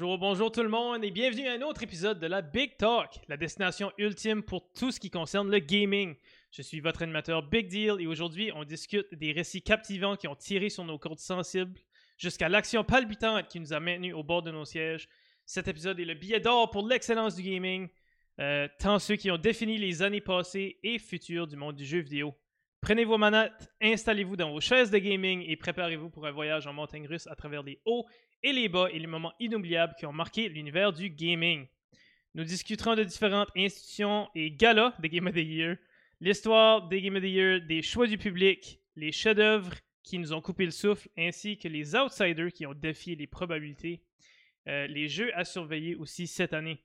Bonjour, bonjour tout le monde et bienvenue à un autre épisode de la Big Talk, la destination ultime pour tout ce qui concerne le gaming. Je suis votre animateur Big Deal et aujourd'hui on discute des récits captivants qui ont tiré sur nos cordes sensibles jusqu'à l'action palpitante qui nous a maintenus au bord de nos sièges. Cet épisode est le billet d'or pour l'excellence du gaming, euh, tant ceux qui ont défini les années passées et futures du monde du jeu vidéo. Prenez vos manettes, installez-vous dans vos chaises de gaming et préparez-vous pour un voyage en montagne russe à travers les hauts et les bas et les moments inoubliables qui ont marqué l'univers du gaming. Nous discuterons de différentes institutions et galas des Game of the Year, l'histoire des Game of the Year, des choix du public, les chefs-d'œuvre qui nous ont coupé le souffle, ainsi que les outsiders qui ont défié les probabilités, euh, les jeux à surveiller aussi cette année.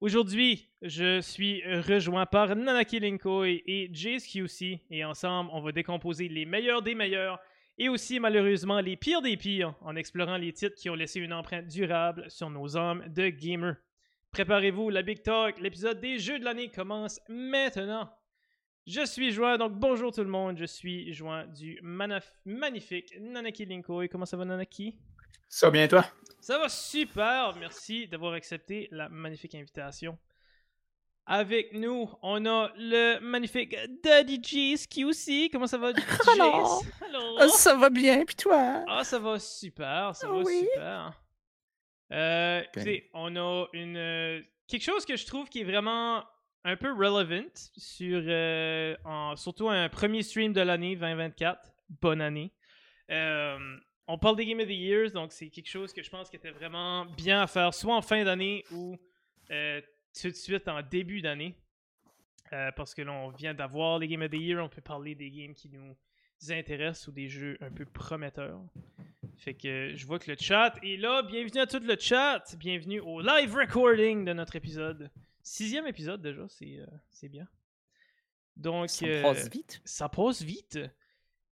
Aujourd'hui, je suis rejoint par Nanaki Linkoy et Jace QC, et ensemble, on va décomposer les meilleurs des meilleurs et aussi malheureusement les pires des pires en explorant les titres qui ont laissé une empreinte durable sur nos âmes de gamers. Préparez-vous, la Big Talk, l'épisode des jeux de l'année commence maintenant. Je suis joint, donc bonjour tout le monde, je suis joint du magnifique Nanaki Linkoy. Comment ça va Nanaki? Ça va bien toi? Ça va super, merci d'avoir accepté la magnifique invitation. Avec nous, on a le magnifique Daddy Jace QC. Comment ça va, Jace? Allô? Ça va bien, puis toi? Ah, ça va super, ça va super. Euh, écoutez, on a une euh, quelque chose que je trouve qui est vraiment un peu relevant sur euh, surtout un premier stream de l'année 2024. Bonne année. Euh, on parle des Game of the Years, donc c'est quelque chose que je pense qui était vraiment bien à faire, soit en fin d'année ou tout de suite en début d'année. Euh, parce que là, on vient d'avoir les Game of the Year, on peut parler des games qui nous intéressent ou des jeux un peu prometteurs. Fait que je vois que le chat est là. Bienvenue à tout le chat. Bienvenue au live recording de notre épisode. Sixième épisode déjà, c'est euh, bien. Donc, ça passe vite. Ça passe vite.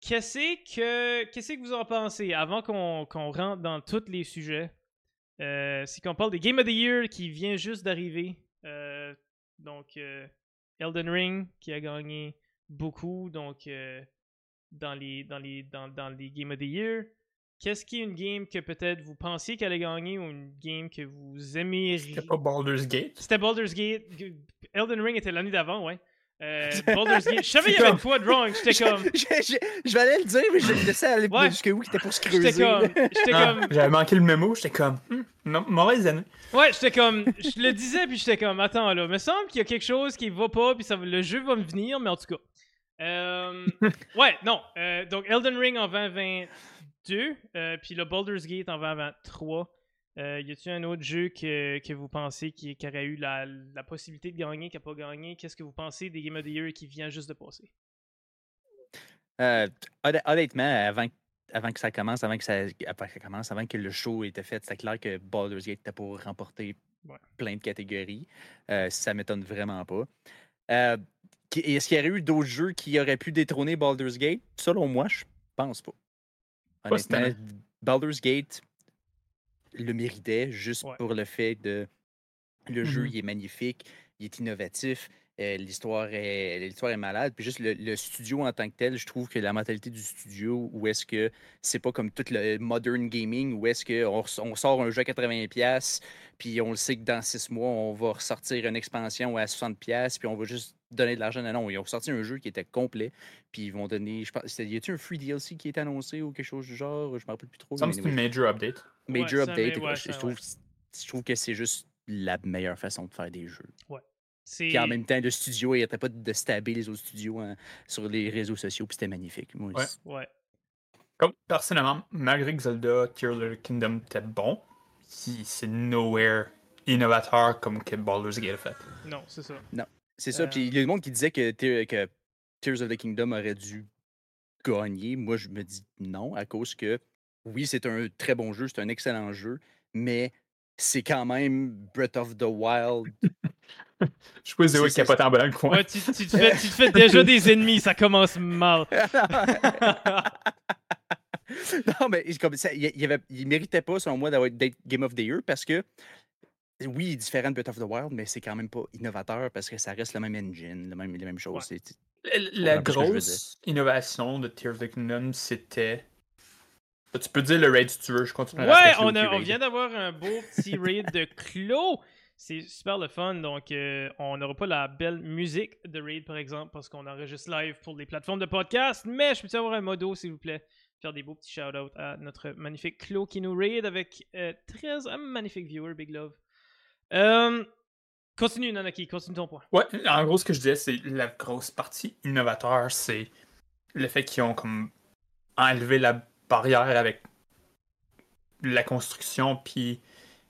Qu'est-ce que, qu'est-ce que vous en pensez avant qu'on, rentre dans tous les sujets? Euh, c'est qu'on parle des Game of the Year qui vient juste d'arriver. Euh, donc, euh, Elden Ring qui a gagné beaucoup donc dans, les, dans, les, dans, dans les Game of the Year. Qu'est-ce qui est une game que peut-être vous pensiez qu'elle allait gagner ou une game que vous aimeriez? C'était pas Baldur's Gate? C'était Baldur's Gate. Elden Ring était l'année d'avant, ouais. Euh, Baldur's Gate. Je savais qu'il y avait une fois de wrong. J'étais comme. je, vais aller le dire, mais je laissais aller ouais. jusqu'à où c'était pour se creuser. J'étais comme. J'étais comme. J'avais manqué le mémo. J'étais comme. Hmm, non, mauvaise année. Ouais, j'étais comme. Je le disais, puis j'étais comme. Attends, là. Il me semble qu'il y a quelque chose qui va pas, puis ça, le jeu va me venir, mais en tout cas. Euh, ouais, non. Euh, donc, Elden Ring en 2022, euh, puis le Baldur's Gate en 2023. Euh, y a-t-il un autre jeu que, que vous pensez qui, qui, aurait eu la, la, possibilité de gagner, qui n'a pas gagné? Qu'est-ce que vous pensez des Game of the Year qui vient juste de passer? Euh, Honnêtement, avant, avant que ça commence, avant que ça, avant que ça commence, avant que le show était fait, c'était clair que Baldur's Gate était pour remporter plein de catégories. Euh, ça m'étonne vraiment pas. Est-ce qu'il y aurait eu d'autres jeux qui auraient pu détrôner Baldur's Gate? Selon moi, je pense pas. Honnêtement, Baldur's Gate le méritait juste pour le fait de. Le mmh jeu, il est magnifique, il est innovatif, euh, l'histoire est, l'histoire est malade. Puis juste le, studio en tant que tel, je trouve que la mentalité du studio, où est-ce que c'est pas comme tout le modern gaming, où est-ce qu'on on sort un jeu à 80$, puis on le sait que dans six mois, on va ressortir une expansion à 60$, puis on va juste donner de l'argent. Non, non, ils ont sorti un jeu qui était complet, puis ils vont donner. Je pense, y a-t-il un free DLC qui est annoncé ou quelque chose du genre? Je me rappelle plus trop. Ça c'est une major update. Major update. je, trouve, je trouve que c'est juste la meilleure façon de faire des jeux. Ouais. Puis en même temps, le studio, il n'arrêtait pas de stabber les autres studios hein, sur les réseaux sociaux, puis c'était magnifique. Moi ouais. ouais. Comme personnellement, malgré que Zelda Tears of the Kingdom était bon, c'est nowhere innovateur comme que Baldur's Gate a fait. Non, c'est ça. Non. C'est ça. Puis il y a le monde qui disait que, que Tears of the Kingdom aurait dû gagner. Moi, je me dis non, à cause que, oui, c'est un très bon jeu, c'est un excellent jeu, mais c'est quand même Breath of the Wild. je sais pas Zéro qui a pas en bas coin. Ouais, tu, tu, te fais, tu, te fais, déjà des ennemis, ça commence mal. non, mais comme ça, il, il, avait, il méritait pas, selon moi, d'avoir Game of the Year parce que oui, il est différent de Breath of the Wild, mais c'est quand même pas innovateur parce que ça reste le même engine, le même, les mêmes choses. La, grosse innovation de Tears of the Kingdom, c'était Tu peux dire le raid si tu veux, je continue. Ouais, on, on vient d'avoir un beau petit raid de Clos. C'est super le fun, donc euh, on n'aura pas la belle musique de raid par exemple parce qu'on enregistre live pour les plateformes de podcast, mais je peux avoir un modo s'il vous plaît faire des beaux petits shout-outs à notre magnifique Clo qui nous raid avec 13 euh, magnifiques viewers, Big Love. Euh, continue, Nanaki, continue ton point. Ouais, en gros, ce que je disais, c'est la grosse partie innovateur, c'est le fait qu'ils ont comme enlevé la barrière avec la construction, puis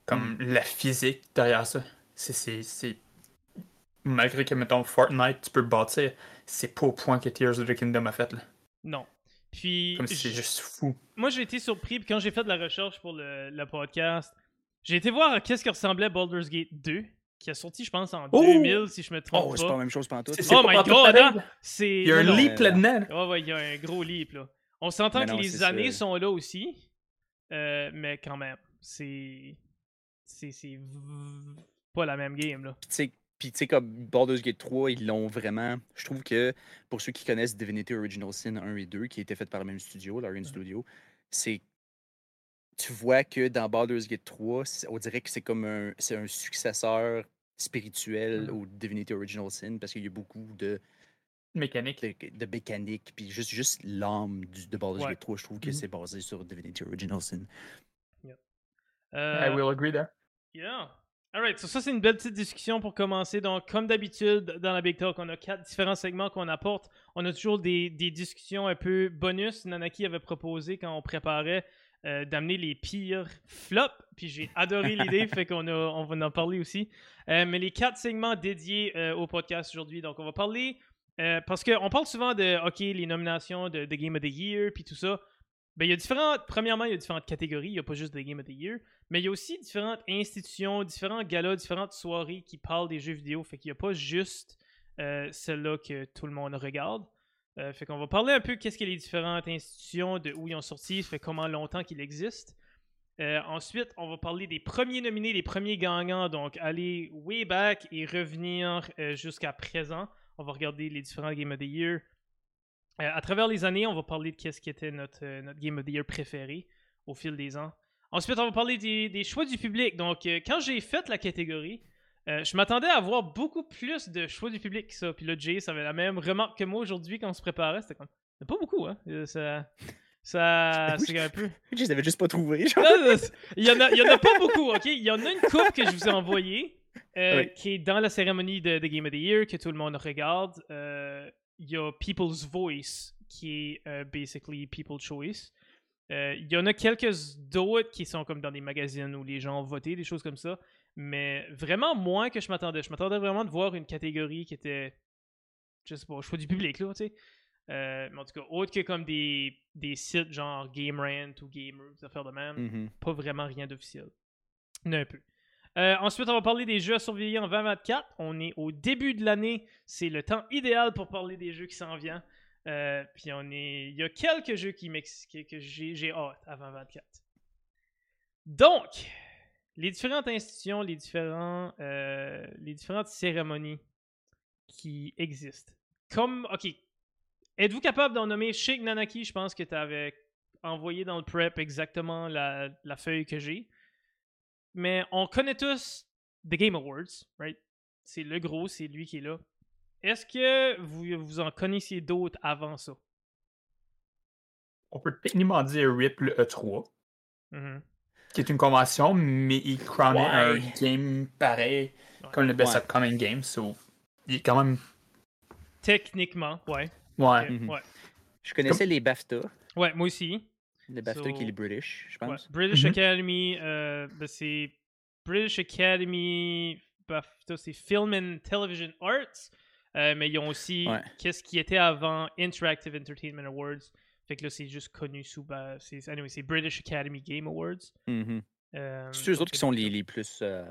comme hmm. la physique derrière ça. C'est. Malgré que, mettons, Fortnite, tu peux bâtir, c'est pas au point que Tears of the Kingdom a fait, là. Non. Puis. Comme c'est juste fou. Moi, j'ai été surpris, puis quand j'ai fait de la recherche pour le, le podcast, j'ai été voir qu'est-ce qui ressemblait à Baldur's Gate 2 qui a sorti, je pense, en 2000, si je me trompe. Oh, c'est pas la même chose pendant tout. Oh my god, hein? Il y a un leap là-dedans. Ouais, ouais, il y a un gros leap, là. On s'entend que les années sont là aussi, euh, mais quand même, c'est. C'est pas la même game, là. Puis, tu sais, comme Baldur's Gate 3, ils l'ont vraiment. Je trouve que pour ceux qui connaissent Divinity Original Sin 1 et 2, qui étaient faits par le même studio, Larian Studio, c'est tu vois que dans Baldur's Gate 3, on dirait que c'est comme un, c'est un successeur spirituel au Divinity Original Sin parce qu'il y a beaucoup de mécanique de, mécanique puis juste juste l'âme de Baldur's Gate 3 je trouve que mmh c'est basé sur Divinity Original Sin yeah. I will agree there yeah Alright, so ça c'est une belle petite discussion pour commencer. Donc, comme d'habitude, dans la Big Talk, on a quatre différents segments qu'on apporte. On a toujours des, des discussions un peu bonus. Nanaki avait proposé quand on préparait euh, d'amener les pires flops. Puis j'ai adoré l'idée, fait qu'on on va en parler aussi. Euh, mais les quatre segments dédiés euh, au podcast aujourd'hui. Donc on va parler, parce qu'on parle souvent de, OK, les nominations de, Game of the Year, puis tout ça. Ben, il y a différentes, premièrement, il y a différentes catégories. Il n'y a pas juste de Game of the Year. Mais il y a aussi différentes institutions, différents galas, différentes soirées qui parlent des jeux vidéo. Fait qu'il n'y a pas juste celle-là que tout le monde regarde. Euh, fait qu'on va parler un peu qu'est-ce que les différentes institutions, de où ils ont sorti, fait comment longtemps qu'ils existent. Euh, ensuite, on va parler des premiers nominés, des premiers gagnants, donc aller way back et revenir euh, jusqu'à présent. On va regarder les différents Game of the Year. à travers les années, on va parler de qu'est-ce qui était notre, notre Game of the Year préféré au fil des ans. Ensuite, on va parler des, des choix du public. Donc, quand j'ai fait la catégorie, euh, je m'attendais à avoir beaucoup plus de choix du public que ça. Puis là, Jay, ça avait la même remarque que moi aujourd'hui quand on se préparait. C'était comme. Pas beaucoup, hein. Euh, ça. Ça. C'est un peu. Je les avais juste pas trouvés. Il y, en a, il y en a pas beaucoup, ok? Il y en a une coupe que je vous ai envoyée. Euh, qui est dans la cérémonie de, Game of the Year que tout le monde regarde. Il y a People's Voice qui est basically People's Choice. Il y en a quelques d'autres qui sont comme dans des magazines où les gens ont voté, des choses comme ça mais vraiment moins que je m'attendais. Je m'attendais vraiment de voir une catégorie qui était, je sais pas, choix du public, là, tu sais. Euh, mais en tout cas, autre que comme des, des sites genre Game Rant ou Gamer, des affaires de même, mm-hmm. pas vraiment rien d'officiel. Un peu. Euh, ensuite, on va parler des jeux à surveiller en 2024. On est au début de l'année. C'est le temps idéal pour parler des jeux qui s'en viennent. Euh, puis on est. Il y a quelques jeux qui que j'ai hâte avant 2024. Donc, les différentes institutions, les, différents, euh, les différentes cérémonies qui existent. Comme, ok, êtes-vous capable d'en nommer? Sheikh Nanaki Je pense que tu avais envoyé dans le prep exactement la, feuille que j'ai. Mais on connaît tous The Game Awards, right? C'est le gros, c'est lui qui est là. Est-ce que vous, vous en connaissiez d'autres avant ça? On peut techniquement dire RIP le E3 qui est une convention, mais il crownait un game pareil, comme le Best Upcoming Game. So, il est quand même. Techniquement, ouais. Ouais. Mhm. Je connaissais les BAFTA. Ouais, moi aussi. Les BAFTA qui est les British, je pense. British mhm. Academy, euh, ben, c'est British Academy BAFTA, c'est Film and Television Arts. Euh, mais ils ont aussi qu'est-ce qui était avant Interactive Entertainment Awards. Fait que là, c'est juste connu sous. Bah, c'est, anyway, c'est British Academy Game Awards. Mm-hmm. Euh, c'est eux autres qui sont les, les plus. Euh,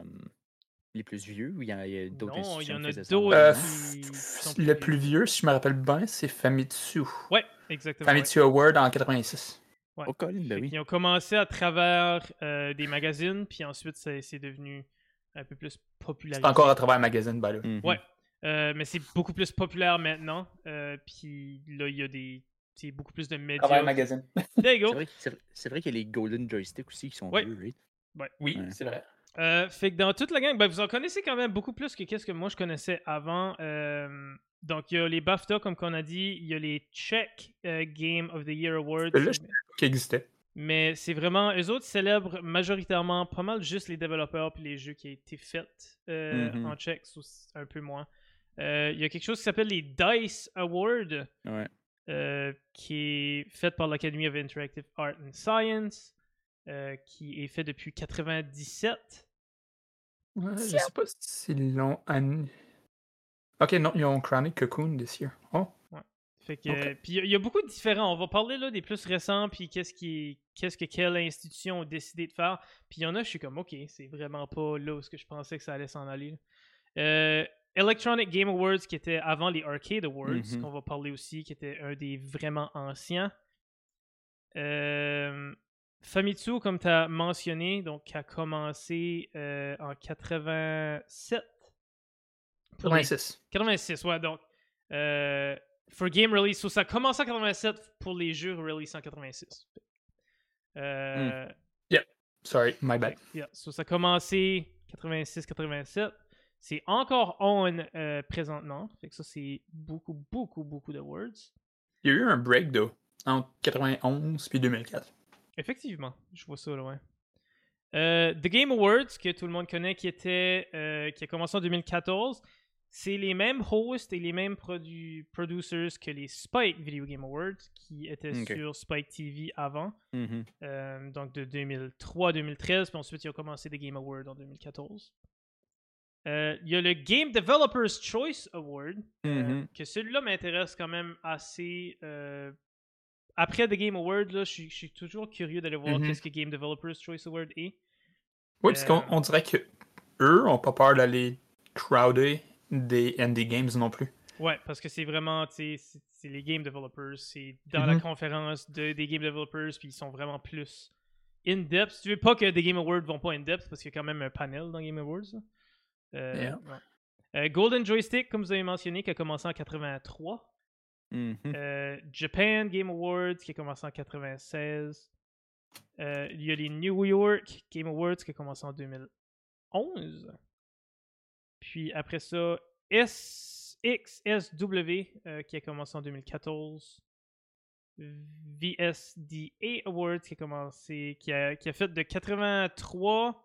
les plus vieux ou il y, a, d'autres Non, il y en a d'autres. Euh, le plus vieux, si je me rappelle bien, c'est Famitsu. Ouais, exactement. Famitsu Award en 86. Ouais. Oh, ben oui. Ils ont commencé à travers des magazines, puis ensuite, c'est, c'est devenu un peu plus populaire. C'est encore à travers un magazine, ben là. Mm-hmm. Ouais. mais c'est beaucoup plus populaire maintenant. puis là, il y a des c'est beaucoup plus de médias. magazine. There you go. C'est vrai, qu'il y a les Golden Joysticks aussi qui sont ouais. bleus, Oui, c'est vrai. Euh, fait que dans toute la gang, ben, vous en connaissez quand même beaucoup plus que qu'est-ce que moi je connaissais avant. Euh, donc il y a les BAFTA, comme qu'on a dit, il y a les Czech euh, Game of the Year Awards. Là, je qui existait. Mais c'est vraiment, eux autres célèbrent majoritairement pas mal juste les développeurs puis les jeux qui ont été faits mm-hmm. en tchèque, un peu moins. Il y a quelque chose qui s'appelle les DICE Awards, qui est fait par l'Academy of Interactive Art and Science. Euh, qui est fait depuis 97. Ouais, je sais pas si long. Ok, non, ils ont Chronic Cocoon this year. Oh. Ouais. Fait que, puis il y, a beaucoup de différents. On va parler là des plus récents, puis qu'est-ce qui, qu'est-ce que quelle institution a décidé de faire. Puis il y en a, je suis comme, ok, c'est vraiment pas là où ce que je pensais que ça allait s'en aller. Euh, Electronic Game Awards, qui était avant les Arcade Awards, mm-hmm. qu'on va parler aussi, qui était un des vraiment anciens. Euh, Famitsu, comme tu as mentionné, donc a commencé euh, en 87. 86. 86, ouais, donc. Euh, for game release, so ça a commencé en 87 pour les jeux release en 86. Euh, hmm. Yeah, sorry, my bad. Yeah, so ça a commencé 86-87. C'est encore on euh, présentement. Fait que ça, c'est beaucoup, beaucoup, beaucoup de words. Il y a eu un break, though, entre 91 puis 2004. Effectivement, je vois ça loin. Euh, The Game Awards, que tout le monde connaît, qui, était, euh, qui a commencé en 2014, c'est les mêmes hosts et les mêmes producers que les Spike Video Game Awards, qui étaient sur Spike TV avant. Mm-hmm. Euh, donc de 2003 à 2013, puis ensuite ils ont commencé The Game Awards en 2014. Il y a le Game Developers Choice Award, mm-hmm. que celui-là m'intéresse quand même assez après The Game Award, là, je, suis toujours curieux d'aller voir mm-hmm. qu'est-ce que Game Developers Choice Award est. Oui, parce qu'on euh, dirait que eux ont pas peur d'aller crowder des indie games non plus. Ouais, parce que c'est vraiment, c'est les game developers, c'est dans la mm-hmm. conférence de, des game developers, puis ils sont vraiment plus in-depth. Tu veux pas que des Game Awards vont pas in-depth, parce qu'il y a quand même un panel dans Game Awards. Euh, euh, Golden Joystick, comme vous avez mentionné, qui a commencé en 83. Mm-hmm. Euh, Japan Game Awards qui a commencé en 96. Euh, il y a les New York Game Awards qui a commencé en 2011. Puis après ça, SXSW euh, qui a commencé en 2014. VSDA Awards qui a commencé, qui a, qui a fait de 83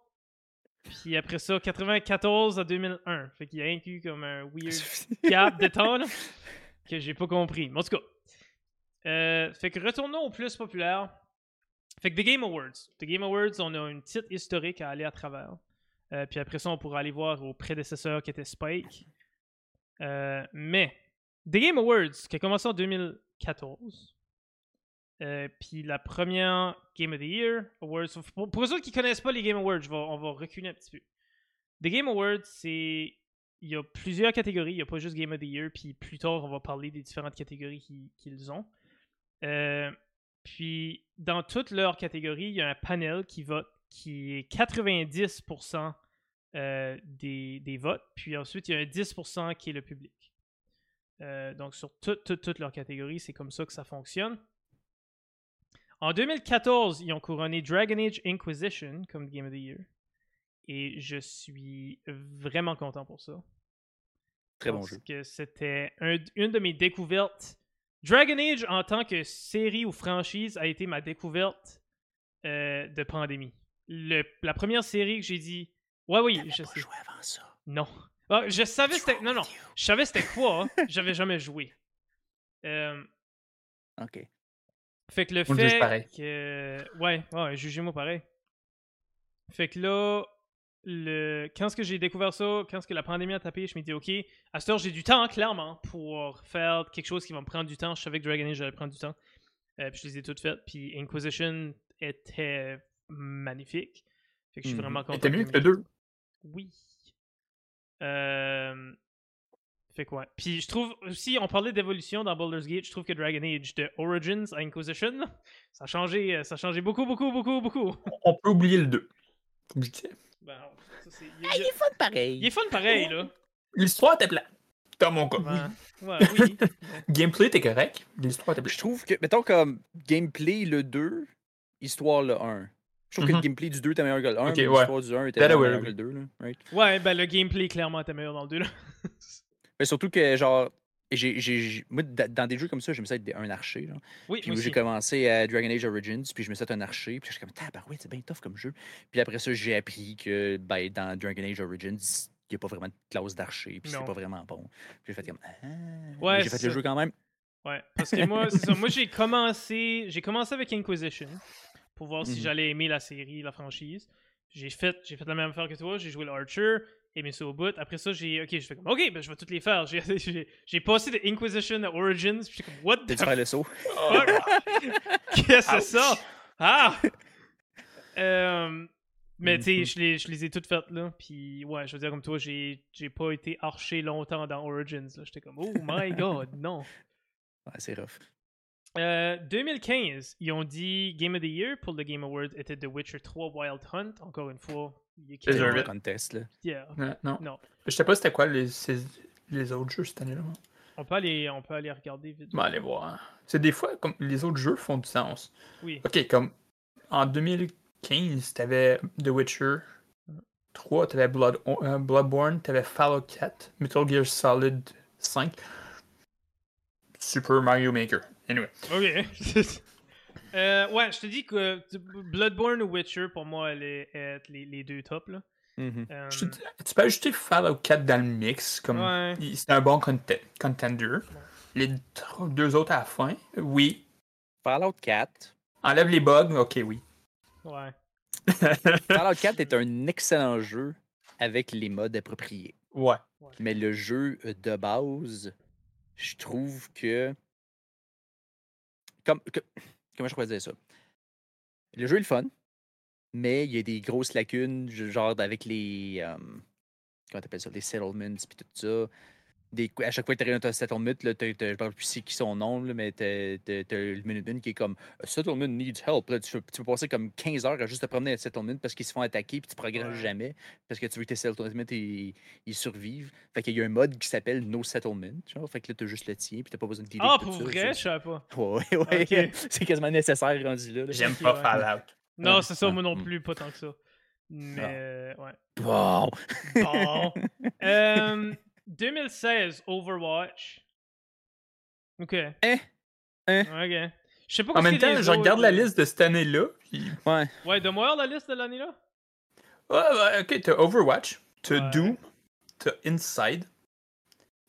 puis après ça, 94 à 2001. Fait qu'il y a inclus comme un weird gap de temps. Là que j'ai pas compris. en tout cas, euh, fait que retournons au plus populaire. Fait que The Game Awards. The Game Awards, on a une petite historique à aller à travers. Euh, puis après ça, on pourra aller voir au prédécesseur qui était Spike. Euh, mais The Game Awards, qui a commencé en 2014. puis la première Game of the Year Awards. Pour, pour ceux qui connaissent pas les Game Awards, on va reculer un petit peu. The Game Awards, c'est il y a plusieurs catégories. Il n'y a pas juste Game of the Year. Puis plus tard, on va parler des différentes catégories qu'ils ont. Euh, puis dans toutes leurs catégories, il y a un panel qui vote qui est 90% euh, des, des, votes. Puis ensuite, il y a un 10% qui est le public. Euh, donc sur toutes leurs catégories, c'est comme ça que ça fonctionne. En 2014, ils ont couronné Dragon Age Inquisition comme Game of the Year. Et je suis vraiment content pour ça. Très bon jeu. Parce que c'était une de mes découvertes. Dragon Age, en tant que série ou franchise, a été ma découverte euh, de pandémie. Le, la première série que j'ai dit. Ouais, oui, je sais. joué avant ça. Non. Ah, je savais c'était. Non, non. Je savais c'était quoi. Hein. J'avais jamais joué. Euh, ok. Fait que le fait que. Ouais, ouais, jugez-moi pareil. Fait que là, le, quand que j'ai découvert ça, quand que la pandémie a tapé, je me dis ok, à ce heure j'ai du temps clairement pour faire quelque chose qui va me prendre du temps. Je savais que Dragon Age j'allais prendre du temps. Euh, puis je les ai toutes faites. Puis Inquisition était magnifique. Fait que je suis vraiment content. Était mieux que le 2. Oui. Euh... Fait quoi. Puis je trouve aussi, on parlait d'évolution dans Baldur's Gate, je trouve que Dragon Age de Origins à Inquisition, ça a changé, ça a changé beaucoup, beaucoup, beaucoup, beaucoup. On peut oublier le 2. Ben, il, est fun pareil. Il est fun pareil, là. L'histoire était plate. Dans mon cas. Ouais, oui. Gameplay, était correct. L'histoire était Je trouve que, mettons, comme gameplay le 2, histoire le 1. Je trouve que le Mhm. gameplay du 2 était meilleur que le 1, Ok, mais ouais. l'histoire du 1 était meilleure que le 2. Là, right? Ouais, ben le gameplay clairement était meilleur dans le 2 là. Mais surtout que, genre, j'ai, j'ai, j'ai- moi, da- dans des jeux comme ça, j'aime ça être des- un archer. Genre. Oui, Puis j'ai commencé à Dragon Age Origins, puis je me suis fait un archer, puis je suis comme, tabarouette, c'est bien tough comme jeu. Puis après ça, j'ai appris que ben, dans Dragon Age Origins, il n'y a pas vraiment de classe d'archer, puis c'est pas vraiment bon. Puis j'ai fait comme, ah. Ouais, j'ai fait le jeu quand même. Ouais, parce que moi, c'est ça. Moi, j'ai commencé, j'ai commencé avec Inquisition pour voir si Mhm. j'allais aimer la série, la franchise. J'ai fait, j'ai fait la même affaire que toi. J'ai joué l'Archer, aimé ça au bout. Après ça, j'ai, ok, je fais comme, ok, ben je vais toutes les faire. J'ai, passé de Inquisition à Origins. Puis j'étais comme, what the faire le saut. Qu'est-ce que c'est ça? Ah! Euh, mais tu sais, Mhm. je les, je les ai toutes faites là. Puis ouais, je veux dire, comme toi, j'ai, pas été arché longtemps dans Origins. J'étais comme, oh my god, non. Ouais, c'est rough. Euh, 2015, ils ont dit Game of the Year pour le Game Award était The Witcher 3 Wild Hunt. Encore une fois, il est Deserve clairement- it. Contest, là. Yeah. Non. Non. Je sais pas c'était quoi les, autres jeux cette année-là. On peut aller, on peut aller regarder vite. Bon, allez voir. C'est des fois, comme les autres jeux font du sens. Oui. Ok, comme en 2015, t'avais The Witcher 3, t'avais Blood, euh, Bloodborne, t'avais Fallout 4, Metal Gear Solid 5, Super Mario Maker. Anyway. Ok. Euh, ouais, je te dis que Bloodborne ou Witcher, pour moi, elle est, est les, les deux top. Là. Mhm. Euh, dis- tu peux ajouter Fallout 4 dans le mix, comme Ouais. c'est un bon conte- contender. Les deux autres à la fin, oui. Fallout 4. Enlève les bugs, ok, oui. ouais. Fallout 4 est un excellent jeu avec les modes appropriés. ouais. Mais le jeu euh, de base, je trouve que. Que- Comment je pourrais ça? Le jeu est le fun, mais il y a des grosses lacunes, genre avec les. euh, comment t'appelles ça? Les settlements, puis tout ça. Des, à chaque fois que tu arrives dans un settlement, là, t'as- t'as- je ne sais plus c'est qui son nom, là, mais t'as t'as- t'as le Minuteman qui est comme A Settlement needs help. Là, tu, peux, tu peux passer comme 15 heures à juste te promener à settlement parce qu'ils se font attaquer puis tu progresses Ouais. jamais parce que tu veux que tes settlements ils, ils survivent. Fait qu'il y a un mode qui s'appelle No Settlement. Genre, fait que là, t'as juste le tien puis t'as pas besoin de dealer Ah, pour vrai, je c'est- savais pas. Ouais, ouais. Ok. c'est quasiment nécessaire rendu là. là. J'aime pas ouais. Fallout. Non, Ouais, c'est ça, moi non mm. plus, pas tant que ça. Mais, euh, ouais. Bon. Bon. Euh, 2016, Overwatch. Ok. Eh. Eh. Ok. Je sais pas En même temps, je regarde la liste de cette année-là. puis- Ouais. Ouais, donne-moi la liste de l'année-là? Ouais, ouais, ok, t'as Overwatch, t'as Ouais. Doom, t'as Inside,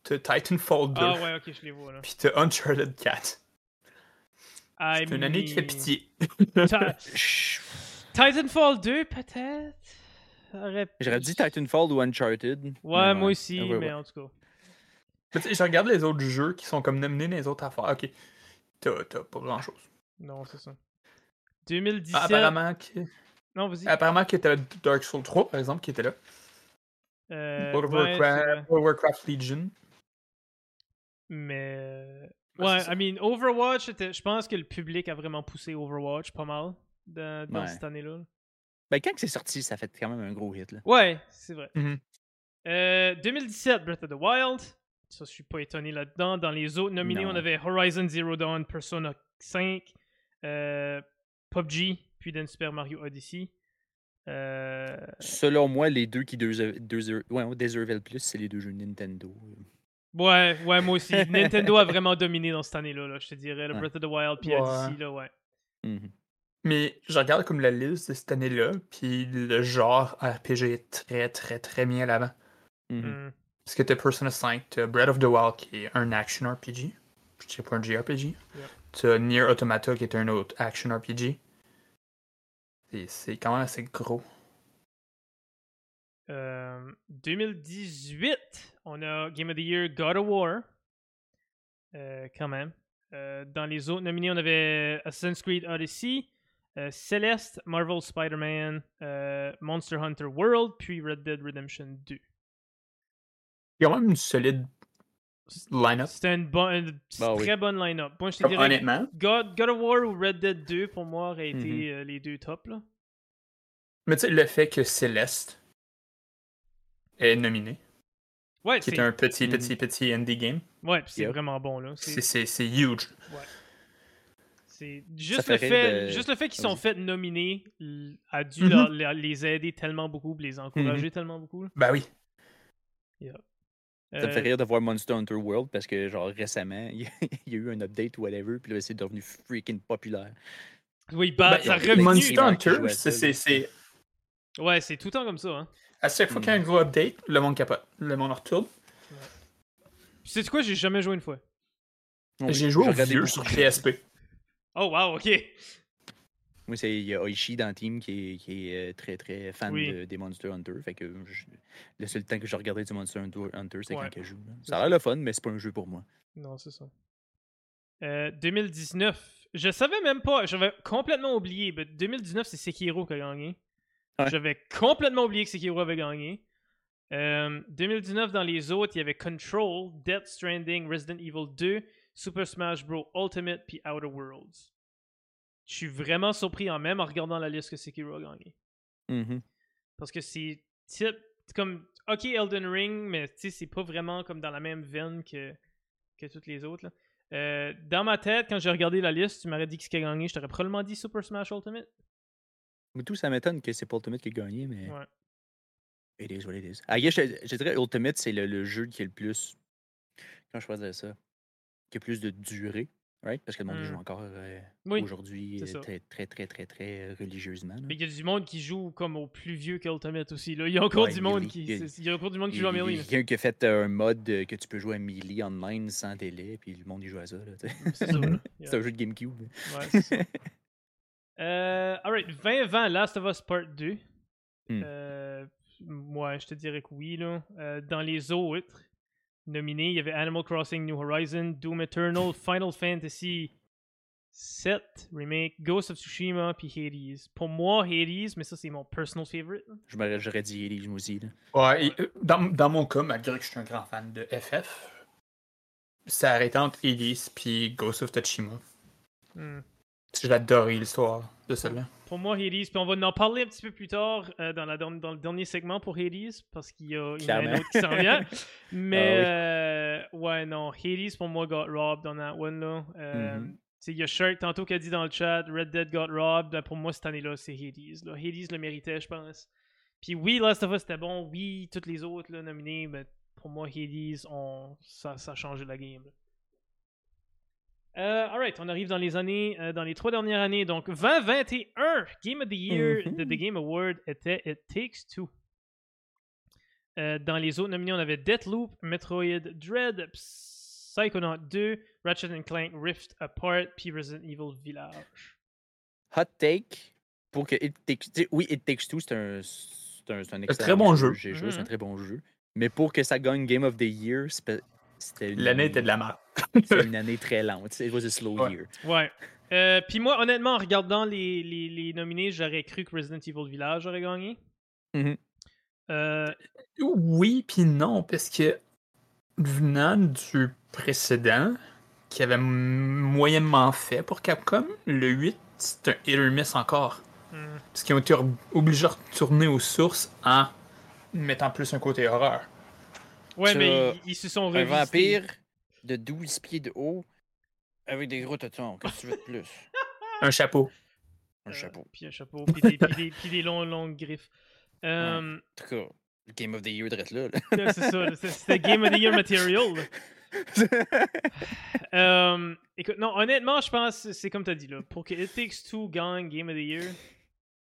t'as Titanfall 2, Ah ouais, ok, je les vois là. puis t'as Uncharted 4. I C'est une année qui fait pitié. Ta- Titanfall 2, peut-être? Aurait- J'aurais dit Titanfall ou Uncharted. Ouais, moi aussi, Ouais, ouais. mais en tout cas. Mais je regarde les autres jeux qui sont comme nominés dans les autres affaires. Ok, t'as t'as pas grand-chose. Non, c'est ça. 2017. Ah, apparemment, que... Non, vas-y. apparemment que t'as Dark Souls 3, par exemple, qui était là. Euh, World of ouais, Warcraft. World of Warcraft Legion. Mais. Ouais, Ouais. I mean, Overwatch, était- je pense que le public a vraiment poussé Overwatch pas mal dans, dans Ouais. cette année-là. Ben, quand c'est sorti, ça fait quand même un gros hit. Là. Ouais, c'est vrai. Mhm. Euh, 2017, Breath of the Wild. Ça, je suis pas étonné là-dedans. Dans les autres nominés, Non. on avait Horizon Zero Dawn, Persona 5, euh, PUBG, puis dans Super Mario Odyssey. Euh, Selon moi, les deux qui deux, deux, ouais, le plus, c'est les deux jeux Nintendo. Ouais, ouais, moi aussi. Nintendo a vraiment dominé dans cette année-là, là, je te dirais. Le. Breath of the Wild, puis Ouais. Odyssey, là, ouais. Mhm. Mais je regarde comme la liste de cette année-là, puis le genre RPG est très, très, très mis à l'avant. Mhm. Mm. Parce que t'as Persona 5, t'as Breath of the Wild qui est un action RPG. Je sais pas un JRPG. T'as Nier Automata qui est un autre action RPG. C'est quand même assez gros. Euh, 2018, on a Game of the Year God of War. Euh, quand même. Euh, dans les autres nominés, on avait Assassin's Creed Odyssey, euh, Celeste, Marvel Spider-Man, euh, Monster Hunter World, puis Red Dead Redemption 2. Il y a quand même une solide line-up. C'était une, bonne, une Bah oui. très bonne line-up. Moi, je te dirais honnêtement. God, God of War ou Red Dead 2 pour moi auraient été Mhm. euh, les deux tops. Là. Mais tu sais, le fait que Céleste est nominé. Ouais, qui c'est est un petit, Mhm. petit, petit indie game. ouais, puis c'est Yep. vraiment bon là. C'est- C'est C'est c'est juste fait le fait, de- juste le fait qu'ils sont fait nominer a dû Mhm. leur- leur- les aider tellement beaucoup, puis les encourager tellement beaucoup. Ben oui. Ça me Euh, fait rire de voir Monster Hunter World parce que, genre, récemment, il y a, eu un update ou whatever, puis là, c'est devenu freaking populaire. Oui, bah, Ben, ça revenu. Monster Hunter, c'est- Ouais, c'est tout le temps comme ça. Hein. à chaque fois Mm. qu'il y a un gros update, le monde capote. Le monde retourne. Puis sais-tu quoi, j'ai jamais joué une fois? J'ai joué au vieux sur PSP. Oh wow, ok. Moi, c'est il y a Oishi dans le team qui est, qui est euh, très très fan Oui. de- des Monster Hunter. Fait que je- le seul temps que je regardais du Monster Hunter, Hunter, c'est Ouais. quand je joue. Ça a l'air le fun, mais c'est pas un jeu pour moi. Non, c'est ça. Euh, 2019. Je savais même pas. J'avais complètement oublié. mais 2019, c'est Sekiro qui a gagné. Ouais. J'avais complètement oublié que Sekiro avait gagné. Euh, 2019, dans les autres, il y avait Control, Death Stranding, Resident Evil 2, Super Smash Bros. Ultimate, puis Outer Worlds. Je suis vraiment surpris en même en regardant la liste que Sekiro a gagné. Mhm. Parce que c'est type comme OK Elden Ring, mais tu sais, c'est pas vraiment comme dans la même veine que, que toutes les autres. là. Euh, dans ma tête, quand j'ai regardé la liste, tu m'aurais dit qui qui a gagné, je t'aurais probablement dit Super Smash Ultimate. Mais tout, ça m'étonne que c'est pas Ultimate qui a gagné, mais Ouais. it is what it is. Ah, yeah, je, je dirais Ultimate, c'est le, le jeu qui est le plus. Comment je pourrais dire ça? Qui a plus de durée, right? Parce que le monde joue Mm. encore euh, Oui, aujourd'hui euh, très, très, très, très, très euh, religieusement. là. Mais il y a du monde qui joue comme au plus vieux qu'Ultimate aussi. Là. Il y a encore Ouais, du monde qui. Il y a- encore du monde qui joue à il y a Melee. quelqu'un qui a fait euh, un mode euh, que tu peux jouer à Melee online sans délai, puis le monde y joue à ça. C'est. C'est un jeu de GameCube. Ouais, c'est ça. Euh, alright, 2020, Last of Us Part 2. Hmm. Euh, ouais, je te dirais que oui. Là. Euh, dans les autres nominés, il y avait Animal Crossing New Horizon, Doom Eternal, Final Fantasy 7 Remake, Ghost of Tsushima, puis Hades. Pour moi, Hades, mais ça c'est mon personal favorite. là. Je m'aurais- J'aurais dit Elise, moi aussi. là. Ouais, et, euh, dans, dans mon cas, malgré que je suis un grand fan de FF, ça arrête entre Elise puis Ghost of Tsushima. Hmm. J'ai adoré l'histoire de celle-là. Pour moi, Hades, puis on va en parler un petit peu plus tard euh, dans, la, dans, dans le dernier segment pour Hades, parce qu'il y, a il y en a un autre qui s'en vient. Mais Ah euh, ouais, non, Hades pour moi got robbed on that one là. Euh, Mhm. sais, Il y a Shark tantôt qui a dit dans le chat Red Dead got robbed. Ben, Pour moi, cette année-là, c'est Hades. Là. Hades le méritait, je pense. Puis oui, Last of Us c'était bon. Oui, toutes les autres là, nominés, mais pour moi, Hades, on... ça, ça a changé la game. là. Euh, alright, on arrive dans les années, euh, dans les trois dernières années. Donc 2021, Game of the Year Mhm. de The Game Award était It Takes Two. Euh, dans les autres nominés, on avait Deathloop, Metroid Dread, Psychonaut 2, Ratchet and Clank Rift Apart, puis Resident Evil Village. Hot take pour que It Takes sais, Oui, It Takes Two, c'est un, c'est un, c'est un très excellent bon jeu. J'ai joué, c'est un Mhm. très bon jeu. Mais pour que ça gagne Game of the Year, c'était une, L'année était de la merde. c'était une année très lente. It was a slow Ouais. year. Ouais. Euh, puis moi, honnêtement, en regardant les, les, les nominés, j'aurais cru que Resident Evil Village aurait gagné. Mhm. Euh, Oui, puis non, parce que venant du précédent, qui avait moyennement fait pour Capcom, le 8, c'est un hit or miss encore. hmm. Parce qu'ils ont été obligés de retourner aux sources en mettant plus un côté horreur. Ouais, mais ils, ils se sont Un revisités. vampire de 12 pieds de haut avec des gros tétons. Qu'est-ce que tu veux de plus? Un chapeau. Un Euh, chapeau. Puis un chapeau, puis des, puis des, puis des longs, longues griffes. Euh, En tout cas, le Game of the Year drette là. là. c'est ça, c'était Game of the Year Material. Euh, écoute, non, honnêtement, je pense c'est comme tu as dit. Là, pour que It Takes Two gagne Game of the Year,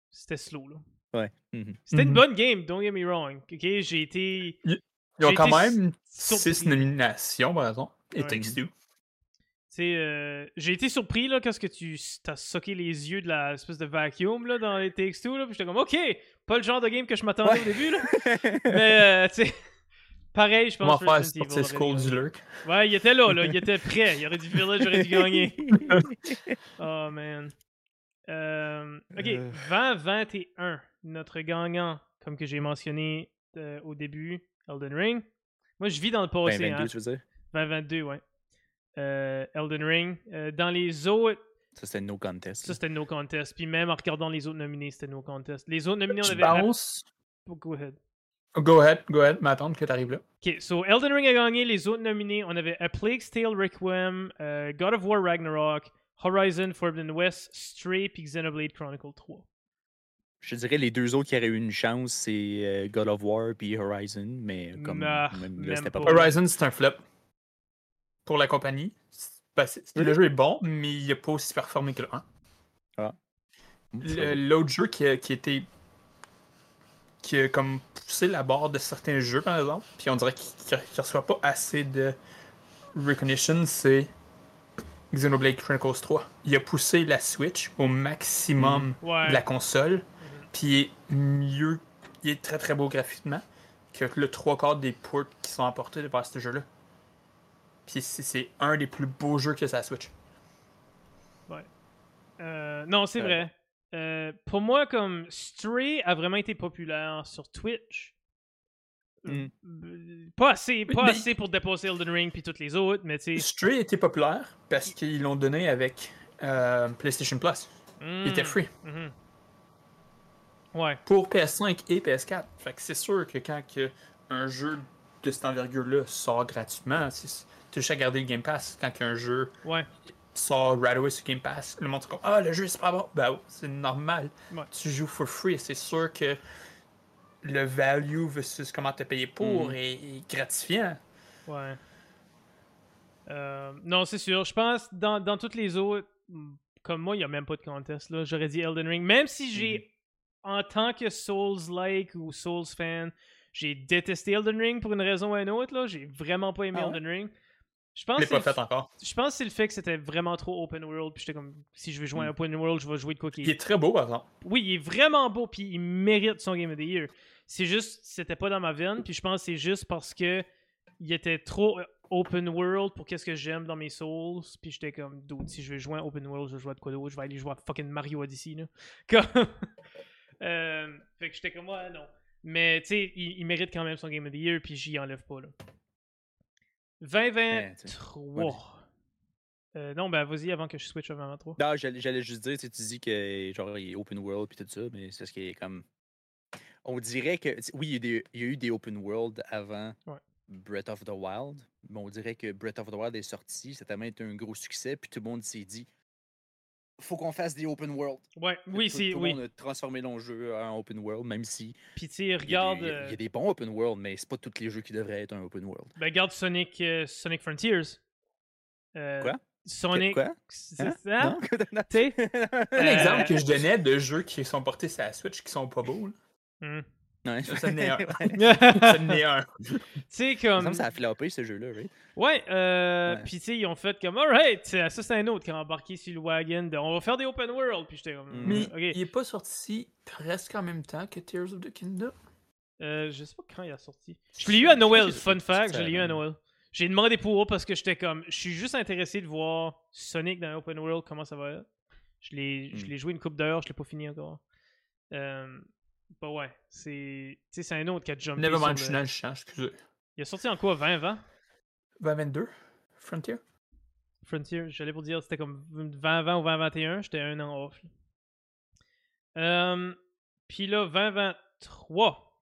c'était slow. Là. ouais. mhm. C'était une Mhm. bonne game, don't get me wrong. ok? J'ai été. Ils ont J'ai quand été même surpris. 6 nominations, par exemple. Et Ouais. Takes Two. Euh, j'ai été surpris là, quand que tu as socké les yeux de la espèce de vacuum là, dans les Takes Two. Là, puis j'étais comme, ok, pas le genre de game que je m'attendais au début. Là. Mais, euh, tu sais, pareil, je pense. faire Resident sortir Evil Skull du gagné. lurk. Ouais, il était là, là, il était prêt. Il aurait dû Village, aurait dû gagner. Oh man. Euh, ok, Euh. 2021, notre gagnant, comme que j'ai mentionné euh, au début, Elden Ring. Moi, je vis dans le Ben, passé. 22, hein. tu veux dire? 2022, ouais. Euh, Elden Ring. Euh, dans les autres, Ça, c'était no contest. ça c'était no contest. Puis même en regardant les autres nominés, c'était no contest. Les autres nominés, on avait. pense, Oh, Go ahead. Go ahead, go ahead, m'attendre que t'arrives là. Ok, so Elden Ring a gagné les autres nominés. On avait A Plague's Tale Requiem, euh, God of War Ragnarok, Horizon Forbidden West, Stray, puis Xenoblade Chronicle 3. Je dirais les deux autres qui auraient eu une chance, c'est euh, God of War puis Horizon, mais comme Nah, même là, même c'était pas, pas. bon. Horizon, c'est un flop. Pour la compagnie. Ben. Le jeu est bon, mais il n'a pas aussi performé que le 1. Le- L'autre jeu qui a, qui était. qui a comme poussé la barre de certains jeux, par exemple, puis on dirait qu'il ne reçoit pas assez de recognition, c'est Xenoblade Chronicles 3. Il a poussé la Switch au maximum Ouais. de la console, puis il est mieux, il est très très beau graphiquement que le trois quarts des ports qui sont apportés vers ce jeu-là. Puis c'est- un des plus beaux jeux que ça Switch. Euh, non, c'est Euh. vrai. Euh, pour moi, comme Stray a vraiment été populaire sur Twitch. Mm. Euh, Pas assez, pas Mais- assez pour dépasser Elden Ring puis toutes les autres, mais tu sais. Stray était populaire parce qu'ils l'ont donné avec euh, PlayStation Plus. Il était mm, free mhm. Ouais. pour PS5 et PS4. Fait que c'est sûr que quand que un jeu de cette envergure-là sort gratuitement, c'est- tu as juste à garder le Game Pass. Quand qu'un jeu Ouais. sort right away sur Game Pass, le monde est comme Ah, le jeu est super bon. Ben, c'est normal. Ouais. Tu joues for free. C'est sûr que le value versus comment te payer pour Mhm. est, est gratifiant. Ouais. Euh, non, c'est sûr. Je pense dans, dans toutes les autres, mm, comme moi, il n'y a même pas de contest. là. J'aurais dit Elden Ring. Même si j'ai, en tant que Souls-like ou Souls-fan, j'ai détesté Elden Ring pour une raison ou une autre. là. J'ai vraiment pas aimé Ah ouais? Elden Ring. Je pense, pas c'est fait le- encore? je pense que c'est le fait que c'était vraiment trop open world. Puis j'étais comme, si je veux jouer à un Mm. open world, je vais jouer de quoi qui Il est très beau, par exemple. oui, il est vraiment beau, puis il mérite son Game of the Year. C'est juste, c'était pas dans ma veine, puis je pense que c'est juste parce que il était trop euh, open world pour qu'est-ce que j'aime dans mes Souls, puis j'étais comme, dude, si je veux jouer à open world, je vais jouer à de quoi d'autre, je vais aller jouer à fucking Mario Odyssey, là. Comme... Euh, fait que j'étais comme, ouais, non. Mais, tu sais, il, il mérite quand même son Game of the Year, puis j'y enlève pas, là. 2023. Euh, non, ben, vas-y avant que je switch à 2023. Non, j'allais juste dire, tu dis que genre il est open world puis tout ça, mais c'est ce qui est comme. On dirait que. Oui, il y, a des- il y a eu des open world avant Ouais. Breath of the Wild, mais on dirait que Breath of the Wild est sorti, ça a tellement été un gros succès, puis tout le monde s'est dit faut qu'on fasse des open world. Ouais, oui, c'est, tout le oui. monde a transformé le jeu en open world, même si Puis, tu il y, regarde. des, il y a- il y euh, a des bons open world, mais c'est pas tous les jeux qui devraient être un open world. Ben, regarde Sonic, euh, Sonic Frontiers. Euh, Quoi? Sonic. Quoi? c'est Hein? ça? Non? Tu sais? Un Euh, exemple que je donnais de jeux qui sont portés sur la Switch qui sont pas beaux. là. Ouais. Ça en est un. tu Ça en est un. sais, comme. ça a floppé ce jeu-là, right? Ouais, euh, Ouais. puis tu sais, ils ont fait comme, alright, ça c'est un autre qui a embarqué sur le wagon de, on va faire des open world, puis j'étais comme, Mm. Mais il est pas sorti presque en même temps que Tears of the Kingdom? Euh, je sais pas quand il a sorti. Je l'ai eu à Noël, fun fact, je l'ai eu à. Noël. J'ai demandé pour eux parce que j'étais comme, je suis juste intéressé de voir Sonic dans un open world, comment ça va être. Je l'ai je Mm. l'ai joué une coupe d'heures, je l'ai pas fini encore. Euh, bah ouais, c'est. Tu sais, c'est un autre qui a jumpé. Nevermind, je suis le- champ, excusez. Il a sorti en quoi 20 20 2022 Frontier? Frontier, j'allais pour dire c'était comme 2020 ou 2021, j'étais un an off. Euh, Puis là, 2023,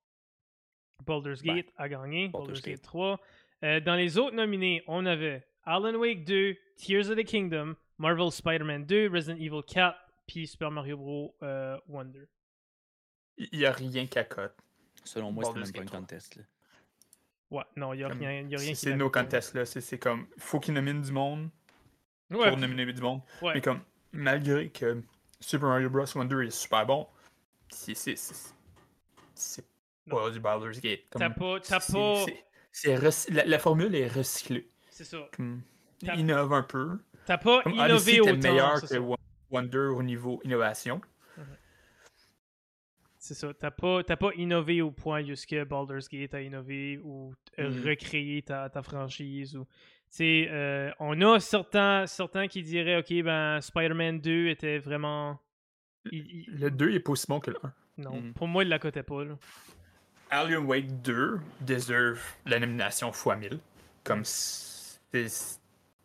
Baldur's. Gate a gagné, Baldur's, Baldur's Gate Gate. 3. Euh, dans les autres nominés, on avait Alan Wake 2, Tears of the Kingdom, Marvel Spider-Man 2, Resident Evil 4, puis Super Mario Bros. euh, Wonder. Il y a rien qu'à cote. Selon moi, Baldur's même pas un Gate 3. contest. Là. Ouais, non, il n'y a rien, y a rien C'est qui c'est l'accorde. no contest là. C'est c'est comme. Il faut qu'ils nominent du monde Ouais, pour nominer du monde. ouais. Mais comme, malgré que Super Mario Bros. Wonder est super bon, c'est. c'est- c'est- C'est pas du Baldur's Gate. T'as pas. T'as c'est- pas. c'est- c'est la, la formule est recyclée. C'est ça. Comme, innove un peu. T'as pas Comme innové Odyssey autant. meilleur c'est que ça. Wonder au niveau innovation. C'est ça. T'as pas, t'as pas innové au point jusque Baldur's Gate a innové ou Mhm. recréé ta, ta franchise. Ou... Tu sais, euh, on a certains, certains qui diraient, OK, ben, Spider-Man 2 était vraiment... il- il- Le 2 est pas aussi bon que le 1. Non, Mhm. pour moi, il la cotait pas. Là. Alien Wake 2 deserve la nomination x 1000. Comme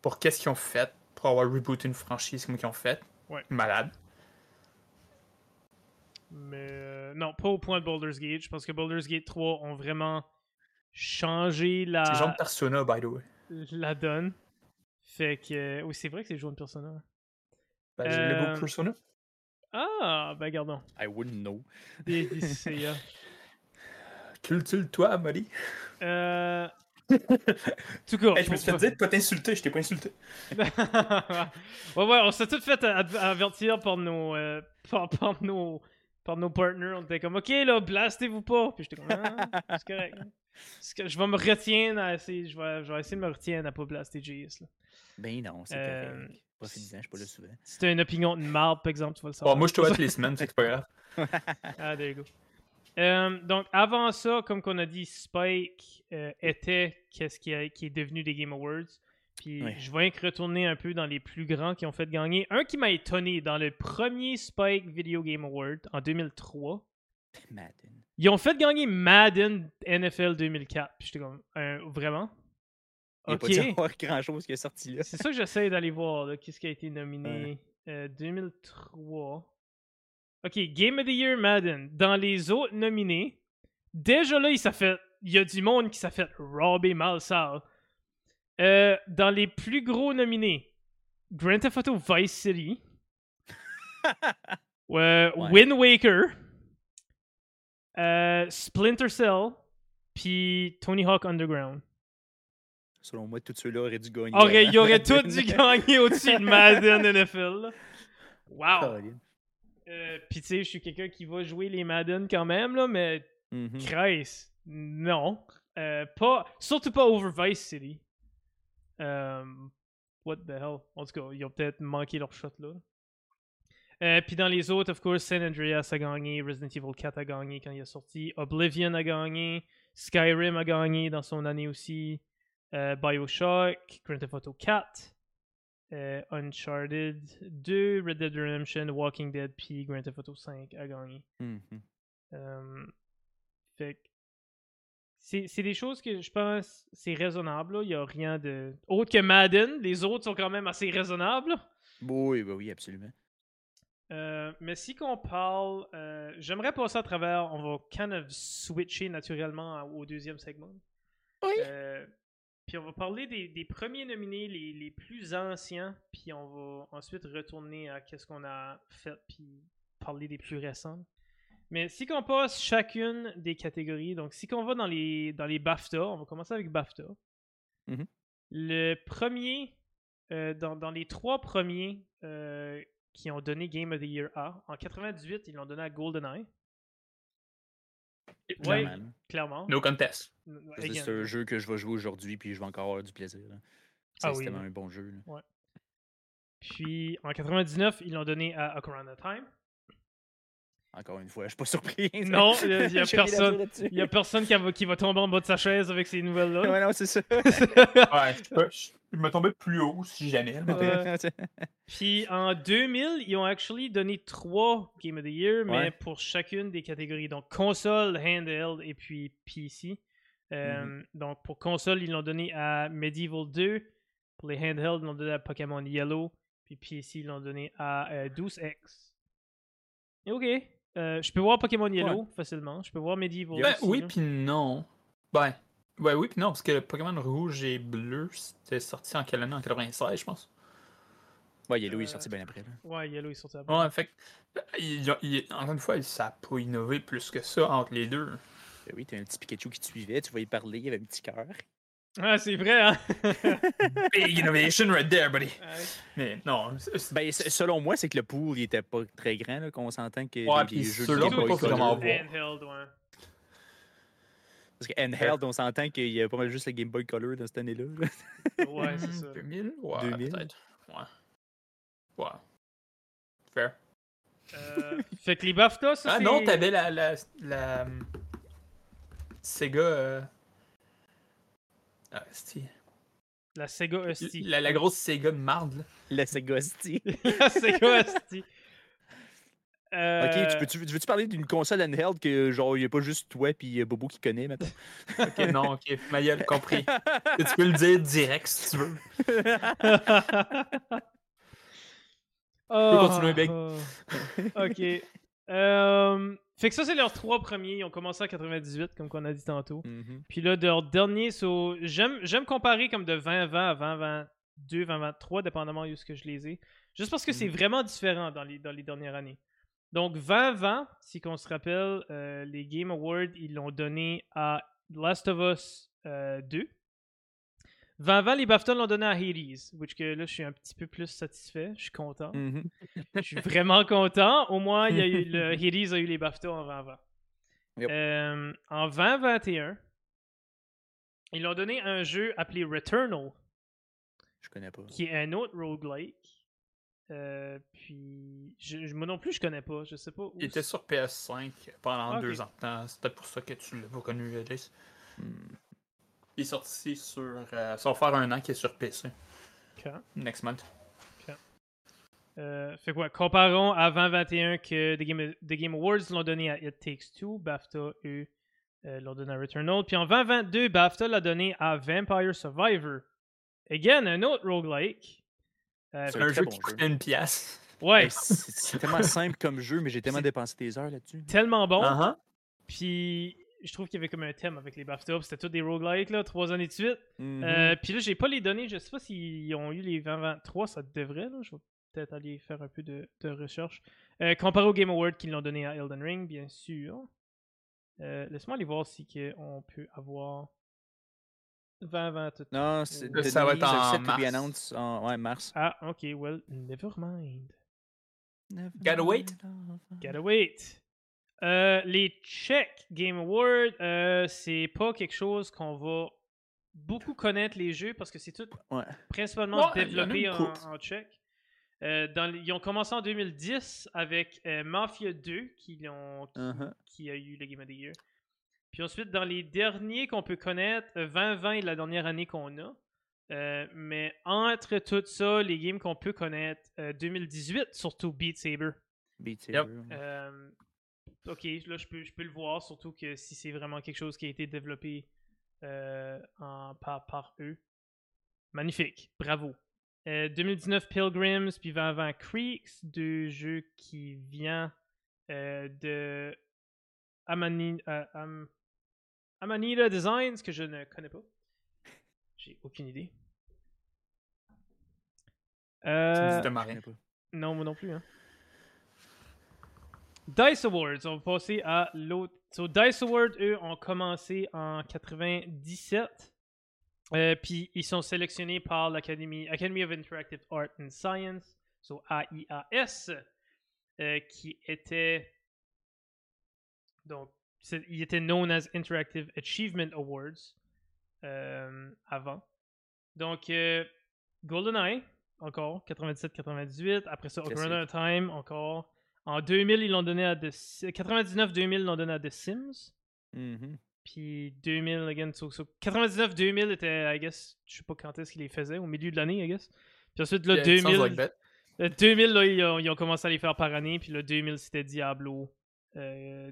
pour qu'est-ce qu'ils ont fait pour avoir rebooté une franchise comme qu'ils ont fait? Ouais. Malade. Mais euh, non, pas au point de Baldur's Gate. Je pense que Baldur's Gate 3 ont vraiment changé la. C'est genre de Persona, by the way. La donne. Fait que. Oui, c'est vrai que c'est genre de Persona. Ben, j'ai le Euh, goût Persona. Ah, ben gardons. I wouldn't know. Des- des CA. Cultule-toi, Molly. Euh. Tout cas. Hey, je me suis fait dire de pas t'insulter, je t'ai pas insulté. ouais, ouais, on s'est tout fait avertir par nos, euh, par, par nos, par nos partners. On était comme, ok, là, blastez-vous pas. Puis j'étais comme, ah, c'est correct. Que je vais me retiendre à essayer, je vais, je vais essayer de me retirer à pas blaster JS. Là. Ben non, c'est Euh, correct. Profite-en, je suis pas là souvent. Si t'as une opinion de marde, par exemple, tu vas le savoir. Bon, moi, je te vois toutes les semaines, c'est pas grave. Ah, there you go. Euh, donc, avant ça, comme qu'on a dit, Spike euh, était qu'est-ce qui, a- qui est devenu des Game Awards. Puis Ouais. je vais retourner un peu dans les plus grands qui ont fait gagner. Un qui m'a étonné dans le premier Spike Video Game Award en 2003. Madden. Ils ont fait gagner Madden NFL 2004. Puis j'étais comme, euh, vraiment? Il n'y a pas dû avoir grand-chose qui est sorti là. C'est ça que j'essaie d'aller voir, qu'est-ce qui a été nominé. Euh, 2003. Ok, Game of the Year Madden. Dans les autres nominés, déjà là, il s'est fait. Il y a du monde qui s'est fait robber mal sale. Euh, dans les plus gros nominés, Grand Theft Auto Vice City, Ouais. Wind Waker, euh, Splinter Cell, puis Tony Hawk Underground. Selon moi, tous ceux-là auraient dû gagner. Aurait, avant il aurait tout Madden. dû gagner au-dessus de Madden NFL. Wow! Euh, Puis tu sais, je suis quelqu'un qui va jouer les Madden quand même, là, mais Mhm. Christ, non. Euh, pas, surtout pas over Vice City. What the hell? En tout cas, ils ont peut-être manqué leur shot là. Euh, Puis dans les autres, of course, San Andreas a gagné, Resident Evil 4 a gagné quand il est sorti, Oblivion a gagné, Skyrim a gagné dans son année aussi, euh, Bioshock, Grand Theft Auto 4, euh, Uncharted 2, Red Dead Redemption, Walking Dead, puis Grand Theft Auto 5 a gagné. Fait que c'est des choses que je pense c'est raisonnable. là. Il n'y a rien de. Autre que Madden, les autres sont quand même assez raisonnables. Oui, oui, oui, absolument. Euh, mais si qu'on parle, euh, j'aimerais passer à travers, on va kind of switcher naturellement au deuxième segment. Oui. Euh, puis on va parler des, des premiers nominés, les, les plus anciens, puis on va ensuite retourner à qu'est-ce qu'on a fait, puis parler des plus récents. Mais si qu'on passe chacune des catégories, donc si qu'on va dans les, dans les BAFTA, on va commencer avec BAFTA. Mhm. Le premier, euh, dans, dans les trois premiers euh, qui ont donné Game of the Year A, en 98, ils l'ont donné à GoldenEye, Ouais. Clairement. No contest. C'est un jeu que je vais jouer aujourd'hui, puis je vais encore avoir du plaisir. C'est Ah oui, tellement oui. un bon jeu. là. Puis en 99, ils l'ont donné à Ocarina of Time. Encore une fois, je suis pas surpris. Non, il y a- personne- y a personne qui va, qui va tomber en bas de sa chaise avec ces nouvelles-là. Ouais, non, c'est ça. Ouais, je, peux- je- me tombais plus haut si jamais. Puis en 2000, ils ont actually donné trois Game of the Year, mais Ouais. pour chacune des catégories. Donc console, handheld et puis PC. Euh, Mm-hmm. Donc pour console, ils l'ont donné à Medieval 2. Pour les handheld, ils l'ont donné à Pokémon Yellow. Puis PC, ils l'ont donné à euh, 12X. Et ok. Euh, je peux voir Pokémon Yellow facilement. Je peux voir Medieval. Ben, aussi, oui, puis non. Ben, ouais, oui, puis non, parce que le Pokémon rouge et bleu, c'était sorti en quelle année? En 96, je pense. Ouais, Yellow il est Euh, sorti bien après. là. Ouais, Yellow est sorti après. Ouais, fait que, ben, il- il- encore une fois, ça n'a pas innové plus que ça entre les deux. Ben oui, t'as un petit Pikachu qui te suivait, tu vas y parler, il y avait un petit cœur. Ah, c'est vrai, hein? Big innovation right there, buddy. Ouais. Mais non, Ben, selon moi, c'est que le pool il était pas très grand, là, qu'on s'entend que Ouais, puis ceux-là, on pas vraiment Color- voir. Parce que Handheld, on s'entend qu'il y a pas mal juste le Game Boy Color dans cette année-là. là. Ouais, c'est Hmm, ça. 2000 Ouais, 2000. peut-être. Ouais. Ouais. Fair. Euh, fait que les BAFTA, ça Ah c'est... non, t'avais la, la, la hum, Sega. Euh... Ah, La Sega Hostie. la, la grosse Sega de marde, là. Le Sega Sti. La Sega Hostie. Euh, Ok, tu, peux, tu, veux-tu parler d'une console handheld que genre il n'y a pas juste toi puis Bobo qui connaît maintenant? Ok, non, ok, ma gueule, compris. tu peux le dire direct si tu veux. Oh, continuer, Big. oh. ok. Euh, fait que ça, c'est leurs trois premiers. Ils ont commencé en 98, comme qu'on a dit tantôt. Mhm. Puis là, de leur dernier, so, j'aime, comparer comme de 2020 à 2022, 2023, dépendamment de ce que je les ai. Juste parce que c'est Mhm. vraiment différent dans les, dans les dernières années. Donc, 2020, si qu'on se rappelle, euh, les Game Awards, ils l'ont donné à Last of Us euh, 2. 2020, les BAFTA l'ont donné à Hades, which que là, je suis un petit peu plus satisfait. Je suis content. Mhm. Je suis vraiment content. Au moins, il y a eu le Hades a eu les BAFTA en 2020. Yep. Euh, en 2021, ils ont donné un jeu appelé Returnal, Je connais pas. qui est un autre roguelike. Euh, puis, je, je- moi non plus, je connais pas. Je sais pas où. Il était sur PS5 pendant Ah, deux ans de temps. C'est peut-être pour ça que tu l'as pas connu, Alice. Hmm. Il est sorti sur. euh, ça va faire un an qu'il est sur PC. Ok. Next month. Euh, fait quoi? Comparons à 2021 que The Game, The Game Awards l'ont donné à It Takes Two, BAFTA, eux, euh, l'ont donné à Returnal. Puis en 2022, BAFTA l'a donné à Vampire Survivor. Again, un autre roguelike. Euh, C'est un jeu bon qui coûtait une pièce. ouais, c'est tellement simple comme jeu, mais j'ai tellement dépensé des heures là-dessus. tellement bon. Uh-huh. Puis je trouve qu'il y avait comme un thème avec les BAFTA. C'était tous des roguelikes, là, trois années de suite. Mhm. Euh, puis là, j'ai pas les données. Je sais pas s'ils ont eu les 2023. Ça devrait, là. Je vais peut-être aller faire un peu de, de recherche. Euh, comparé au Game Award qu'ils l'ont donné à Elden Ring, bien sûr. Euh, Laisse-moi aller voir si on peut avoir 2020 tout. Non, c'est Ça, va être en mars. announced en ouais, mars. Ah, ok, well, never mind. Gotta wait. Gotta wait. Euh, les Czech Game Awards, euh, c'est pas quelque chose qu'on va beaucoup connaître les jeux parce que c'est tout Ouais. principalement Ouais, développé en, en tchèque. Euh, dans ils ont commencé en 2010 avec euh, Mafia 2 qui, l'ont- qui, Uh-huh. qui a eu le Game of the Year. Puis ensuite, dans les derniers qu'on peut connaître, euh, 2020 est la dernière année qu'on a. Euh, mais entre tout ça, les games qu'on peut connaître, euh, 2018, surtout Beat Saber. Beat Yep. Saber. Euh, ok, là je peux, je peux le voir, surtout que si c'est vraiment quelque chose qui a été développé euh, en, par, par eux. Magnifique, bravo. Euh, 2019 Pilgrims, puis 2020 Creeks, deux jeux qui viennent euh, de Amani, euh, Am- Amanita Designs, que je ne connais pas. J'ai aucune idée. Tu Euh, dis de Je Marin. connais pas. non, moi non plus. Hein. Dice Awards, on va passer à l'autre. So, Dice Awards, eux, ont commencé en 97. Euh, puis ils sont sélectionnés par l'Academy Academy of Interactive Art and Science, so AIAS, euh, qui était. Donc, il était known as Interactive Achievement Awards euh, avant. Donc, euh, GoldenEye, encore, 97-98. Après ça. Ocarina of Time, encore. En 2000, ils l'ont donné à The Si- 99-2000, ils l'ont donné à The Sims. Mhm. Puis 2000, again, so, so 99-2000 était, I guess, je sais pas quand est-ce qu'ils les faisaient, au milieu de l'année, I guess. Puis ensuite, là, Yeah, 2000, sounds like that. le 2000, là, ils ont, ils ont commencé à les faire par année. Puis le 2000, c'était Diablo euh,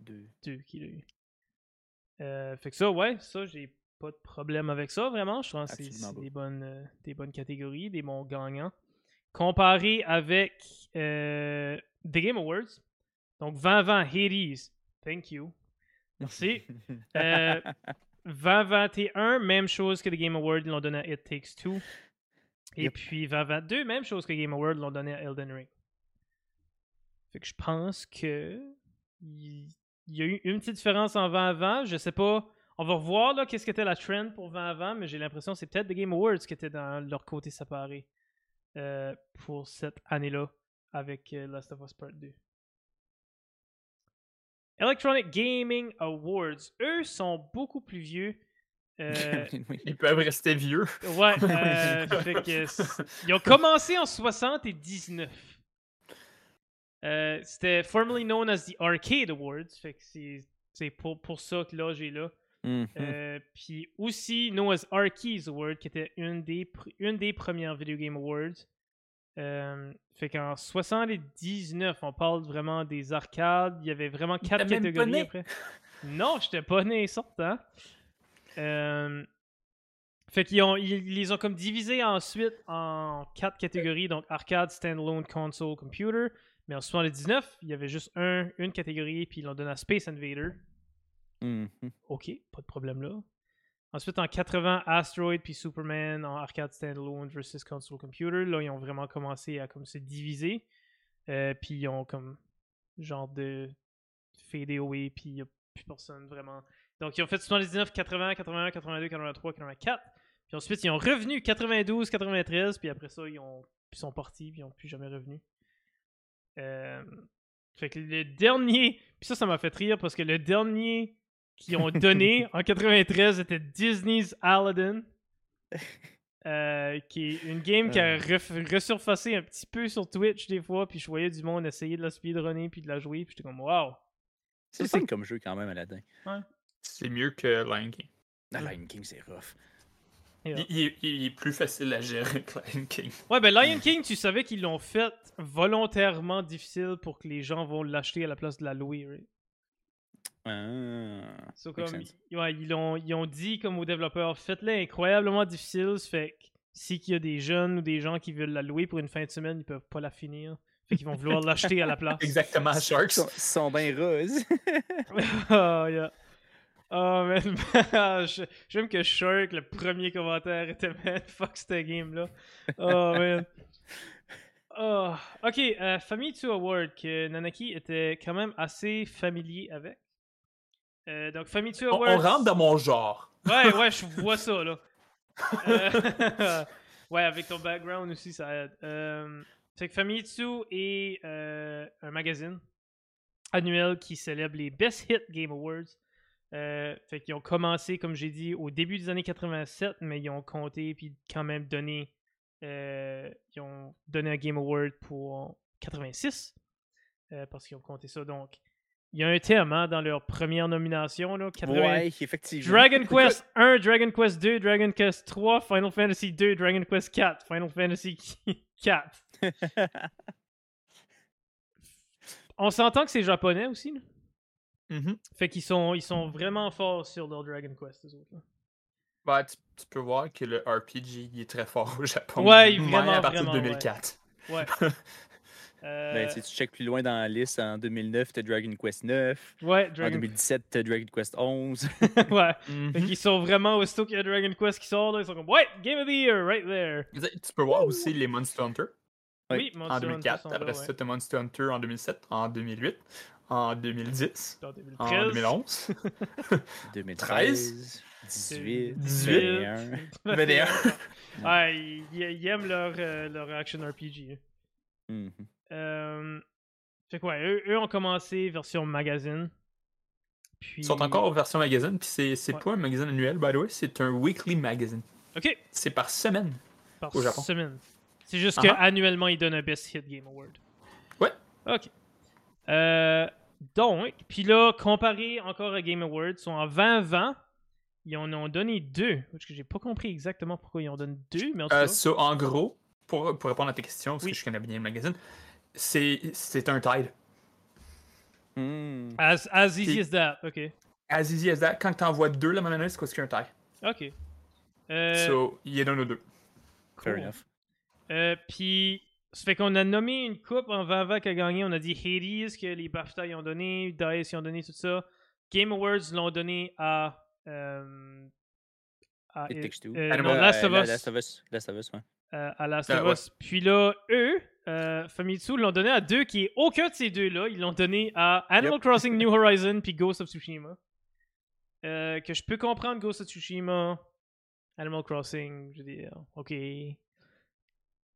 Deux. 2 qu'il a eu. Euh, fait que ça, ouais, ça, j'ai pas de problème avec ça, vraiment. Je pense que c'est des bonnes, euh, des bonnes catégories, des bons gagnants. Comparé avec euh, The Game Awards, donc 2020 Hades, thank you. Merci. Euh, 2021, même chose que The Game Awards, ils l'ont donné à It Takes Two. Et Yep. puis 2022, même chose que Game Awards, l'ont donné à Elden Ring. Fait que je pense que il y a eu une petite différence en 2020. Je sais pas. On va revoir là qu'est-ce qu'était la trend pour 2020, mais j'ai l'impression que c'est peut-être The Game Awards qui était dans leur côté séparé euh, pour cette année-là avec euh, Last of Us Part 2. Electronic Gaming Awards, eux sont beaucoup plus vieux. Euh. Ils peuvent rester vieux. Ouais, euh, fait que c- ils ont commencé en 79. Euh, C'était formerly known as the Arcade Awards, fait que c'est pour, pour ça que là j'ai là. Mhm. Euh, Puis aussi known as Arkeys Awards, qui était une des, une des premières Video Game Awards. Euh, fait qu'en 79, on parle vraiment des arcades. Il y avait vraiment quatre même pas catégories né. après. Non, j'étais pas né sortant. Euh, Fait qu'ils ont, ils, les ont comme divisés ensuite en quatre catégories, donc arcade, standalone, console, computer. Mais en 79, il y avait juste un, une catégorie, puis ils l'ont donné à Space Invader. Mhm. Ok, pas de problème là. Ensuite, en 80, Asteroid puis Superman en arcade standalone versus console computer. Là, ils ont vraiment commencé à se diviser. Euh, puis ils ont comme genre de fade away, puis il n'y a plus personne vraiment. Donc, ils ont fait 79, 80, 81, 82, 83, 84. Puis ensuite, ils ont revenu 92, 93. Puis après ça, ils, ont, sont partis, puis ils n'ont plus jamais revenu. Euh, fait que le dernier. Puis ça, ça m'a fait rire parce que le dernier qu'ils ont donné en 93 était Disney's Aladdin. Euh, qui est une game qui a ref- resurfacé un petit peu sur Twitch des fois, puis je voyais du monde essayer de la speedrunner puis de la jouer, puis j'étais comme wow. C'est fun comme jeu quand même, Aladdin. C'est mieux que Lion King. Ah. Lion King, c'est rough. Il est plus facile à gérer que Lion King. Ouais, ben Lion King, tu savais qu'ils l'ont fait volontairement difficile pour que les gens vont l'acheter à la place de la louer, right? Ah. So, comme, ils, ouais, ils, ont, ils ont dit comme aux développeurs, faites-le incroyablement difficile, fait que si qu'il y a des jeunes ou des gens qui veulent la louer pour une fin de semaine, ils peuvent pas la finir. Fait qu'ils vont vouloir l'acheter à la place. Exactement, Sharks. sont, ils sont bien roses. oh, yeah. Oh, man. J'aime que Shark, le premier commentaire était man, fuck cette game-là. Oh, man. Oh. Ok, euh, Famitsu Award, que Nanaki était quand même assez familier avec. Euh, donc, Famitsu On, Award. on rentre dans mon genre. Ouais, ouais, je vois ça, là. Euh, ouais, avec ton background aussi, ça aide. Euh, fait que Famitsu est un magazine annuel qui célèbre les Best Hit Game Awards. Fait qu'ils ont commencé, comme j'ai dit, au début des années 87, mais ils ont compté puis quand même donné, ils ont donné un Game Award pour 86 euh, parce qu'ils ont compté ça. Donc, il y a un thème hein, dans leur première nomination, là, 80 Ouais, effectivement. Dragon Quest 1, Dragon Quest 2, Dragon Quest 3, Final Fantasy 2, Dragon Quest 4, Final Fantasy 4. On s'entend que c'est japonais aussi. là. Mhm. Fait qu'ils sont, ils sont vraiment forts sur leur Dragon Quest, eux autres. là. Bah, tu, tu peux voir que le RPG il est très fort au Japon. Ouais, Même vraiment, à partir vraiment, de ouais. 2004. Ouais. Euh, Ben, si tu checkes plus loin dans la liste, en 2009, t'as Dragon Quest 9. ouais, En Dragon 2017, t'as Dragon Quest 11. ouais. Mhm. Fait qu'ils sont vraiment, aussitôt qu'il y a Dragon Quest qui sort, là, ils sont comme, ouais, Game of the Year, right there. Tu peux voir aussi les Monster Hunter. Oui, en Monster Hunter 2004. sont là, Après ouais. ça, t'as Monster Hunter en 2007, en 2008, en 2010, En en 2013. 2011. 2013, 18, 18. 21. 21. Ouais, ils, ils aiment leur, euh, leur action RPG. hein. Mhm. Euh, fait que ouais, eux, eux ont commencé version magazine. Puis... Ils sont encore en version magazine, puis c'est c'est Ouais. pas un magazine annuel, by the way, c'est un weekly magazine. Ok, C'est par semaine. par Au Japon. semaine. C'est juste Ah que ah. annuellement ils donnent un Best Hit Game Award. Ouais. Ok. Euh, donc, puis là, comparé encore à Game Awards, ils sont en 2020. Ils en ont donné deux. Parce que j'ai pas compris exactement pourquoi ils en donnent deux, mais en tout Euh, cas. en gros, pour, pour répondre à ta question, parce Oui. que je connais bien le magazine, c'est c'est un tide. Hmm. As, as easy as that. Ok. As easy as that, quand t'envoies deux la même année, c'est quoi qu'un tide? Ok. Euh, So, il est dans nos deux. Fair cool. enough. Euh, puis, ça fait qu'on a nommé une coupe en 2020 qui a gagné. On a dit Hades, que les BAFTA ils ont donné, DICE ils ont donné tout ça. Game Awards l'ont donné à. euh, à, It Takes Two. euh, non, Last of Us. Last of Us. Last of Us, ouais. euh, à Last of. Us. Puis là, eux, euh, Famitsu l'ont donné à deux qui est aucun de ces deux-là. Ils l'ont donné à Animal Yep. Crossing New Horizon puis Ghost of Tsushima. Euh, que je peux comprendre Ghost of Tsushima, Animal Crossing, je veux dire, ok.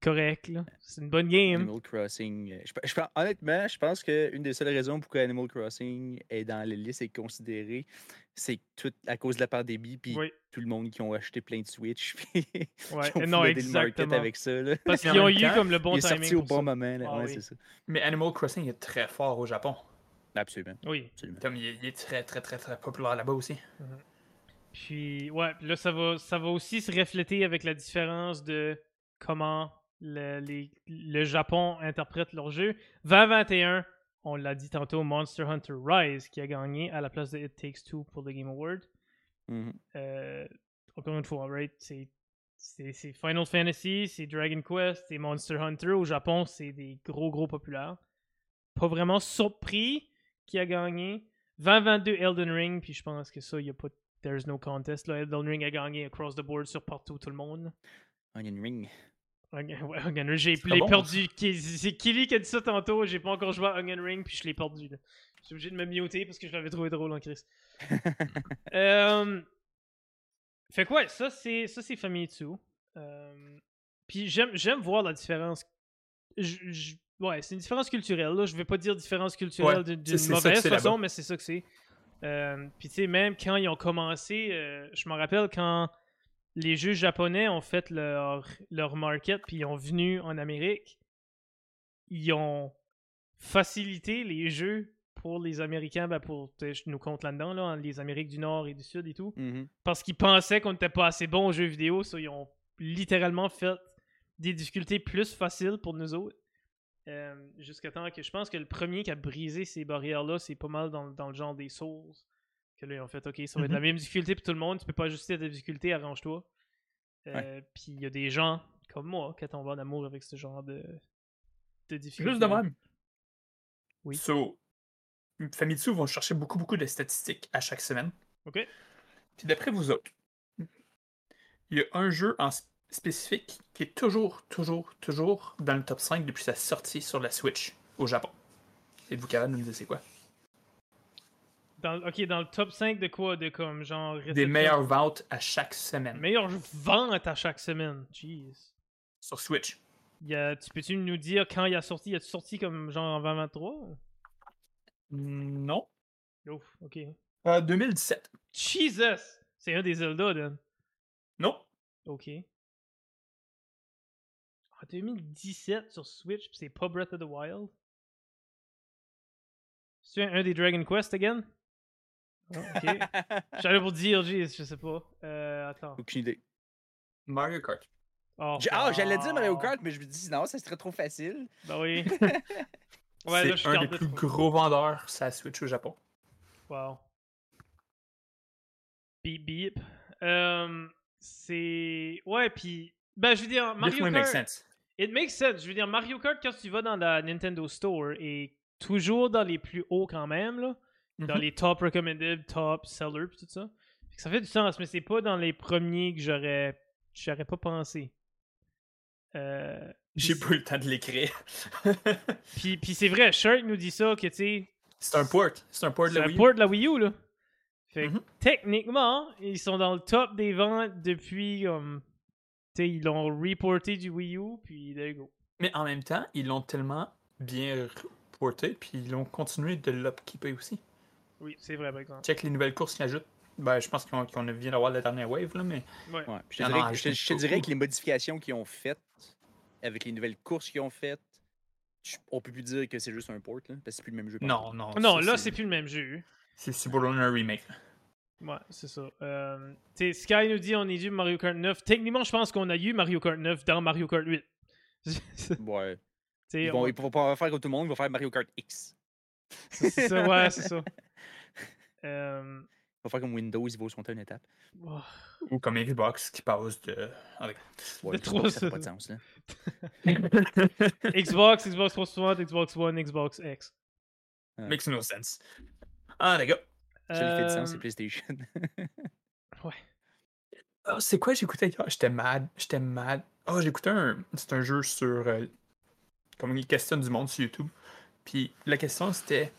Correct, là. C'est une bonne game. Animal Crossing. euh, je je pense- honnêtement, je pense qu'une des seules raisons pour que Animal Crossing est dans la liste et considéré, c'est tout à cause de la pandémie, puis Oui, tout le monde qui ont acheté plein de Switch, puis ouais. qui ont Non, floodé le market exactement. avec ça. Là. Parce qu'ils ont eu temps, comme le bon Il est timing. sorti au bon ça. moment. Là. Ah ouais, oui. c'est ça. Mais Animal Crossing est très fort au Japon. Absolument. Oui. absolument. Comme il est, il est très, très, très, très populaire là-bas aussi. Puis, ouais, puis là, ça va, ça va aussi se refléter avec la différence de comment le, les- le Japon interprète leur jeu. 2021, on l'a dit tantôt, Monster Hunter Rise qui a gagné à la place de It Takes Two pour le Game Award. Mhm. Euh, encore une fois, right? C'est c'est Final Fantasy, c'est Dragon Quest, c'est Monster Hunter. Au Japon, c'est des gros, gros populaires. Pas vraiment surpris qui a gagné. 2022 Elden Ring, puis je pense que ça, il n'y a pas. There's no contest. Là. Elden Ring a gagné across the board sur partout, tout le monde. Onion Ring. Onion Ring, j'ai perdu. C'est Killy qui a dit ça tantôt. J'ai pas encore joué à Onion Ring, puis je l'ai perdu. Je suis obligé de me muter parce que je l'avais trouvé drôle en Chris. euh, fait quoi, ça c'est ça c'est Famitsu. Euh, puis j'aime j'aime voir la différence. ouais, c'est une différence culturelle. Là. Je vais pas dire différence culturelle d'une mauvaise façon, mais c'est ça que c'est. Euh, puis tu sais, même quand ils ont commencé, euh, je me rappelle quand les jeux japonais ont fait leur, leur market, puis ils ont venu en Amérique, ils ont facilité les jeux pour les Américains, ben pour, je nous compte là-dedans, là, les Amériques du Nord et du Sud et tout, mm-hmm. parce qu'ils pensaient qu'on n'était pas assez bon aux jeux vidéo, ils ont littéralement fait des difficultés plus faciles pour nous autres. Euh, jusqu'à temps que je pense que le premier qui a brisé ces barrières-là, c'est pas mal dans, dans, le genre des Souls. Que là, ils ont fait, ok, ça va être la mm-hmm. même difficulté pour tout le monde, tu peux pas ajuster ta difficulté, arrange-toi. Euh, puis il y a des gens comme moi qui tombent en amour avec ce genre de, de difficulté. Juste de même. Oui. So, Famitsu vont chercher beaucoup, beaucoup de statistiques à chaque semaine. OK. Puis d'après vous autres, il y a un jeu en spécifique qui est toujours, toujours, toujours dans le top 5 depuis sa sortie sur la Switch au Japon. Êtes-vous capable de nous dire c'est quoi? Dans, ok, dans le top 5 de quoi? De comme genre. Des meilleures ventes à chaque semaine. Meilleures ventes à chaque semaine. Jeez. Sur Switch. Y a, tu peux-tu nous dire quand il a sorti? Il a sorti comme genre en 2023? Non. Ouf, ok. 2017. Euh, Jesus! C'est un des Zelda, Dan. Non. Ok. En 2017 sur Switch, c'est pas Breath of the Wild? C'est un, des Dragon Quest again? Oh, ok. J'allais pour dire, je sais pas. Euh, attends. Aucune idée. Mario Kart. Oh, ah, j'allais dire Mario Kart, mais je me dis non, ça serait trop facile. Bah oui. c'est un des plus gros vendeurs sur la Switch au Japon. Wow. Beep beep. Euh, c'est. Ouais, puis. Ben, je veux dire, Mario Kart. Makes sense. It makes sense. Je veux dire, Mario Kart, quand tu vas dans la Nintendo Store, est toujours dans les plus hauts quand même, là. Dans mhm. les top recommended, top seller, pis tout ça. Ça fait du sens, mais c'est pas dans les premiers que j'aurais. J'aurais pas pensé. Euh, j'ai pas eu le temps de l'écrire. puis, puis c'est vrai, Shark nous dit ça, que tu sais. C'est un port. C'est un port de la Wii U. C'est un port de la Wii U, là. Fait que, mm-hmm. techniquement, ils sont dans le top des ventes depuis tu sais, ils l'ont reporté du Wii U, puis there you go. Mais en même temps, ils l'ont tellement bien reporté, puis ils l'ont continué de l'upkeeper aussi. Oui, c'est vrai, par exemple. Check les nouvelles courses qu'ils ajoutent. Ben, je pense qu'on vient d'avoir la dernière wave, là, mais. Ouais. Je, te dirais, je, te dirais, que les modifications qu'ils ont faites avec les nouvelles courses qu'ils ont faites, on peut plus dire que c'est juste un port, là, parce que c'est plus le même jeu. Non, non. Non, là, c'est plus le même jeu. C'est un remake. Ouais, c'est ça. Euh, Sky nous dit on est dû Mario Kart 9. Techniquement, je pense qu'on a eu Mario Kart 9 dans Mario Kart 8. ouais. Ils vont, vont pas faire comme tout le monde, ils vont faire Mario Kart X. C'est ça, ouais, c'est ça. Euh... Ils vont faire comme Windows, ils vont sauter une étape. Ou comme Xbox qui passe de. Avec... Ouais, Xbox, ça n'a pas de sens, là. Xbox, Xbox 360, Xbox One, Xbox X. Makes no sense. Ah, les gars. Ça fait du sens, c'est euh, PlayStation. ouais. Oh, c'est quoi j'écoutais hier? J'étais mad. J'étais mad. Oh, j'écoutais un. C'est un jeu sur. Euh, comme il questionne du monde sur YouTube. Puis la question c'était.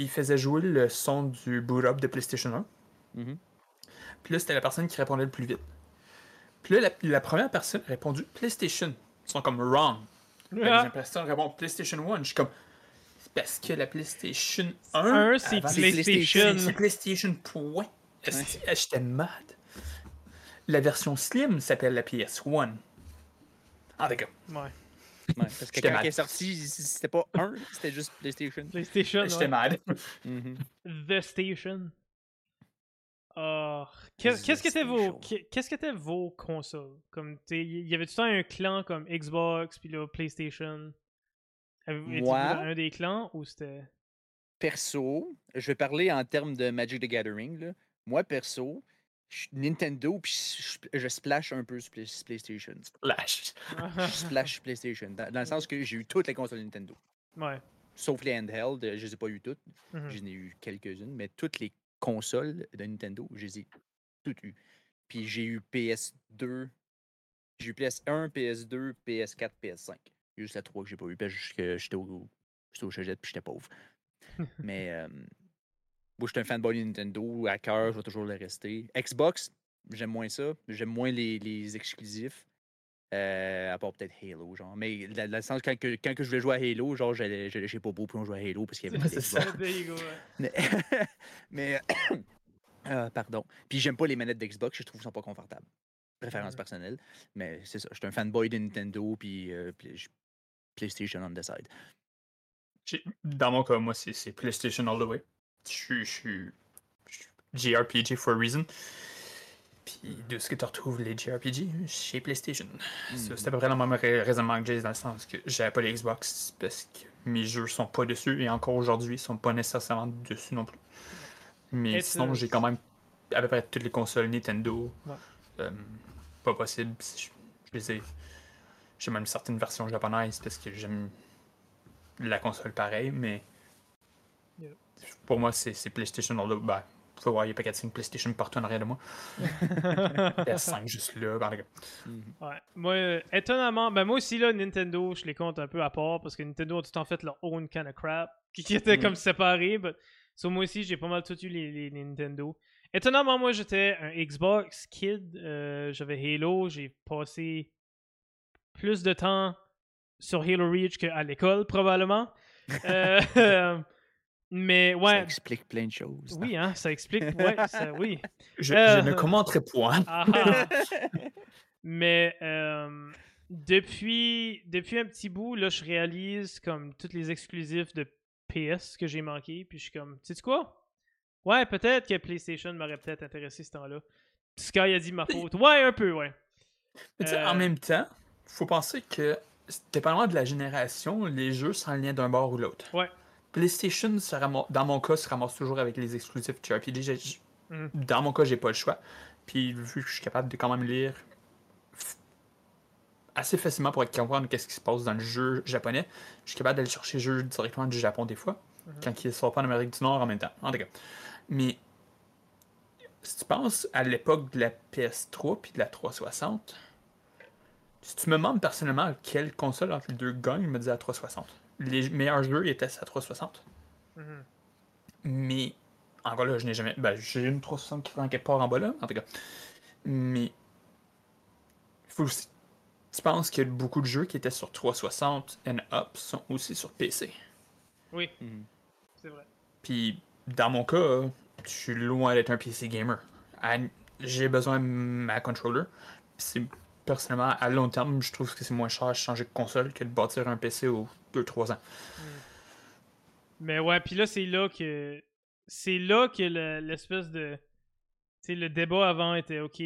Il faisait jouer le son du boot up de PlayStation 1. Mm-hmm. Puis là, c'était la personne qui répondait le plus vite. Puis là, la, première personne a répondu PlayStation. Ils sont comme wrong. La deuxième personne répond PlayStation 1. Je suis comme. Parce que la PlayStation 1. c'est PlayStation. C'est PlayStation point. J'étais mad. La version Slim s'appelle la PS1. Ah, d'accord. Ouais. Ouais, parce que quand elle est sortie, c'était pas 1, c'était juste PlayStation. PlayStation. J'étais mad. Mm-hmm. The Station. Oh, qu'est-ce que c'était vos qu'est-ce que étaient vos consoles? Comme il y avait tout le temps un clan comme Xbox puis là PlayStation? Moi, un des clans ou c'était? Perso, je vais parler en termes de Magic the Gathering là. Moi perso, Nintendo, puis je, splash un peu sur PlayStation. Splash. je splash PlayStation. Dans, le sens que j'ai eu toutes les consoles Nintendo. Ouais. Sauf les handheld, je les ai pas eu toutes. Mm-hmm. J'en ai eu quelques-unes, mais toutes les consoles de Nintendo, je les ai toutes eues. Puis j'ai eu PS2, j'ai eu PS1, PS2, PS4, PS5. Juste la 3 que j'ai pas eu, parce que j'étais au, j'étais au puis j'étais pauvre. mais euh, moi, je suis un fanboy de Nintendo. À cœur, je vais toujours le rester. Xbox, j'aime moins ça. J'aime moins les, les exclusifs. Euh, à part peut-être Halo, genre. Mais dans le sens, quand, que, quand que je voulais jouer à Halo, genre, j'allais chez Popo pour jouer à Halo parce qu'il y avait C'est ça, Mais, mais euh, pardon. Puis j'aime pas les manettes d'Xbox, je trouve qu'ils sont pas confortables. Préférence personnelle. Mais c'est ça, je suis un fanboy de Nintendo, puis euh, PlayStation on the side. Dans mon cas, moi, c'est PlayStation all the way. Je suis JRPG for a reason. Puis de ce que tu retrouves les JRPG chez PlayStation. C'est à peu près le même raisonnement que j'ai dans le sens que j'avais pas les Xbox parce que mes jeux sont pas dessus et encore aujourd'hui ils sont pas nécessairement dessus non plus. Mais sinon, j'ai quand même à peu près toutes les consoles Nintendo. Euh, pas possible. Je, je les ai. J'ai même certaines versions japonaises parce que j'aime la console pareil, mais pour moi, c'est PlayStation all the ben, voir, il y a pas de PlayStation partout en arrière de moi. PS5 juste là. Mhm. Ouais. Moi, euh, étonnamment, ben moi aussi, là, Nintendo, je les compte un peu à part parce que Nintendo a tout en fait leur own kind of crap qui, était comme séparé. mais So, moi aussi, j'ai pas mal tout eu les, Nintendo. Étonnamment, moi, j'étais un Xbox kid. Euh, j'avais Halo. J'ai passé plus de temps sur Halo Reach qu'à l'école, probablement. euh, Mais ouais. Ça explique plein de choses. Oui, hein, ça explique. Ouais, ça, oui. Je, euh, ne commenterai point. Ah, ah. Mais euh, depuis, depuis un petit bout, là, je réalise comme tous les exclusifs de PS que j'ai manqué. Puis je suis comme, tu sais quoi? Ouais, peut-être que PlayStation m'aurait peut-être intéressé ce temps-là. Sky a dit ma faute. Ouais, un peu, ouais. Mais en euh, même temps, faut penser que, dépendamment de la génération, les jeux sont en lien d'un bord ou l'autre. Ouais. PlayStation, dans mon cas, se ramasse toujours avec les exclusifs JRPG. Mm. Dans mon cas, j'ai pas le choix. Puis vu que je suis capable de quand même lire assez facilement pour comprendre qu'est-ce qui se passe dans le jeu japonais, je suis capable d'aller chercher le jeu directement du Japon des fois, mm-hmm. quand il ne sort pas en Amérique du Nord en même temps. En tout cas. Mais si tu penses à l'époque de la PS3 puis de la 360, si tu me demandes personnellement quelle console entre les deux gagne, je me dis la 360 les meilleurs jeux étaient à 360. Mm-hmm. Mais, encore là, je n'ai jamais. Ben, j'ai une 360 qui prend quelque part en bas là, en tout cas. Mais, faut aussi. Tu penses que beaucoup de jeux qui étaient sur 360 and up sont aussi sur PC. Oui, mm-hmm. c'est vrai. Puis, dans mon cas, je suis loin d'être un PC gamer. J'ai besoin de ma controller. c'est personnellement, à long terme, je trouve que c'est moins cher de changer de console que de bâtir un PC aux 2-3 ans. Hmm. Mais ouais, puis là, c'est là que. C'est là que l'espèce de. Tu le débat avant était OK.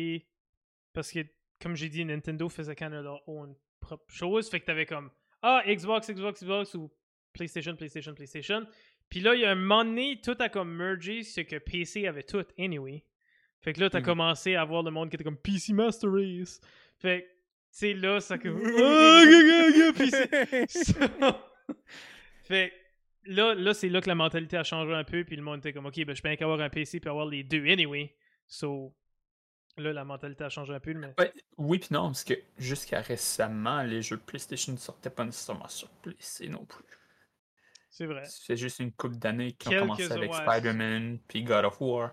Parce que, comme j'ai dit, Nintendo faisait quand même leur own propre chose. Fait que t'avais comme. Ah, Xbox, Xbox, Xbox ou PlayStation, PlayStation, PlayStation. Puis là, il y a un moment donné, tout a comme mergé, c'est que PC avait tout, anyway. Fait que là, t'as hmm. commencé à voir le monde qui était comme PC Master Race. Fait que, tu là, ça comme. fait là, là c'est là que la mentalité a changé un peu, puis le monde était comme, ok, ben je peux qu'avoir un PC puis avoir les deux anyway. So, là, la mentalité a changé un peu. Mais... oui, puis non, parce que jusqu'à récemment, les jeux PlayStation ne sortaient pas nécessairement sur PC non plus. C'est vrai. C'est juste une couple d'années qui ont commencé avec Spider-Man, puis God of War,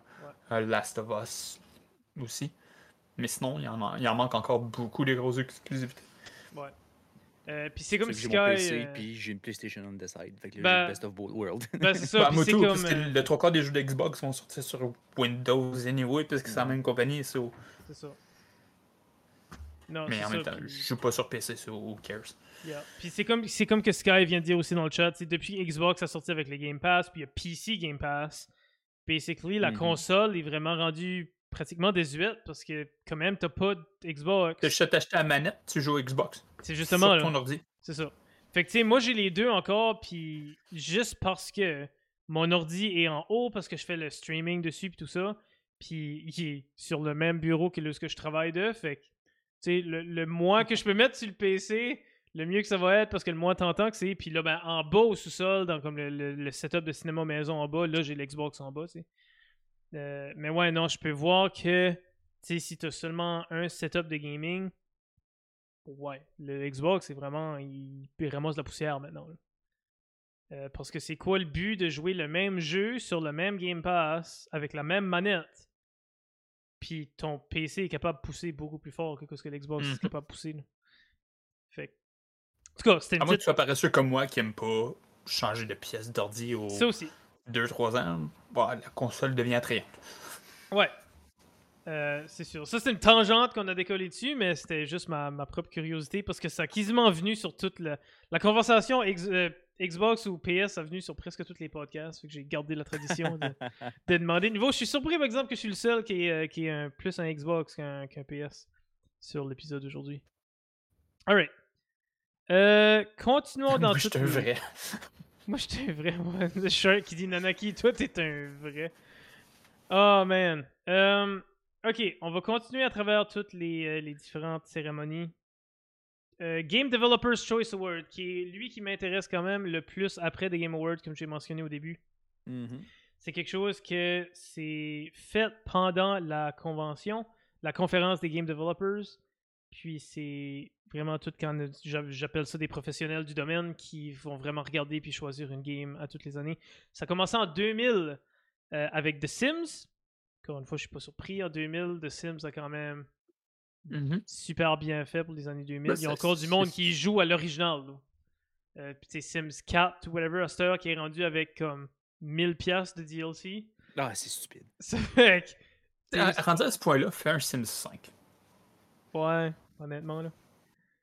euh, Last of Us aussi. Mais sinon, il y en, il en manque encore beaucoup des grosses exclusivités. Ouais. Euh, puis c'est comme Sky. J'ai mon PC, euh, puis j'ai une PlayStation on the side. Fait que le ben, best of both worlds. Ben, c'est ça. bah, c'est comme... parce que euh, le trois quarts des jeux d'Xbox sont sortis sur Windows anyway, parce que c'est la même compagnie. So... C'est ça. Non, mais en même temps, je suis pas sur PC, so who cares? Yeah. Puis c'est comme, c'est comme que Sky vient de dire aussi dans le chat, depuis Xbox a sorti avec le Game Pass, puis il y a PC Game Pass, basically, la mm-hmm. console est vraiment rendue pratiquement désuète parce que quand même t'as pas de Xbox. Tu as acheté la manette, tu joues Xbox. C'est justement sur ton ordi. C'est ça. Fait que tu sais, moi j'ai les deux encore, puis juste parce que mon ordi est en haut parce que je fais le streaming dessus puis tout ça, Puis il est sur le même bureau que le, ce que je travaille de. Fait que, sais, le, moins que je peux mettre sur le PC, le mieux que ça va être parce que le moins tentant que c'est. Puis là, ben, en bas au sous-sol, dans comme le, setup de cinéma maison en bas, là, j'ai l'Xbox en bas, tu sais. Euh, mais ouais, non, je peux voir que, tu sais, si t'as seulement un setup de gaming, ouais, le Xbox, c'est vraiment, il, il ramasse la poussière maintenant. Euh, parce que c'est quoi le but de jouer le même jeu sur le même Game Pass avec la même manette? Puis ton PC est capable de pousser beaucoup plus fort que ce que l'Xbox est mhm. capable de pousser. Fait En tout cas, c'était une À moins que tu sois paresseux comme moi qui aime pas changer de pièce d'ordi au 2-3 ans, la console devient attrayante. Ouais. Euh, c'est sûr. Ça, c'est une tangente qu'on a décollé dessus, mais c'était juste ma, ma, propre curiosité parce que ça a quasiment venu sur toute la, la conversation euh, Xbox ou PS a venu sur presque tous les podcasts. Fait que j'ai gardé la tradition de, de, demander. Niveau, je suis surpris par exemple que je suis le seul qui est, euh, qui est un, plus un Xbox qu'un PS sur l'épisode d'aujourd'hui. Alright. Euh, continuons dans Moi, tout. Je un vrai. Moi, je suis un vrai. Moi, shirt qui dit Nanaki, toi, t'es un vrai. Oh man. Um, ok, on va continuer à travers toutes les, euh, les différentes cérémonies euh, Game Developers Choice Award, qui est lui qui m'intéresse quand même le plus après des Game Awards, comme j'ai mentionné au début. Mm-hmm. C'est quelque chose que c'est fait pendant la convention, la conférence des Game Developers. Puis c'est vraiment tout quand j'appelle ça des professionnels du domaine qui vont vraiment regarder puis choisir une game à toutes les années. Ça a commencé en 2000 euh, avec The Sims. Encore une fois, je suis pas surpris. En 2000, The Sims a quand même Mm-hmm. super bien fait pour les années 2000. Ben, Il y a encore du monde qui joue à l'original. Euh, Puis Sims 4 ou whatever, Aster qui est rendu avec comme 1000 pièces de DLC. Ah, c'est stupide. Ça fait Rendu à ce point-là, fais un Sims 5. Ouais, honnêtement, là.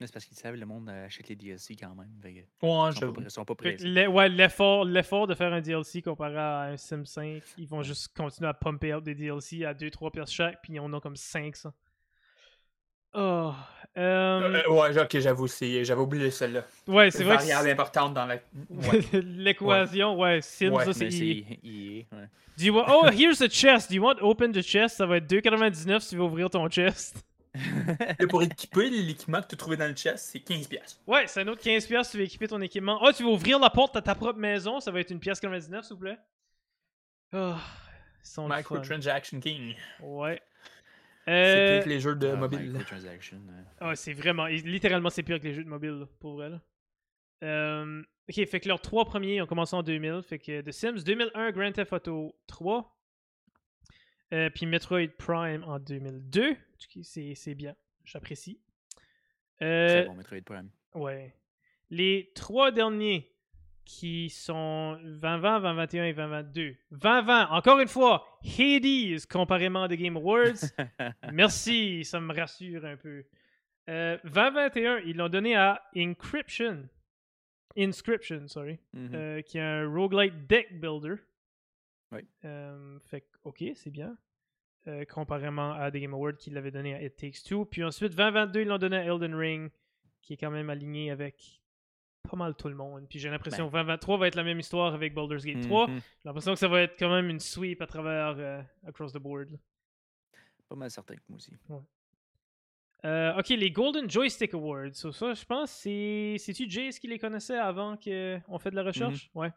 C'est parce qu'ils savent le monde achète les DLC quand même. ouais, Ils sont pas prêts. ouais, l'effort, l'effort de faire un DLC comparé à un Sims 5, ils vont juste continuer à pumper out des DLC à 2-3 pièces chaque, puis ils en ont comme 500. Oh. Euh, ouais, ok, j'avoue, j'avais oublié celle-là. Ouais, c'est vrai. Variable importante dans l'équation. Ouais. Sims, ouais, ça c'est. Do you want... Oh, here's a chest. Do you want to open the chest? Ça va être 2,99 si tu veux ouvrir ton chest. Et pour équiper l'équipement que tu as trouvé dans le chest, c'est 15$. Ouais, c'est un autre 15$ si tu veux équiper ton équipement. Oh, tu veux ouvrir la porte à ta propre maison? Ça va être une pièce 99, s'il vous plaît. Oh, Microtransaction King. Ouais. C'est pire euh, que les jeux de ah, mobile. Ah, c'est vraiment. Littéralement, c'est pire que les jeux de mobile, pour vrai. Euh, ok, fait que leurs trois premiers ont commencé en 2000. Fait que The Sims 2001, Grand Theft Auto 3. Euh, puis Metroid Prime en 2002. C'est bien. J'apprécie. c'est bon, Metroid Prime. Ouais. Les trois derniers qui sont 2020, 2021 et 2022. 2020, encore une fois, Hades comparément à The Game Awards. Merci, ça me rassure un peu. 2021, euh, ils l'ont donné à Encryption. Inscription, sorry. Mm-hmm. Euh, qui est un roguelite deck builder. Oui. Euh, fait ok, c'est bien. comparément à The Game Awards qui l'avait donné à It Takes Two. Puis ensuite, 2022, ils l'ont donné à Elden Ring, qui est quand même aligné avec pas mal tout le monde. Puis j'ai l'impression que 2023 va être la même histoire avec Baldur's Gate 3. Mhm. J'ai l'impression que ça va être quand même une sweep à travers euh, across the board. Pas mal certain que moi aussi. Euh, ok, les Golden Joystick Awards. ça, je pense, c'est. C'est-tu Jace qui les connaissait avant qu'on fait de la recherche? Mhm. Ouais.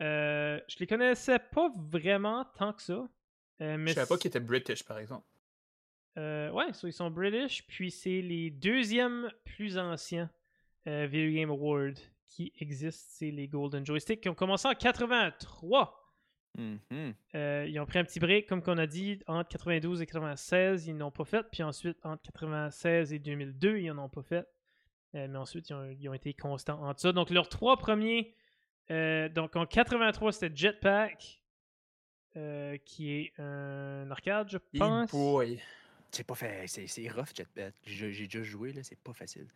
Euh, je les connaissais pas vraiment tant que ça. mais je savais pas qu'ils étaient British, par exemple. ouais, ils sont British, puis c'est les deuxièmes plus anciens euh, Video Game Award qui existent, c'est les Golden Joystick qui ont commencé en 83. Mm-hmm. Euh, ils ont pris un petit break, comme qu'on a dit, entre 92 et 96, ils n'ont pas fait. Puis ensuite, entre 96 et 2002, ils n'en ont pas fait. Euh, mais ensuite, ils ont, été constants en ça. Donc, leurs trois premiers, donc en 83, c'était Jetpack, qui est un arcade, je pense. C'est pas fait, c'est rough Jetpack. J'ai déjà joué, là, c'est pas facile.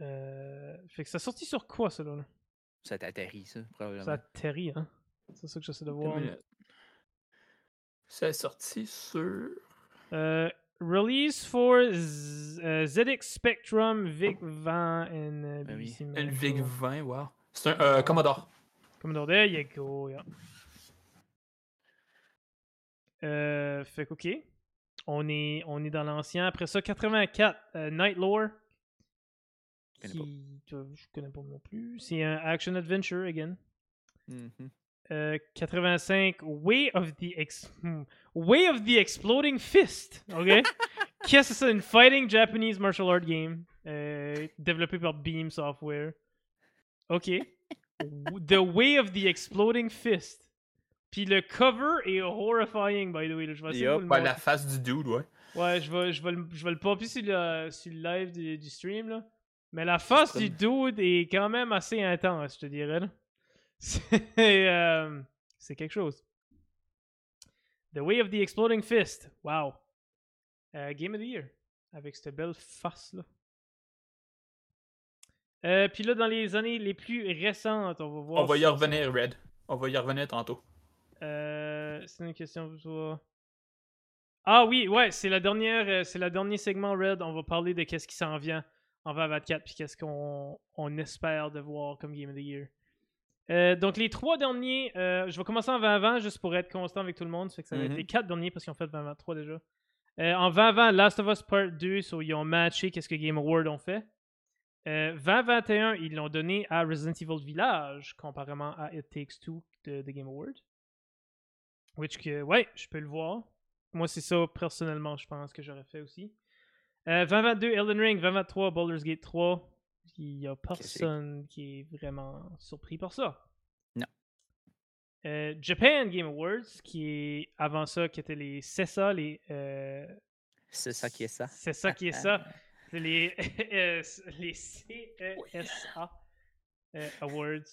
Euh, fait que ça sorti sur quoi, ça, là? Ça atterri, ça, probablement. Ça atterri, hein? C'est ça que j'essaie de voir. C'est sorti sur... Euh, release for Z uh, ZX Spectrum VIC-20 and uh, BBC Un VIC-20, wow. C'est un euh, Commodore. Commodore, there you go, yeah. Euh, fait que, ok. On est, on est dans l'ancien. Après ça, 84, euh, Night Lore. Je connais Qui, je connais pas non plus. C'est un action adventure, again. Mhm. Euh, 85, Way of the Ex- hmm, Way of the Exploding Fist. Ok? Qu'est-ce que c'est? Une fighting Japanese martial art game. euh, développé par Beam Software. Ok. The Way of the Exploding Fist. Puis le cover est horrifying, by the way. là. Je vais essayer de montrer. la face du dude, ouais. Ouais, je vais, je vais, le, je vais le popper sur le, sur le live du, du stream, là. Mais la face du dude est quand même assez intense, je te dirais. C'est, euh, c'est quelque chose. The Way of the Exploding Fist. Wow. Euh, Game of the Year. Avec cette belle face-là. Euh, Puis là, dans les années les plus récentes, on va voir... On va y revenir, Red. On va y revenir tantôt. c'est une question pour toi. Ah oui, ouais, c'est la dernière, c'est le dernier segment Red. On va parler de qu'est-ce qui s'en vient en 2024 puis qu'est-ce qu'on on espère de voir comme Game of the Year. Euh, donc les trois derniers, euh, je vais commencer en 2020 juste pour être constant avec tout le monde. Ça fait que ça va être Mhm. les quatre derniers parce qu'ils ont fait 2023 déjà. Euh, en 2020, Last of Us Part 2, so ils ont matché qu'est-ce que Game Award ont fait. Euh, 2021, ils l'ont donné à Resident Evil Village, comparément à It Takes Two de, de Game Award. Which que, ouais, je peux le voir. Moi, c'est ça, personnellement, je pense que j'aurais fait aussi. Euh, 2022, Elden Ring. 2023, Baldur's Gate 3. Il n'y a personne qui est vraiment surpris par ça. Non. Euh, Japan Game Awards, qui est avant ça, qui étaient les CESA, les. euh, C'est ça qui est ça. c'est ça qui est ça. Les, euh, les CESA euh, Awards.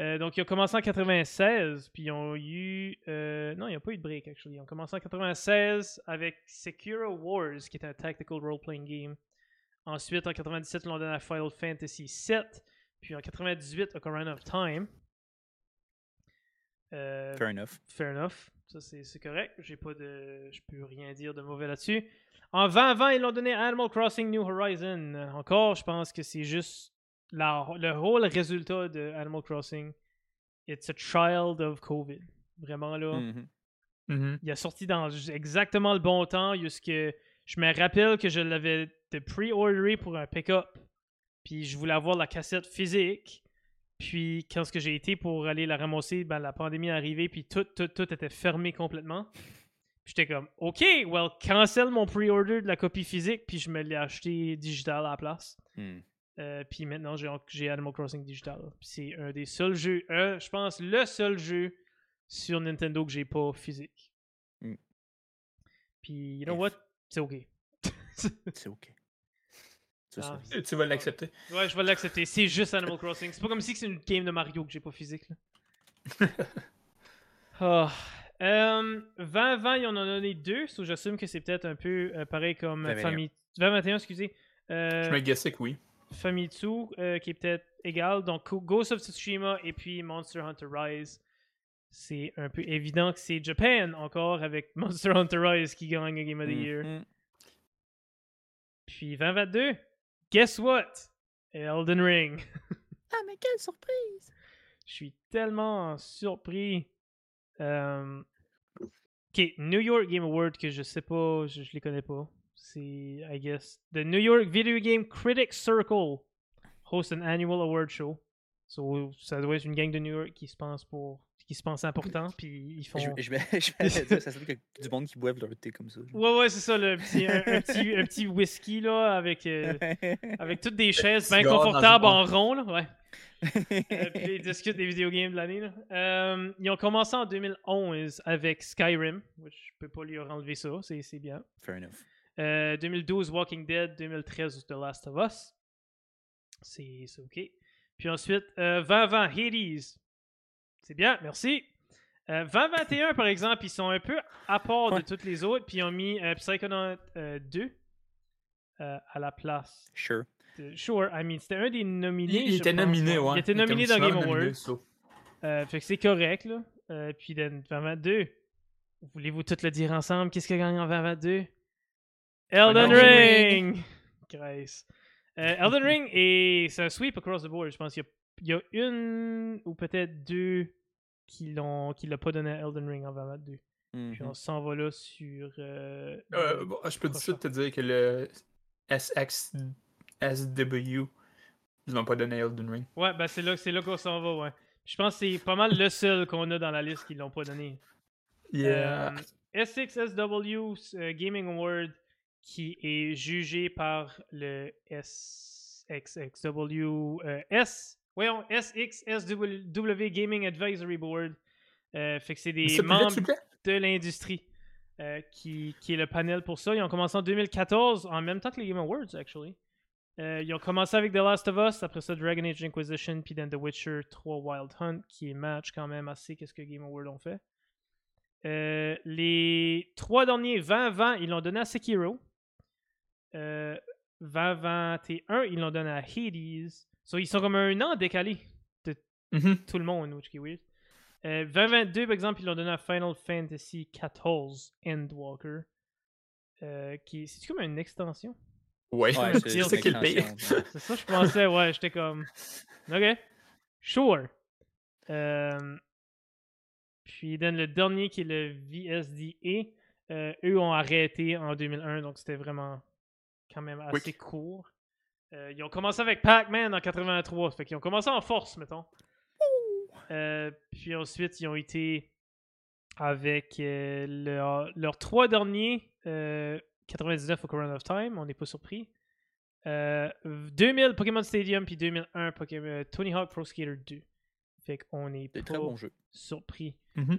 Euh, donc, ils ont commencé en 96, puis ils ont eu. euh, non, il n'y a pas eu de break, actually. Ils ont commencé en 96 avec Sekiro Wars, qui est un tactical role-playing game. Ensuite, en 97, ils l'ont donné à Final Fantasy VII. Puis en 98, Ocarina of Time. Euh, Fair enough. Fair enough. Ça, c'est correct. J'ai pas de. Je peux rien dire de mauvais là-dessus. En 2020, ils l'ont donné à Animal Crossing New Horizon. Encore, je pense que c'est juste la, le whole résultat de Animal Crossing. It's a child of COVID. Vraiment là. Mhm. Mhm. Il a sorti dans exactement le bon temps. Jusque, je me rappelle que je l'avais de pre-orderé pour un pick-up. Puis je voulais avoir la cassette physique. Puis quand ce que j'ai été pour aller la ramasser, ben, la pandémie est arrivée. Puis tout, tout, tout était fermé complètement. Puis j'étais comme, OK, well, cancel mon pre-order de la copie physique. Puis je me l'ai acheté digital à la place. Hmm. Euh, puis maintenant, j'ai, j'ai Animal Crossing Digital. Puis c'est un des seuls jeux, un, je pense, le seul jeu sur Nintendo que j'ai pas physique. Mm. Puis, you know F. what? C'est ok. C'est ok. Ah, ça- Tu vas l'accepter. Ouais, je vais l'accepter. C'est juste Animal Crossing. C'est pas comme si c'est une game de Mario que j'ai pas physique. Là. Ah. Euh, 2020, ils en ont donné deux. So j'assume que c'est peut-être un peu euh, pareil comme 2021. Famille. 2021, excusez. Euh, Je me guessais que oui. Famitsu, euh, qui est peut-être égal. Donc, Ghost of Tsushima et puis Monster Hunter Rise. C'est un peu évident que c'est Japan encore avec Monster Hunter Rise qui gagne le Game of the Year. Mhm. Puis 2022, guess what? Elden Ring. Ah, mais quelle surprise! Je suis tellement surpris. Euh, Ok, New York Game Award que je sais pas, je, je les connais pas. C'est, I guess, the New York Video Game Critics Circle host an annual award show. So, ça doit être une gang de New York qui se pense pour, qui se pense important, puis ils font. Je, je, je dire, ça serait que du monde qui boivent leur thé comme ça. Ouais, ouais, c'est ça, le petit, un, un petit, un petit whisky là avec. euh, avec toutes des chaises bien confortables en rond, là, ouais. Euh, puis ils discutent des vidéogames de l'année. là. Euh, ils ont commencé en 2011 avec Skyrim, which je peux pas lui enlever ça, c'est c'est bien. Fair enough. Euh, 2012 Walking Dead, 2013 The Last of Us. C'est ok. Puis ensuite, euh, 2020 Hades. C'est bien, merci. Euh, 2021 par exemple, ils sont un peu à part de Ouais. toutes les autres, puis ils ont mis euh, Psychonaut euh, 2 euh, à la place. Sure. de- Sure, I mean, c'était un des nominés. Il, était nominé, ouais. Il était nominé dans Game Awards. so. Euh, fait que c'est correct, là. Euh, puis dans 2022, voulez-vous tout le dire ensemble? Qu'est-ce qui a gagné en 2022? Elden Ring! Grace. Euh, Elden Ring, et c'est un sweep across the board. Je pense qu'il y a, il y a une ou peut-être deux qui l'ont qui l'a pas donné à Elden Ring en 2022. Puis on Mhm. s'en va là sur. euh, Euh, bon, je peux tout de suite te dire que le SXSW, ils n'ont pas donné Elden Ring. Ouais, ben c'est là, c'est là qu'on s'en va, ouais. Je pense que c'est pas mal le seul qu'on a dans la liste qui l'ont pas donné. Yeah. Euh, S6SW euh, Gaming Award qui est jugé par le SXXW euh, S voyons SXSW Gaming Advisory Board Euh, fait que c'est des membres de l'industrie euh, qui, qui est le panel pour ça. Ils ont commencé en 2014, en même temps que les Game Awards, actually. Euh, ils ont commencé avec The Last of Us, après ça Dragon Age Inquisition, puis then The Witcher 3 Wild Hunt, qui est match quand même assez qu'est-ce que Game Awards ont fait. Les trois derniers 2020, ils l'ont donné à Sekiro. Euh, 2021, ils l'ont donné à Hades. So, ils sont comme un an décalés Mhm. tout le monde, which is weird. Euh, 2022, par exemple, ils l'ont donné à Final Fantasy XIV Endwalker. Euh, qui c'est comme une extension? Ouais, Ouais, c'est ça qui est le une pire. extension, ouais. c'est ça je pensais ouais j'étais comme ok sure Euh, puis dans le dernier qui est le VSDA euh, eux ont arrêté en 2001 donc c'était vraiment quand même assez Quick. court Euh, ils ont commencé avec Pac-Man en 83 fait qu'ils ont commencé en force mettons Euh, puis ensuite ils ont été avec euh, leur- leurs trois derniers euh, 99 au Corona of Time on n'est pas surpris euh, 2000 Pokémon Stadium puis 2001 Pokémon, euh, Tony Hawk Pro Skater 2. Fait qu'on est pas très bon jeu. surpris Mhm.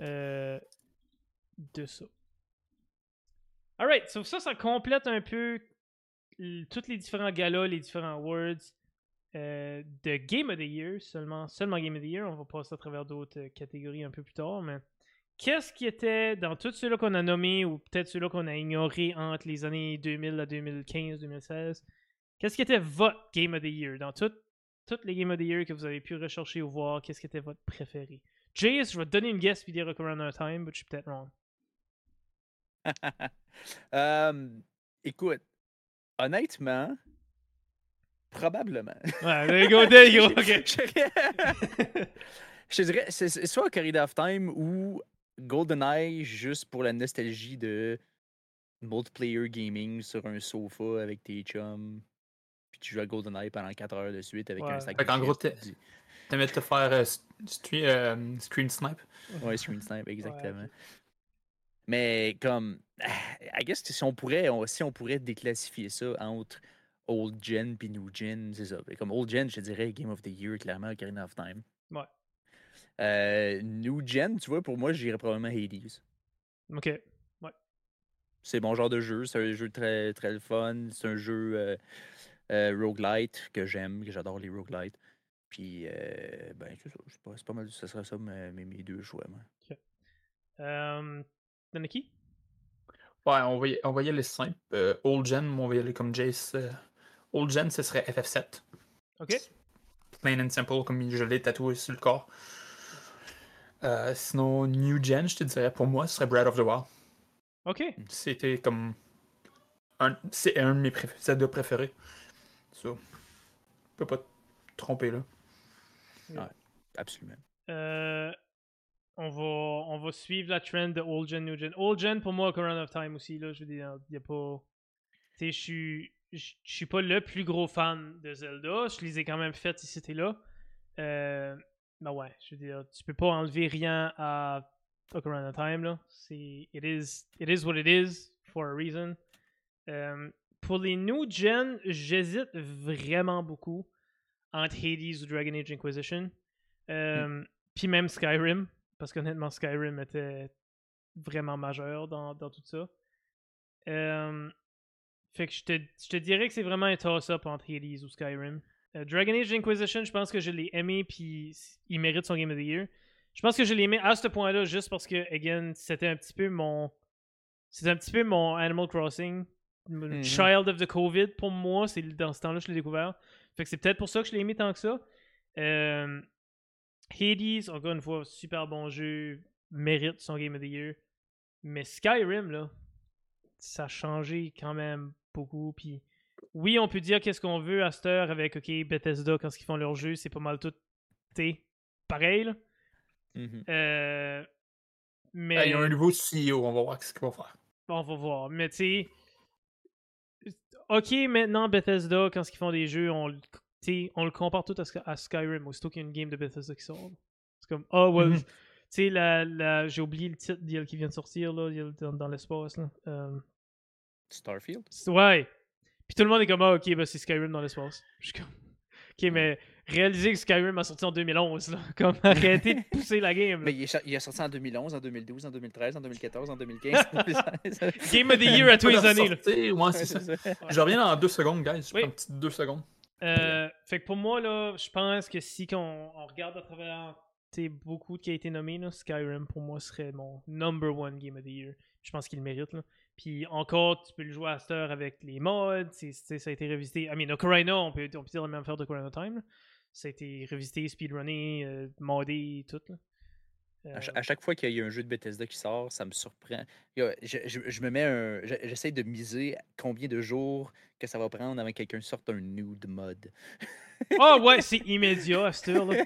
euh, de ça. Alright, so ça, ça complète un peu tous les différents galas, les différents awards euh, de Game of the Year, seulement, seulement Game of the Year. On va passer à travers d'autres euh, catégories un peu plus tard, mais qu'est-ce qui était dans tous ceux-là qu'on a nommés ou peut-être ceux-là qu'on a ignorés entre les années 2000 à 2015, 2016? Qu'est-ce qui était votre Game of the Year? Dans tout- toutes les Game of the Year que vous avez pu rechercher ou voir? Qu'est-ce qui était votre préféré? Jace, je vais te donner une guess puis dire Corona Time, mais je suis peut-être wrong. Euh, écoute, honnêtement, probablement. Ouais, there you go, there you go, ok. Je dirais, c'est soit Ocarina of Time ou GoldenEye, juste pour la nostalgie de multiplayer gaming sur un sofa avec tes chums. Puis tu joues à GoldenEye pendant 4 heures de suite avec Ouais. un sac Fait de qu'en gros, T'aimais te faire euh, st- stre- euh, screen snipe? Ouais, screen snipe, exactement. Mais comme, I guess que si on pourrait, on- si on pourrait déclassifier ça entre old gen puis new gen, c'est ça. Comme old gen, je dirais Game of the Year, clairement, Ocarina of Time. Ouais. Euh, new gen, tu vois, pour moi, j'irais probablement Hades. Ok. C'est mon genre de jeu, c'est un jeu très, très le fun, c'est un jeu euh, euh, roguelite que j'aime, que j'adore les roguelites. Puis, euh, ben, c'est pas, pas mal, ce serait ça mes, mes- deux choix. moi. Ouais, on y, on va y aller simple. Euh, old Gen, on va y aller comme Jace. euh, old Gen, ce serait FF7. Ok. Plain and simple, comme je l'ai tatoué sur le corps. Euh, sinon, New Gen, je te dirais, pour moi, ce serait Breath of the Wild. Ok. C'était comme. un- C'est un de mes préf- Zelda préférés. Ça. Je peux pas te tromper là. Absolument. On, va, on va suivre la trend de Old Gen, New Gen. Old Gen, pour moi, Corona of Time aussi, là, je veux dire, il a pas... Tu sais, je suis... Je suis pas le plus gros fan de Zelda. Je les ai quand même faites ici et là. Euh, ben ouais, je veux dire, tu peux pas enlever rien à Ocarina of Time, là. C'est... It is, it is what it is, for a reason. Euh, pour les new gen, j'hésite vraiment beaucoup entre Hades ou Dragon Age Inquisition. Euh, Puis même Skyrim, parce qu'honnêtement, Skyrim était vraiment majeur dans, dans tout ça. Euh, fait que je te, je te dirais que c'est vraiment un toss-up entre Hades ou Skyrim. Euh, Dragon Age Inquisition, je pense que je l'ai aimé, puis il mérite son Game of the Year. Je pense que je l'ai aimé à ce point-là, juste parce que, again, c'était un petit peu mon. C'était un petit peu mon Animal Crossing. Mhm. Child of the COVID pour moi, c'est dans ce temps-là que je l'ai découvert. Fait que c'est peut-être pour ça que je l'ai aimé tant que ça. Euh, Hades, encore une fois, super bon jeu, mérite son Game of the Year. Mais Skyrim, là, ça a changé quand même beaucoup. Puis oui, on peut dire qu'est-ce qu'on veut à cette heure avec OK, Bethesda quand ils font leur jeu, c'est pas mal tout pareil. là. Mhm. Euh, mais... il y a un nouveau CEO, on va voir ce qu'il va faire. On va voir. Mais tu sais, ok, maintenant Bethesda, quand ils font des jeux, on, on le compare tout à, Skyrim, aussitôt qu'il y a une game de Bethesda qui sort. C'est comme, oh, ouais, mhm. tu sais, la, la, j'ai oublié le titre d'IL qui vient de sortir, là, dans, dans l'espace. Là. Euh, Starfield? Ouais. Puis tout le monde est comme, ah, ok, bah, c'est Skyrim dans l'espace. Je suis comme, ok, mais réaliser que Skyrim a sorti en 2011, là. Comme, arrêter de pousser la game. Mais il est, il est, sorti en 2011, en 2012, en 2013, en 2014, en 2015. game of the Year à tous les années, là. Ouais, c'est ça. Je reviens dans deux secondes, guys. Je prends une petite deux secondes. Euh, fait que pour moi, là, je pense que si on, regarde à travers beaucoup de qui a été nommé, Skyrim pour moi serait mon number one game of the year. Je pense qu'il le mérite. Là. Puis encore, tu peux le jouer à cette heure avec les mods. ça a été revisité. I mean, Ocarina, on peut, on peut dire la même affaire d'Ocarina Time. Ça a été revisité, speedrunné, euh, modé, tout. Là. À, euh, chaque fois qu'il y a un jeu de Bethesda qui sort, ça me surprend. Je, je, me mets un. J'essaie de miser combien de jours que ça va prendre avant que quelqu'un sorte un nude mode. oh ouais, c'est immédiat à heure-là.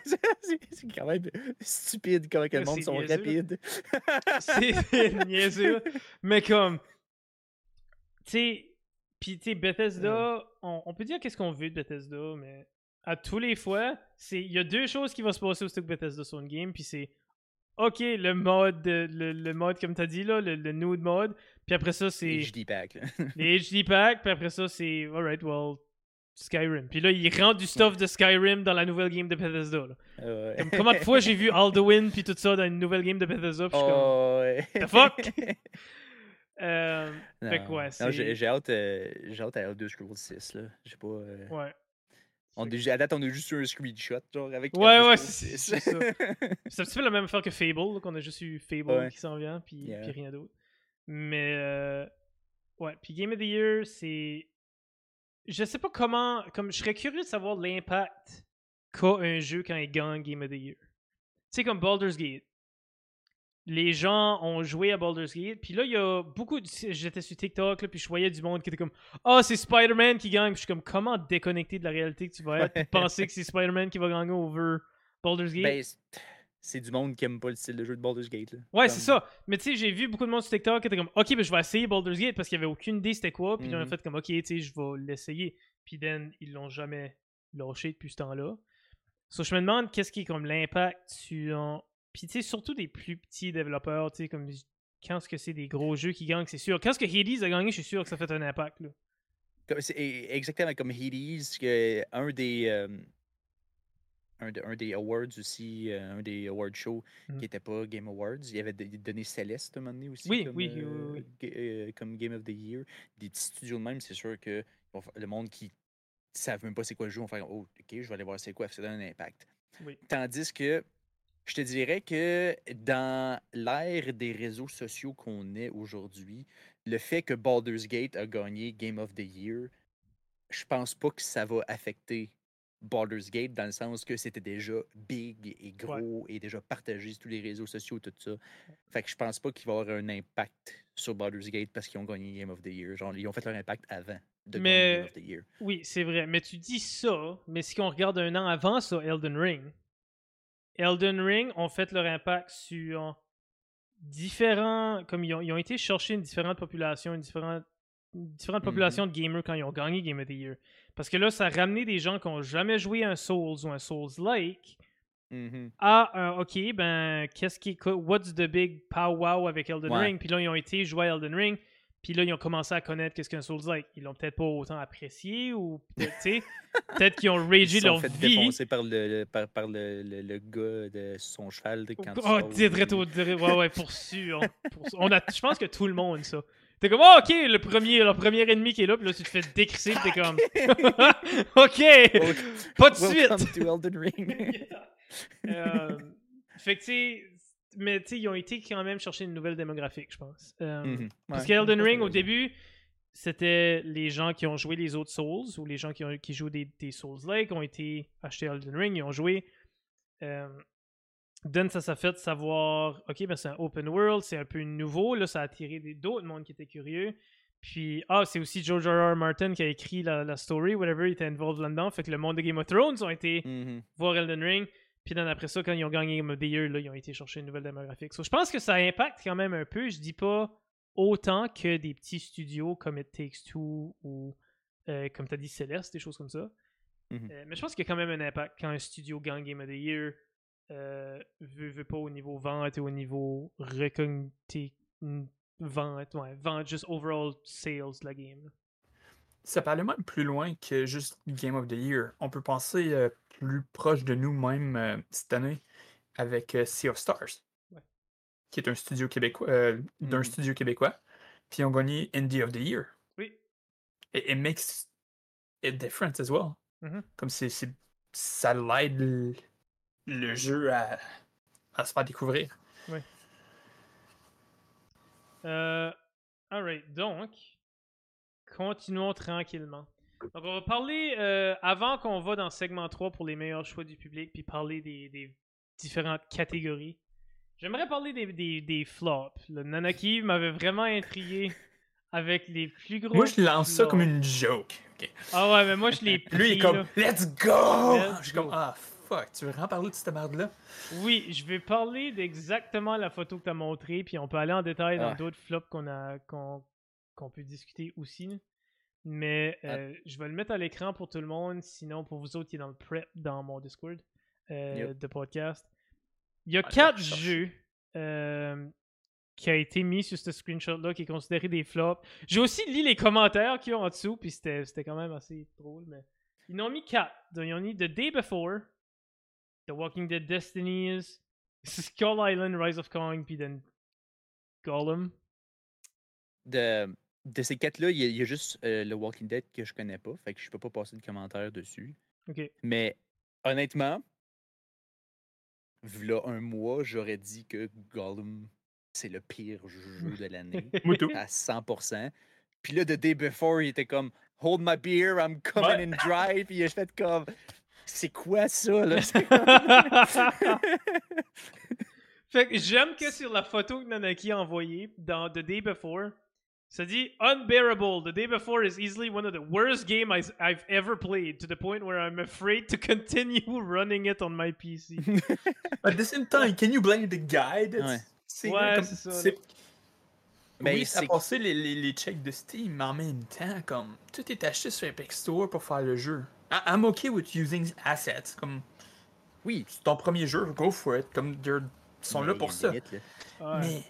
c'est quand même stupide comment le monde sont rapides. c'est niaiseux. Mais comme. Tu sais. Puis, tu sais, Bethesda, on, on, peut dire qu'est-ce qu'on veut de Bethesda, mais à tous les fois, il y a deux choses qui vont se passer au stock Bethesda sur une game, puis c'est OK, le mode, le, le mode comme t'as dit, là, le, le, nude mode. Puis après ça, c'est. HD pack. les HD pack. Puis après ça, c'est. Alright, well, Skyrim. Puis là, il rend du stuff de Skyrim dans la nouvelle game de Bethesda. Là. Comme, combien de fois j'ai vu Alduin puis tout ça dans une nouvelle game de Bethesda. Puis je suis comme. Oh, ouais. The fuck? euh, fait que ouais, j'ai hâte, euh, hâte à Elder Scrolls 6. Là. J'ai pas. Euh... Ouais. On à date, on a juste eu un screenshot, genre, avec. Ouais, ouais, c'est ça. c'est un petit peu la même affaire que Fable, qu'on a juste eu Fable qui s'en vient, puis, rien d'autre. Mais, euh, ouais, puis Game of the Year, c'est. Je sais pas comment. Comme, je serais curieux de savoir l'impact qu'a un jeu quand il gagne Game of the Year. Tu sais, comme Baldur's Gate les gens ont joué à Baldur's Gate. Puis là, il y a beaucoup. J'étais sur TikTok, là, puis je voyais du monde qui était comme Ah, oh, c'est Spider-Man qui gagne. Puis je suis comme Comment déconnecter de la réalité que tu vas être penser que c'est Spider-Man qui va gagner over Baldur's Gate ben, C'est du monde qui aime pas le style de jeu de Baldur's Gate. Là. Ouais, c'est ça. Mais tu sais, j'ai vu beaucoup de monde sur TikTok qui était comme Ok, ben je vais essayer Baldur's Gate parce qu'il y avait aucune idée c'était quoi. Puis ils ont mm-hmm. fait comme Ok, tu sais, je vais l'essayer. Puis then, ils l'ont jamais lâché depuis ce temps-là. So, je me demande qu'est-ce qui est comme l'impact sur puis, tu sais, surtout des plus petits développeurs, tu sais, comme quand ce que c'est des gros jeux qui gagnent, c'est sûr. Quand ce que Hades a gagné, je suis sûr que ça fait un impact, là. Exactement comme Hades, que un des. Euh, un, un, des awards aussi, euh, un des award shows qui n'était mmh. pas Game Awards. Il y avait donné Céleste un moment donné aussi. Oui, comme, oui, oui, oui. comme Game of the Year. Des petits studios de même, c'est sûr que le monde qui ne savent même pas c'est quoi le jeu vont faire Oh, ok, je vais aller voir c'est quoi, ça donne un impact. Oui. Tandis que je te dirais que dans l'ère des réseaux sociaux qu'on est aujourd'hui, le fait que Baldur's Gate a gagné Game of the Year, je pense pas que ça va affecter Baldur's Gate dans le sens que c'était déjà big et gros et déjà partagé sur tous les réseaux sociaux, tout ça. Fait que je pense pas qu'il va y avoir un impact sur Baldur's Gate parce qu'ils ont gagné Game of the Year. Genre, ils ont fait leur impact avant de gagner Game of the Year. Oui, c'est vrai. Mais tu dis ça, mais si on regarde un an avant ça, Elden Ring, Elden Ring ont fait leur impact sur différents. Comme ils ont, été chercher une différente population, une différente, mm-hmm. population de gamers quand ils ont gagné Game of the Year. Parce que là, ça a ramené des gens qui n'ont jamais joué un Souls ou un Souls-like mm-hmm. à un OK, ben, qu'est-ce qui. What's the big pow-wow avec Elden Ring? Puis là, ils ont été jouer à Elden Ring. Puis là, ils ont commencé à connaître qu'est-ce qu'un Souls-like. Ils l'ont peut-être pas autant apprécié ou peut-être, peut-être qu'ils ont ragé leur fait vie. défoncer par le, par, par le, le, gars de son cheval de quand Oh, direct au Ouais, ouais, pour sûr. On a, je pense que tout le monde, ça. T'es comme, oh, ok, le premier, le premier ennemi qui est là, puis là, tu te fais décrisser, t'es comme, ok, pas de suite. To Elden Ring. euh, fait que, tu sais, mais tu sais, ils ont été quand même chercher une nouvelle démographique, je pense. Euh, mhm. Parce qu'Elden Ring, au début, c'était les gens qui ont joué les autres Souls ou les gens qui, ont, qui jouent des, des Souls-like ont été achetés Elden Ring, ils ont joué. Euh, ça s'est fait savoir, ok, ben c'est un open world, c'est un peu nouveau, là, ça a attiré d'autres mondes qui étaient curieux. Puis, ah, c'est aussi George R. R. Martin qui a écrit la, la story, whatever, il était involved là-dedans. Fait que le monde de Game of Thrones ont été mhm. voir Elden Ring. Puis après ça, quand ils ont gagné Game of the Year, là, ils ont été chercher une nouvelle démographique. So, je pense que ça impacte quand même un peu. Je dis pas autant que des petits studios comme It Takes Two ou euh, comme tu as dit Céleste, des choses comme ça. Mhm. Euh, mais je pense qu'il y a quand même un impact quand un studio gagne Game of the Year. Euh, veut, veut pas au niveau vente et au niveau recognité vente, ouais, vente, juste overall sales de la game. Ça parlait même plus loin que juste Game of the Year. On peut penser euh, plus proche de nous-mêmes euh, cette année avec euh, Sea of Stars, Ouais. qui est un studio québécois, d'un Mhm. studio québécois. Puis ils ont gagné Indie of the Year. Oui. Et it makes it different as well. Mhm. Comme c'est, ça l'aide le, le jeu à, à se faire découvrir. Euh, alright, donc, continuons tranquillement. Donc, on va parler, euh, avant qu'on va dans segment 3 pour les meilleurs choix du public, puis parler des, des différentes catégories. J'aimerais parler des, des, des flops. Le Nanaki m'avait vraiment intrigué avec les plus gros. Moi, je lance ça comme une joke. ok? Ah ouais, mais moi, je l'ai Lui, il est pris, comme, là. let's go! Let's je suis comme, ah fuck, tu veux vraiment parler de cette merde-là? Oui, je vais parler d'exactement la photo que tu as montrée, puis on peut aller en détail dans d'autres flops qu'on a qu'on qu'on peut discuter aussi. Mais Ah. euh, je vais le mettre à l'écran pour tout le monde, sinon pour vous autres qui est dans le prep dans mon Discord euh, Yep. de podcast. Il y a Ah, quatre jeux euh, qui a été mis sur ce screenshot-là qui est considéré des flops. J'ai aussi lu les commentaires qu'il y a en dessous, puis c'était c'était quand même assez drôle, mais ils en ont mis quatre. Donc, ils ont mis The Day Before, The Walking Dead Destinies, Skull Island, Rise of Kong, puis then Gollum. De, de ces quatre-là, il y, a- il y a juste euh, le Walking Dead que je connais pas, fait que je peux pas passer de commentaires dessus. Ok. Mais honnêtement, v'là un mois, j'aurais dit que Gollum, c'est le pire jeu de l'année, à 100%. Puis là, The Day Before, il était comme Hold my beer, I'm coming Ouais. in dry. Puis j'ai fait comme C'est quoi ça, là? Comme- fait que j'aime que sur la photo que Nanaki a envoyée dans The Day Before, ça dit Unbearable. The Day Before is easily one of the worst games I've ever played to the point where I'm afraid to continue running it on my PC. At the same time, can you blame the guy? that's- Ouais. C'est Ouais, comme- c'est ça, c'est-. Mais oui, ça passé les, les, les checks de Steam, mais en même temps, comme tout est acheté sur Epic Store pour faire le jeu. I- I'm okay with using assets. Comme Oui. c'est ton premier jeu, go for it. Comme they're- ils sont là pour ça. limite, là. Ouais. Mais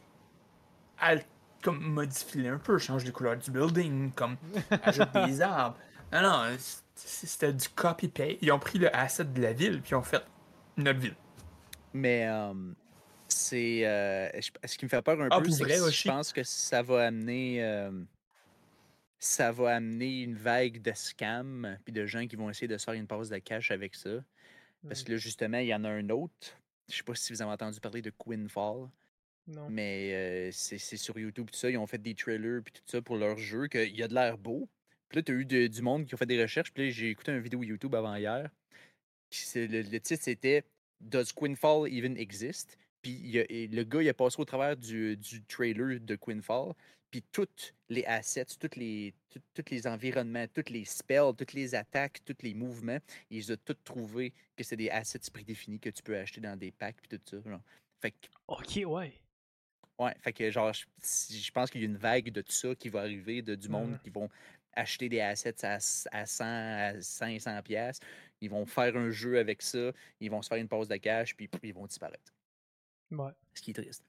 comme modifie un peu, change les couleurs du building, comme ajoute des arbres. Non, non, c'était du copy-paste. Ils ont pris le asset de la ville, puis ils ont fait notre ville. Mais euh, c'est. euh, ce qui me fait peur un Ah, peu, c'est que je pense que ça va amener. euh, ça va amener une vague de scams puis de gens qui vont essayer de faire une passe de cash avec ça. Parce que là, justement, il y en a un autre. Je sais pas si vous avez entendu parler de Queenfall, Non. mais euh, c'est sur YouTube, tout ça. Ils ont fait des trailers puis tout ça pour leur jeu, qu'il y a de l'air beau. Puis là, tu as eu de- du monde qui ont fait des recherches. Puis là, j'ai écouté une vidéo YouTube avant hier. Le, le titre, c'était Does Queenfall even exist? Puis il a- le gars, il a passé au travers du, du trailer de Queenfall. Puis toutes les assets, tous les, tout- tous les environnements, tous les spells, toutes les attaques, tous les mouvements, il les a tous trouvés que c'est des assets prédéfinis que tu peux acheter dans des packs puis tout ça. genre. Fait que, Ok, ouais. Ouais, fait que genre, je, je pense qu'il y a une vague de tout ça qui va arriver, de du monde Mhm. qui vont acheter des assets à, à 100, à 500 pièces. Ils vont faire un jeu avec ça, ils vont se faire une pause de cash, puis ils vont disparaître. Ouais. Ce qui est triste.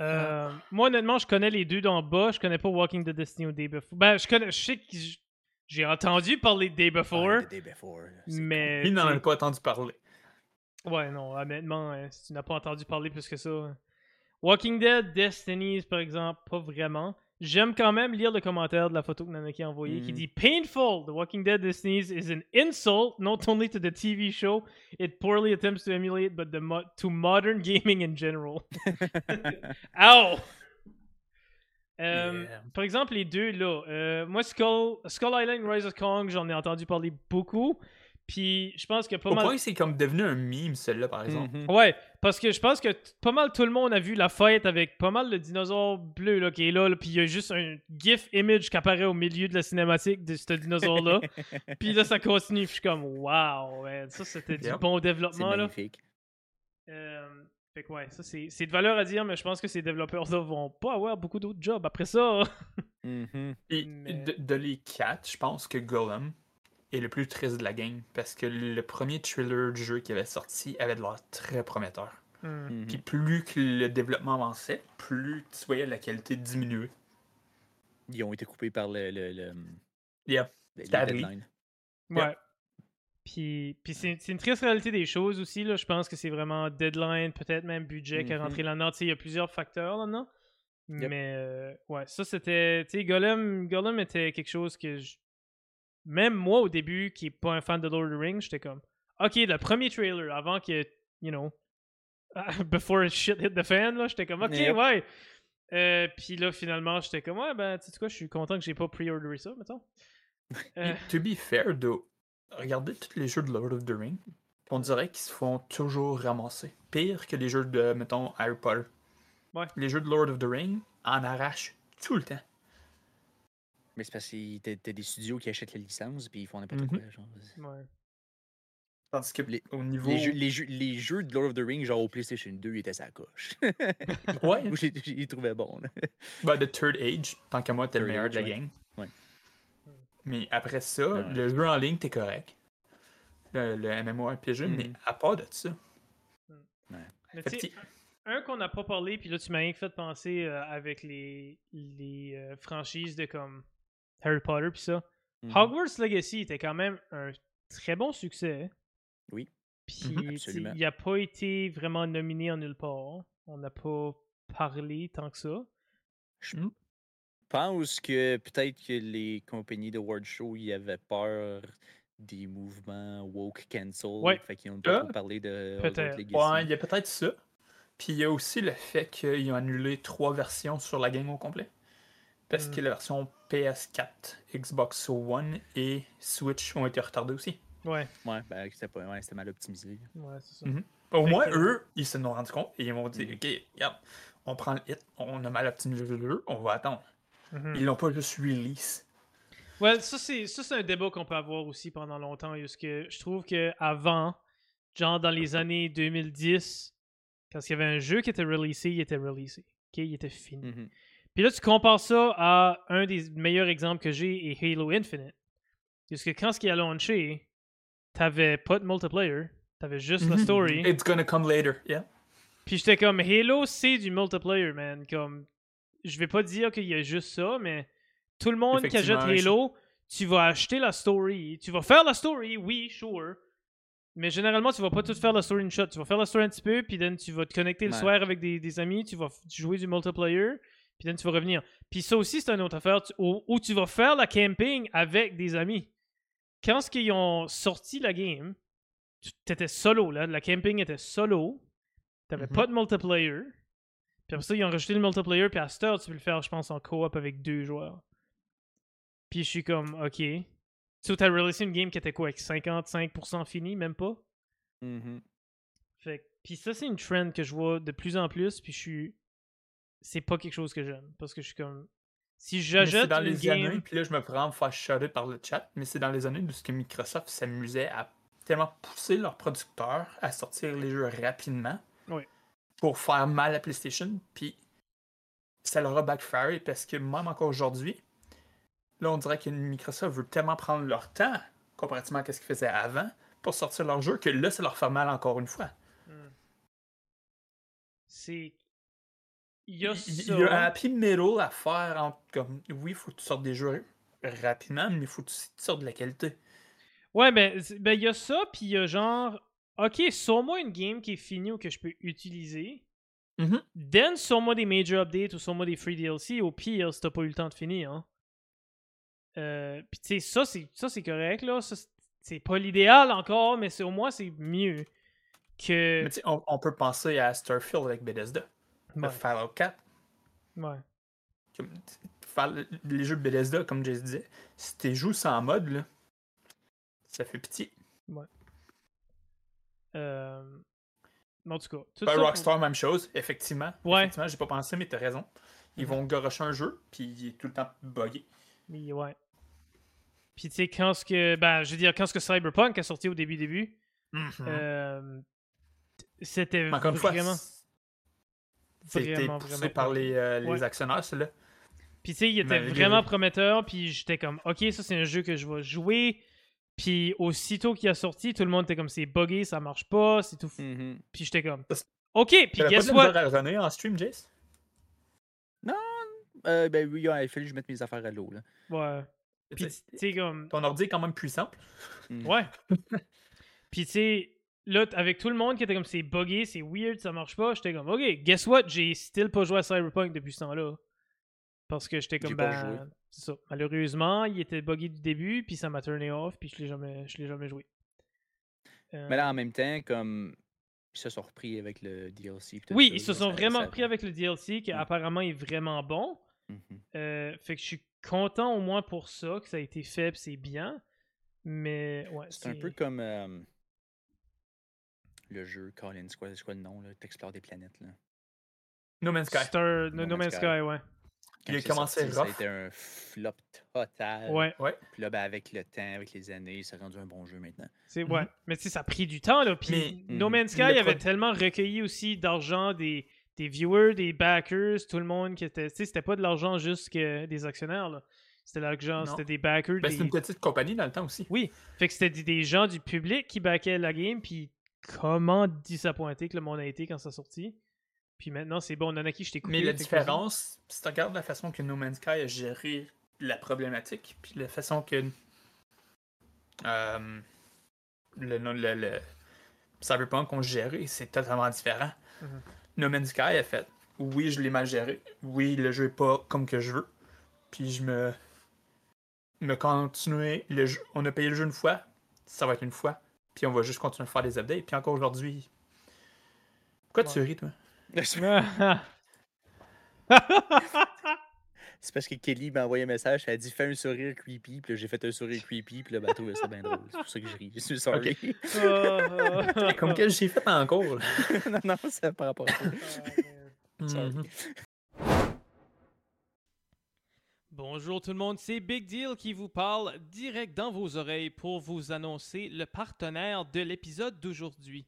Euh, moi, honnêtement, je connais les deux d'en bas. Je connais pas Walking the Destiny ou Day Before. Ben, je connais. Je sais que j'ai entendu parler de Day Before, Ah, the day before, mais. Il n'en a pas entendu parler. Ouais, non, honnêtement, euh, si tu n'as pas entendu parler plus que ça. Walking Dead, Destinies, par exemple, pas vraiment. J'aime quand même lire le commentaire de la photo que Nanaki a envoyée qui Mhm. dit Painful! The Walking Dead Destinies is an insult not only to the TV show, it poorly attempts to emulate, but the mo- to modern gaming in general. Ow! Euh, Yeah. Par exemple, les deux là. euh, moi, Skull, Skull Island, Rise of Kong, j'en ai entendu parler beaucoup. Puis je pense que pas Au mal. point que c'est comme devenu un meme, celle-là, par exemple. Ouais, parce que je pense que pas mal tout le monde a vu la fête avec pas mal de dinosaures bleus là, qui est là, là, puis il y a juste un GIF image qui apparaît au milieu de la cinématique de ce dinosaure-là. puis là, ça continue, puis je suis comme, wow, man, ça c'était du bon C'est développement. Là. magnifique. Euh, fait que ouais, ça c'est c'est de valeur à dire, mais je pense que ces développeurs-là vont pas avoir beaucoup d'autres jobs après ça. Mhm. Et Mais- de, de les quatre, je pense que Golem est le plus triste de la game parce que le premier trailer du jeu qui avait sorti avait de l'air très prometteur. Hmm. Mhm. Puis plus que le développement avançait, plus tu voyais la qualité diminuer. Ils ont été coupés par le, le, Yeah. deadlines. Ouais. Yep. Puis, puis c'est c'est une triste réalité des choses aussi. Là. Je pense que c'est vraiment deadline, peut-être même budget qui a Mhm. rentré là-dedans. Tu sais, Il y a plusieurs facteurs là-dedans. Yep. Mais euh, ouais, ça c'était. Tu sais, Golem, Golem était quelque chose que. je- Même moi au début, qui est pas un fan de Lord of the Rings, j'étais comme. Ok, le premier trailer, avant que. You know. Before shit hit the fan, là, j'étais comme. Ok, Yep. ouais. Euh, puis là, finalement, j'étais comme. Ouais, ben, tu sais quoi, je suis content que j'ai pas pre-orderé ça, mettons. Euh, to be fair, though, regardez tous les jeux de Lord of the Rings, on dirait qu'ils se font toujours ramasser. Pire que les jeux de, mettons, Harry Potter. Ouais. Les jeux de Lord of the Rings en arrachent tout le temps. Mais c'est parce que t'as des studios qui achètent la licence puis ils font n'importe Mhm. quoi. Genre. ouais. Tandis que Les- au niveau. Les, jeux, les, jeux, les jeux de Lord of the Rings, genre au PlayStation 2, ils étaient sa coche. Ouais. Ils trouvaient bon. là. Bah, The Third Age, tant qu'à moi, t'es le meilleur Age, de la ouais. game. Ouais. Mais après ça, Ouais. le jeu en ligne, t'es correct. Le, le MMORPG, mais Mhm. à part de ça. Mais Fait tu sais, petit. un qu'on n'a pas parlé, puis là tu m'as rien fait penser euh, avec les, les euh, franchises de comme Harry Potter puis ça. Mhm. Hogwarts Legacy était quand même un très bon succès. Oui. Puis absolument. il n'a pas été vraiment nominé en nulle part. On n'a pas parlé tant que ça. Je pense que peut-être que les compagnies de World Show ils avaient peur des mouvements woke cancel. Ouais. Fait qu'ils n'ont pas trop parlé de. Hogwarts Legacy. Ouais, il y a peut-être ça. Puis il y a aussi le fait qu'ils ont annulé trois versions sur la game au complet. Parce Mm. que la version PS4, Xbox One et Switch ont été retardées aussi. Ouais, Ouais, ben, c'était pas- ouais, c'était mal optimisé. ouais, c'est ça. Mhm. Au Fait moins, que- eux, ils se sont rendus compte et ils m'ont dit Mhm. Ok, regarde, on prend le hit, on a mal optimisé le jeu, on va attendre. Mhm. Ils l'ont pas juste release. Ouais, ça c'est ça c'est un débat qu'on peut avoir aussi pendant longtemps parce que je trouve que avant genre dans les années 2010 quand il y avait un jeu qui était releasé, il était releasé. OK, il était fini. Puis là tu compares ça à un des meilleurs exemples que j'ai est Halo Infinite. Parce que quand ce qui a launché, t'avais pas de multiplayer, t'avais juste la Mhm. story. It's gonna come later, yeah. Puis j'étais comme Halo, c'est du multiplayer, man. Comme je vais pas dire qu'il y a juste ça, mais tout le monde qui achète Halo, tu vas acheter la story. Tu vas faire la story, oui, sure. Mais généralement, tu vas pas tout faire la story une shot. Tu vas faire la story un petit peu, puis then tu vas te connecter le Ouais. soir avec des, des amis, tu vas jouer du multiplayer, puis then tu vas revenir. Puis ça aussi, c'est une autre affaire tu- où, où tu vas faire la camping avec des amis. Quand ce qu'ils ont sorti la game, tu étais solo, là. La camping était solo. T'avais Mhm. pas de multiplayer. Puis après ça, ils ont rajouté le multiplayer, puis à cette heure, tu peux le faire, je pense, en coop avec deux joueurs. Puis je suis comme, ok. Tu t'as releasé une game qui était quoi, avec 55% fini, même pas? Mhm. Fait que- puis ça, c'est une trend que je vois de plus en plus, puis je suis. C'est pas quelque chose que j'aime. Parce que je suis comme. Si Mais j'ajoute dans une les game. années, puis là je me prends à me faire shouter par le chat, mais c'est dans les années où ce que Microsoft s'amusait à tellement pousser leurs producteurs à sortir les jeux rapidement Oui. pour faire mal à PlayStation, puis ça leur a backfire parce que même encore aujourd'hui, là on dirait que Microsoft veut tellement prendre leur temps comparativement à ce qu'ils faisaient avant pour sortir leur jeu que là ça leur fait mal encore une fois. Hmm. C'est. Il y a Il ça. il y a un happy middle à faire entre comme oui, il faut que tu sortes des jeux rapidement, mais il faut que tu sortes de la qualité. Ouais, ben, ben, il y a ça, puis il y a genre. Ok, sors-moi une game qui est finie ou que je peux utiliser. Mhm. Then, sors-moi des major updates ou sors-moi des free DLC. Au pire, si t'as pas eu le temps de finir. Hein. Euh, puis tu sais, ça, c'est, ça, c'est correct, là. C'est- pas l'idéal encore, mais au moins, c'est mieux que. Mais tu sais, on, on peut penser à Starfield avec Bethesda, Ouais, Fallout 4. ouais. Comme, les jeux de Bethesda, comme je disais, si tu joues sans mode, là, ça fait pitié. Ouais. Euh... En tout cas. Tout ben, Rockstar, même chose, effectivement. Ouais. Effectivement, j'ai pas pensé, mais t'as raison. Ils mhm. vont gorocher un jeu, puis il est tout le temps buggé. Oui, ouais. Puis tu sais, quand ce que. Ben, je veux dire, quand ce que Cyberpunk a sorti au début, début, mm euh, c'était vraiment. C'était poussé par les, euh, les actionnaires, celui-là. Puis tu sais, il était vraiment prometteur, puis j'étais comme, ok, ça c'est un jeu que je vais jouer. Puis aussitôt qu'il a sorti, tout le monde était comme, c'est buggé, ça marche pas, c'est tout. Mm Puis j'étais comme, ok, puis guess what? Tu en stream, Jace? Non, euh, ben oui, il a fallu que je mette mes affaires à l'eau. Là. Ouais. Puis tu sais, comme. Ton ordi est quand même puissant. Mm. Ouais. puis tu sais, là, avec tout le monde qui était comme c'est buggé, c'est weird, ça marche pas, j'étais comme, ok, guess what, j'ai still pas joué à Cyberpunk depuis ce temps-là. Parce que j'étais comme, ben, c'est ça. Malheureusement, il était buggé du début, puis ça m'a turné off, puis je l'ai jamais, je l'ai jamais joué. Mais là, en même temps, comme ils se sont repris avec le DLC. Oui, ils se sont vraiment repris avec le DLC qui mm. apparemment est vraiment bon. Mm-hmm. Euh, fait que je suis content au moins pour ça, que ça a été fait, c'est bien. Mais ouais. C'est un peu comme euh, le jeu Collins, c'est quoi, quoi, le nom, là? T'explores des planètes. Là. No Man's Sky. no, Man's Sky, ouais. Il a commencé rough. Ça a été un flop total. Ouais. ouais. Puis là, ben, avec le temps, avec les années, ça a rendu un bon jeu maintenant. C'est ouais. Mm-hmm. Mais tu sais, ça a pris du temps, là. Puis No mm-hmm. Man's Sky avait tellement recueilli aussi d'argent des, des viewers, des backers, tout le monde qui était. Tu sais, c'était pas de l'argent juste que des actionnaires, là. C'était l'argent, c'était des backers. Ben, C'était une petite compagnie dans le temps aussi. Oui. Fait que c'était des, gens du public qui backaient la game, puis comment disappointé que le monde a été quand ça sorti. Puis maintenant, c'est bon, Nanaki, je t'ai Mais la différence, si tu regardes la façon que No Man's Sky a géré la problématique, puis la façon que euh, le, le, le, Cyberpunk ont géré, c'est totalement différent. Mm-hmm. No Man's Sky a fait oui, je l'ai mal géré. Oui, le jeu est pas comme que je veux. Puis je me. me continuer. Le jeu, on a payé le jeu une fois, ça va être une fois. Puis on va juste continuer à faire des updates. Puis encore aujourd'hui. Pourquoi tu ris, toi? C'est parce que Kelly m'a envoyé un message, elle a dit fais un sourire creepy, puis j'ai fait un sourire creepy, puis là, ben, trouvé ça bien drôle. C'est pour ça que je ris. Je suis sorry. Comme que j'ai fait en cours. non, non, c'est par rapport à ça. Bonjour tout le monde, c'est Big Deal qui vous parle direct dans vos oreilles pour vous annoncer le partenaire de l'épisode d'aujourd'hui.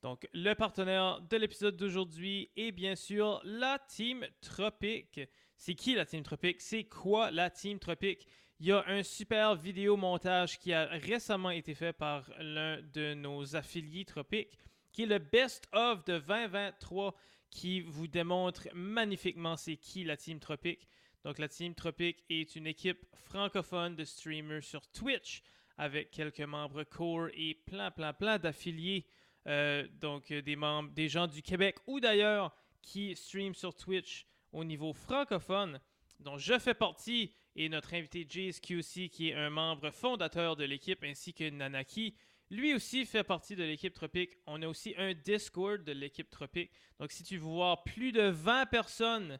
Donc, le partenaire de l'épisode d'aujourd'hui est bien sûr la Team Tropique. C'est qui la Team Tropique? C'est quoi la Team Tropique? Il y a un super vidéo montage qui a récemment été fait par l'un de nos affiliés Tropique, qui est le Best of de 2023, qui vous démontre magnifiquement c'est qui la Team Tropique. Donc, la Team Tropique est une équipe francophone de streamers sur Twitch avec quelques membres core et plein, plein, plein d'affiliés euh, donc, euh, des membres, des gens du Québec ou d'ailleurs qui streament sur Twitch au niveau francophone, dont je fais partie, et notre invité JSQC, qui est un membre fondateur de l'équipe, ainsi que Nanaki, lui aussi fait partie de l'équipe Tropique. On a aussi un Discord de l'équipe Tropique. Donc, si tu veux voir plus de 20 personnes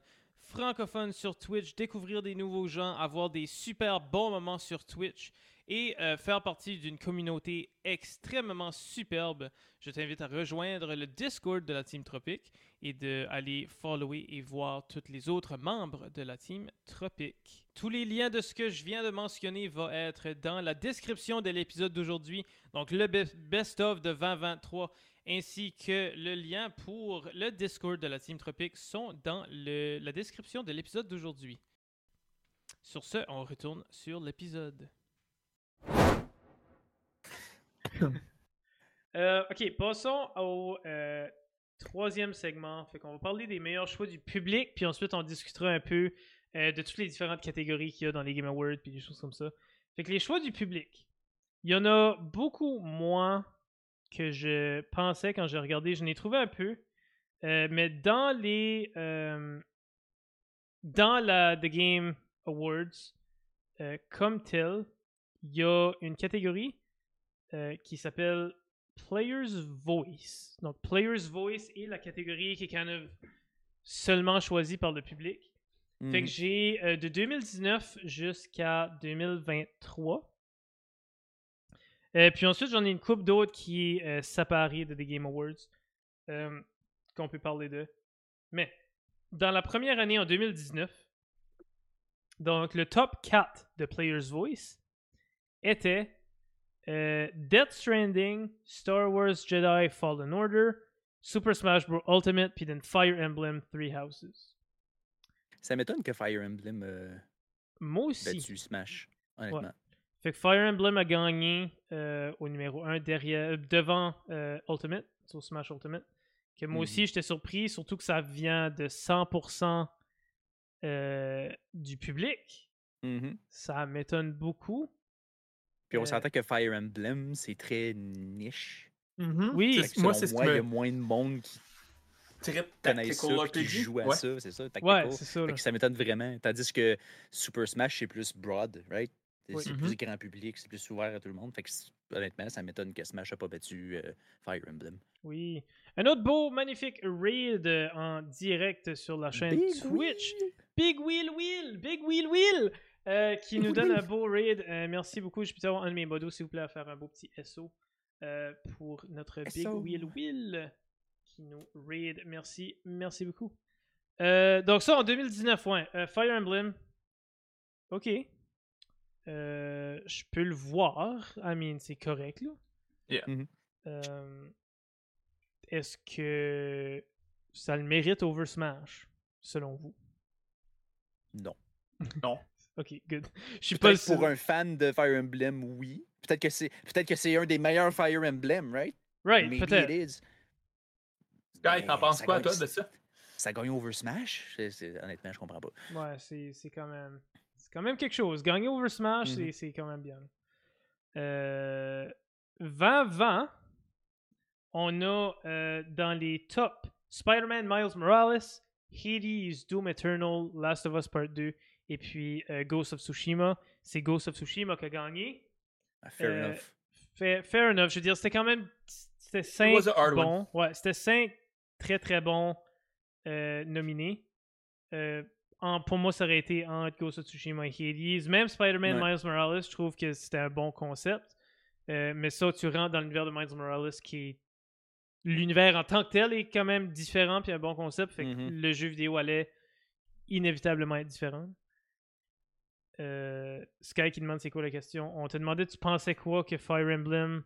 francophones sur Twitch, découvrir des nouveaux gens, avoir des super bons moments sur Twitch et euh, faire partie d'une communauté extrêmement superbe, je t'invite à rejoindre le Discord de la Team Tropique et d'aller follower et voir tous les autres membres de la Team Tropique. Tous les liens de ce que je viens de mentionner vont être dans la description de l'épisode d'aujourd'hui, donc le best-of de 2023 ainsi que le lien pour le Discord de la Team Tropique sont dans la description de l'épisode d'aujourd'hui. Sur ce, on retourne sur l'épisode. Euh, ok, passons au euh, troisième segment. Fait qu'on va parler des meilleurs choix du public, puis ensuite on discutera un peu euh, de toutes les différentes catégories qu'il y a dans les Game Awards, puis des choses comme ça. Fait que les choix du public, il y en a beaucoup moins que je pensais quand j'ai regardé. Je n'ai trouvé un peu, mais dans les dans la The Game Awards, comme tel, il y a une catégorie euh, qui s'appelle Player's Voice. Donc, Player's Voice est la catégorie qui est kind of seulement choisie par le public. Fait que mhm. j'ai euh, de 2019 jusqu'à 2023. Et puis ensuite, j'en ai une coupe d'autres qui est séparée de The Game Awards qu'on peut parler de. Mais dans la première année en 2019, donc le top 4 de Player's Voice était Death Stranding, Star Wars Jedi Fallen Order, Super Smash Bros. Ultimate, puis Fire Emblem Three Houses. Ça m'étonne que Fire Emblem euh, Moi aussi. battu Smash, honnêtement. Fait que Fire Emblem a gagné euh, au numéro 1 derrière, devant euh, Ultimate, sur Smash Ultimate. Que moi aussi, mm-hmm. j'étais surpris, surtout que ça vient de 100% du public. Mm-hmm. Ça m'étonne beaucoup. Puis on s'entend que Fire Emblem, c'est très niche. Mm-hmm. Oui, moi, c'est Il y a moins de monde qui connaît ça, qui joue à ça, c'est ça, Ouais, c'est ça. ça m'étonne vraiment. Tandis que Super Smash, c'est plus broad, right? C'est plus mm-hmm. grand public, c'est plus ouvert à tout le monde. Fait que, honnêtement, ça m'étonne que Smash n'a pas battu euh, Fire Emblem. Oui. Un autre beau, magnifique raid euh, en direct sur la chaîne Twitch. Big Wheel Wheel! Big Wheel Wheel! Euh, qui nous donne un beau raid. merci beaucoup. Je peux avoir un de mes modos, s'il vous plaît, à faire un beau petit SO. Euh, pour notre Big Wheel Wheel qui nous raid. Merci, merci beaucoup. Euh, donc ça en 2019, ouais. Euh, Fire Emblem. Ok. Je peux le voir. I mean, c'est correct là. Yeah. Mm-hmm. Est-ce que ça le mérite over Smash, selon vous? Non. non. ok, good. Je suis pas pour un fan de Fire Emblem, oui. Peut-être que c'est peut-être que c'est un des meilleurs Fire Emblem, right? Right, peut-être. Sky, t'en penses quoi, toi, de ça? Ça gagne over Smash? honnêtement, je comprends pas. Ouais, c'est quand même. C'est quand même quelque chose. Gagner over Smash, mm-hmm. c'est quand même bien. Euh, 2020, on a euh, dans les top Spider-Man Miles Morales, Hades, Doom Eternal, Last of Us Part 2 et puis euh, Ghost of Tsushima. C'est Ghost of Tsushima qui a gagné. Ah, fair euh, enough. Fair, enough. Je veux dire, c'était quand même. C'était cinq bons. Ouais, c'était cinq très très bons euh, nominés. Euh, pour moi, ça aurait été entre Ghost of Tsushima et Hades. Même Spider-Man Miles Morales, je trouve que c'était un bon concept. mais ça, tu rentres dans l'univers de Miles Morales qui est. L'univers en tant que tel est quand même différent puis un bon concept. Fait que mm-hmm. le jeu vidéo allait inévitablement être différent. Euh, Sky qui demande c'est quoi la question. On te demandait tu pensais quoi que Fire Emblem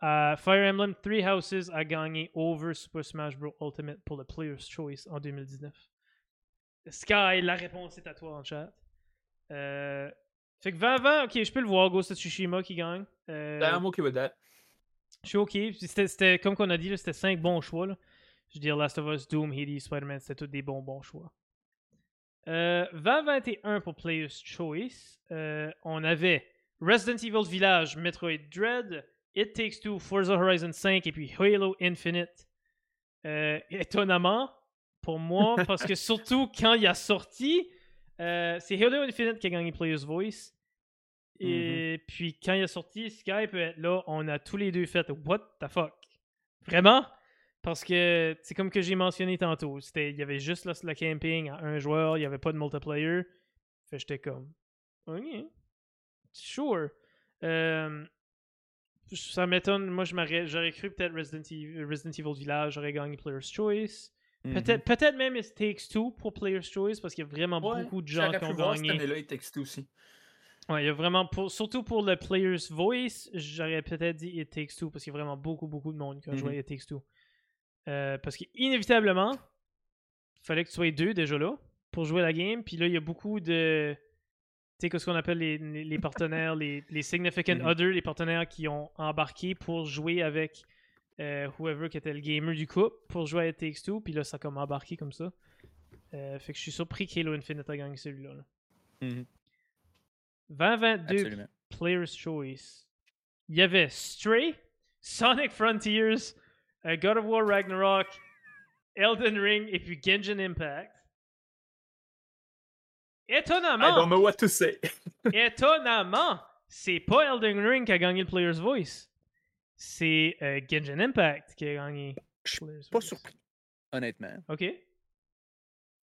Fire Emblem Three Houses a gagné over Super Smash Bros Ultimate pour le Player's Choice en 2019. Sky, la réponse est à toi en chat. Euh, fait que 20-20, ok, je peux le voir, Ghost of Tsushima qui gagne. Euh, I'm okay with that. Je suis ok. C'était comme qu'on a dit, c'était 5 bons choix. Je veux dire, Last of Us, Doom, Hades, Spider-Man, c'était tous des bons bons choix. 2021 euh, pour Player's Choice, euh, on avait Resident Evil Village, Metroid Dread, It Takes Two, Forza Horizon 5 et puis Halo Infinite. Euh, étonnamment, pour moi, parce que surtout quand il a sorti, c'est Halo Infinite qui a gagné Player's Voice. Et mm-hmm. puis quand il a sorti, Skype là, on a tous les deux fait What the fuck? Vraiment? Parce que c'est comme que j'ai mentionné tantôt. Il y avait juste le camping à un joueur, il n'y avait pas de multiplayer. Fait j'étais comme. Ok. Sure. Euh, ça m'étonne. Moi, j'aurais cru peut-être Resident, Evil, Village j'aurais gagné Player's Choice. Mm-hmm. Peut-être peut même It Takes Two pour Player's Choice parce qu'il y a vraiment beaucoup de gens qui ont gagné. Cette année-là, It Takes Two aussi. Ouais, il y a vraiment, pour, surtout pour le Player's Voice, j'aurais peut-être dit It Takes Two parce qu'il y a vraiment beaucoup, beaucoup de monde qui a joué mm-hmm. It Takes Two. Euh, parce qu'inévitablement, il fallait que tu sois deux déjà là pour jouer la game. Puis là, il y a beaucoup de. Tu sais, ce qu'on appelle les, les, partenaires, les, les significant others, les partenaires qui ont embarqué pour jouer avec euh, whoever qui était le gamer du couple pour jouer à Takes Two. Puis là, ça a comme embarqué comme ça. Euh, fait que je suis surpris qu'Halo Infinite a gagné celui-là. 2022 mm-hmm. Player's Choice. Il y avait Stray, Sonic Frontiers, euh, God of War Ragnarok, Elden Ring et puis Genshin Impact. Étonnamment. I don't know what to say. étonnamment, c'est pas Elden Ring qui a gagné le Player's Voice. C'est euh, Genshin Impact qui a gagné. Je suis pas surpris, honnêtement. Ok.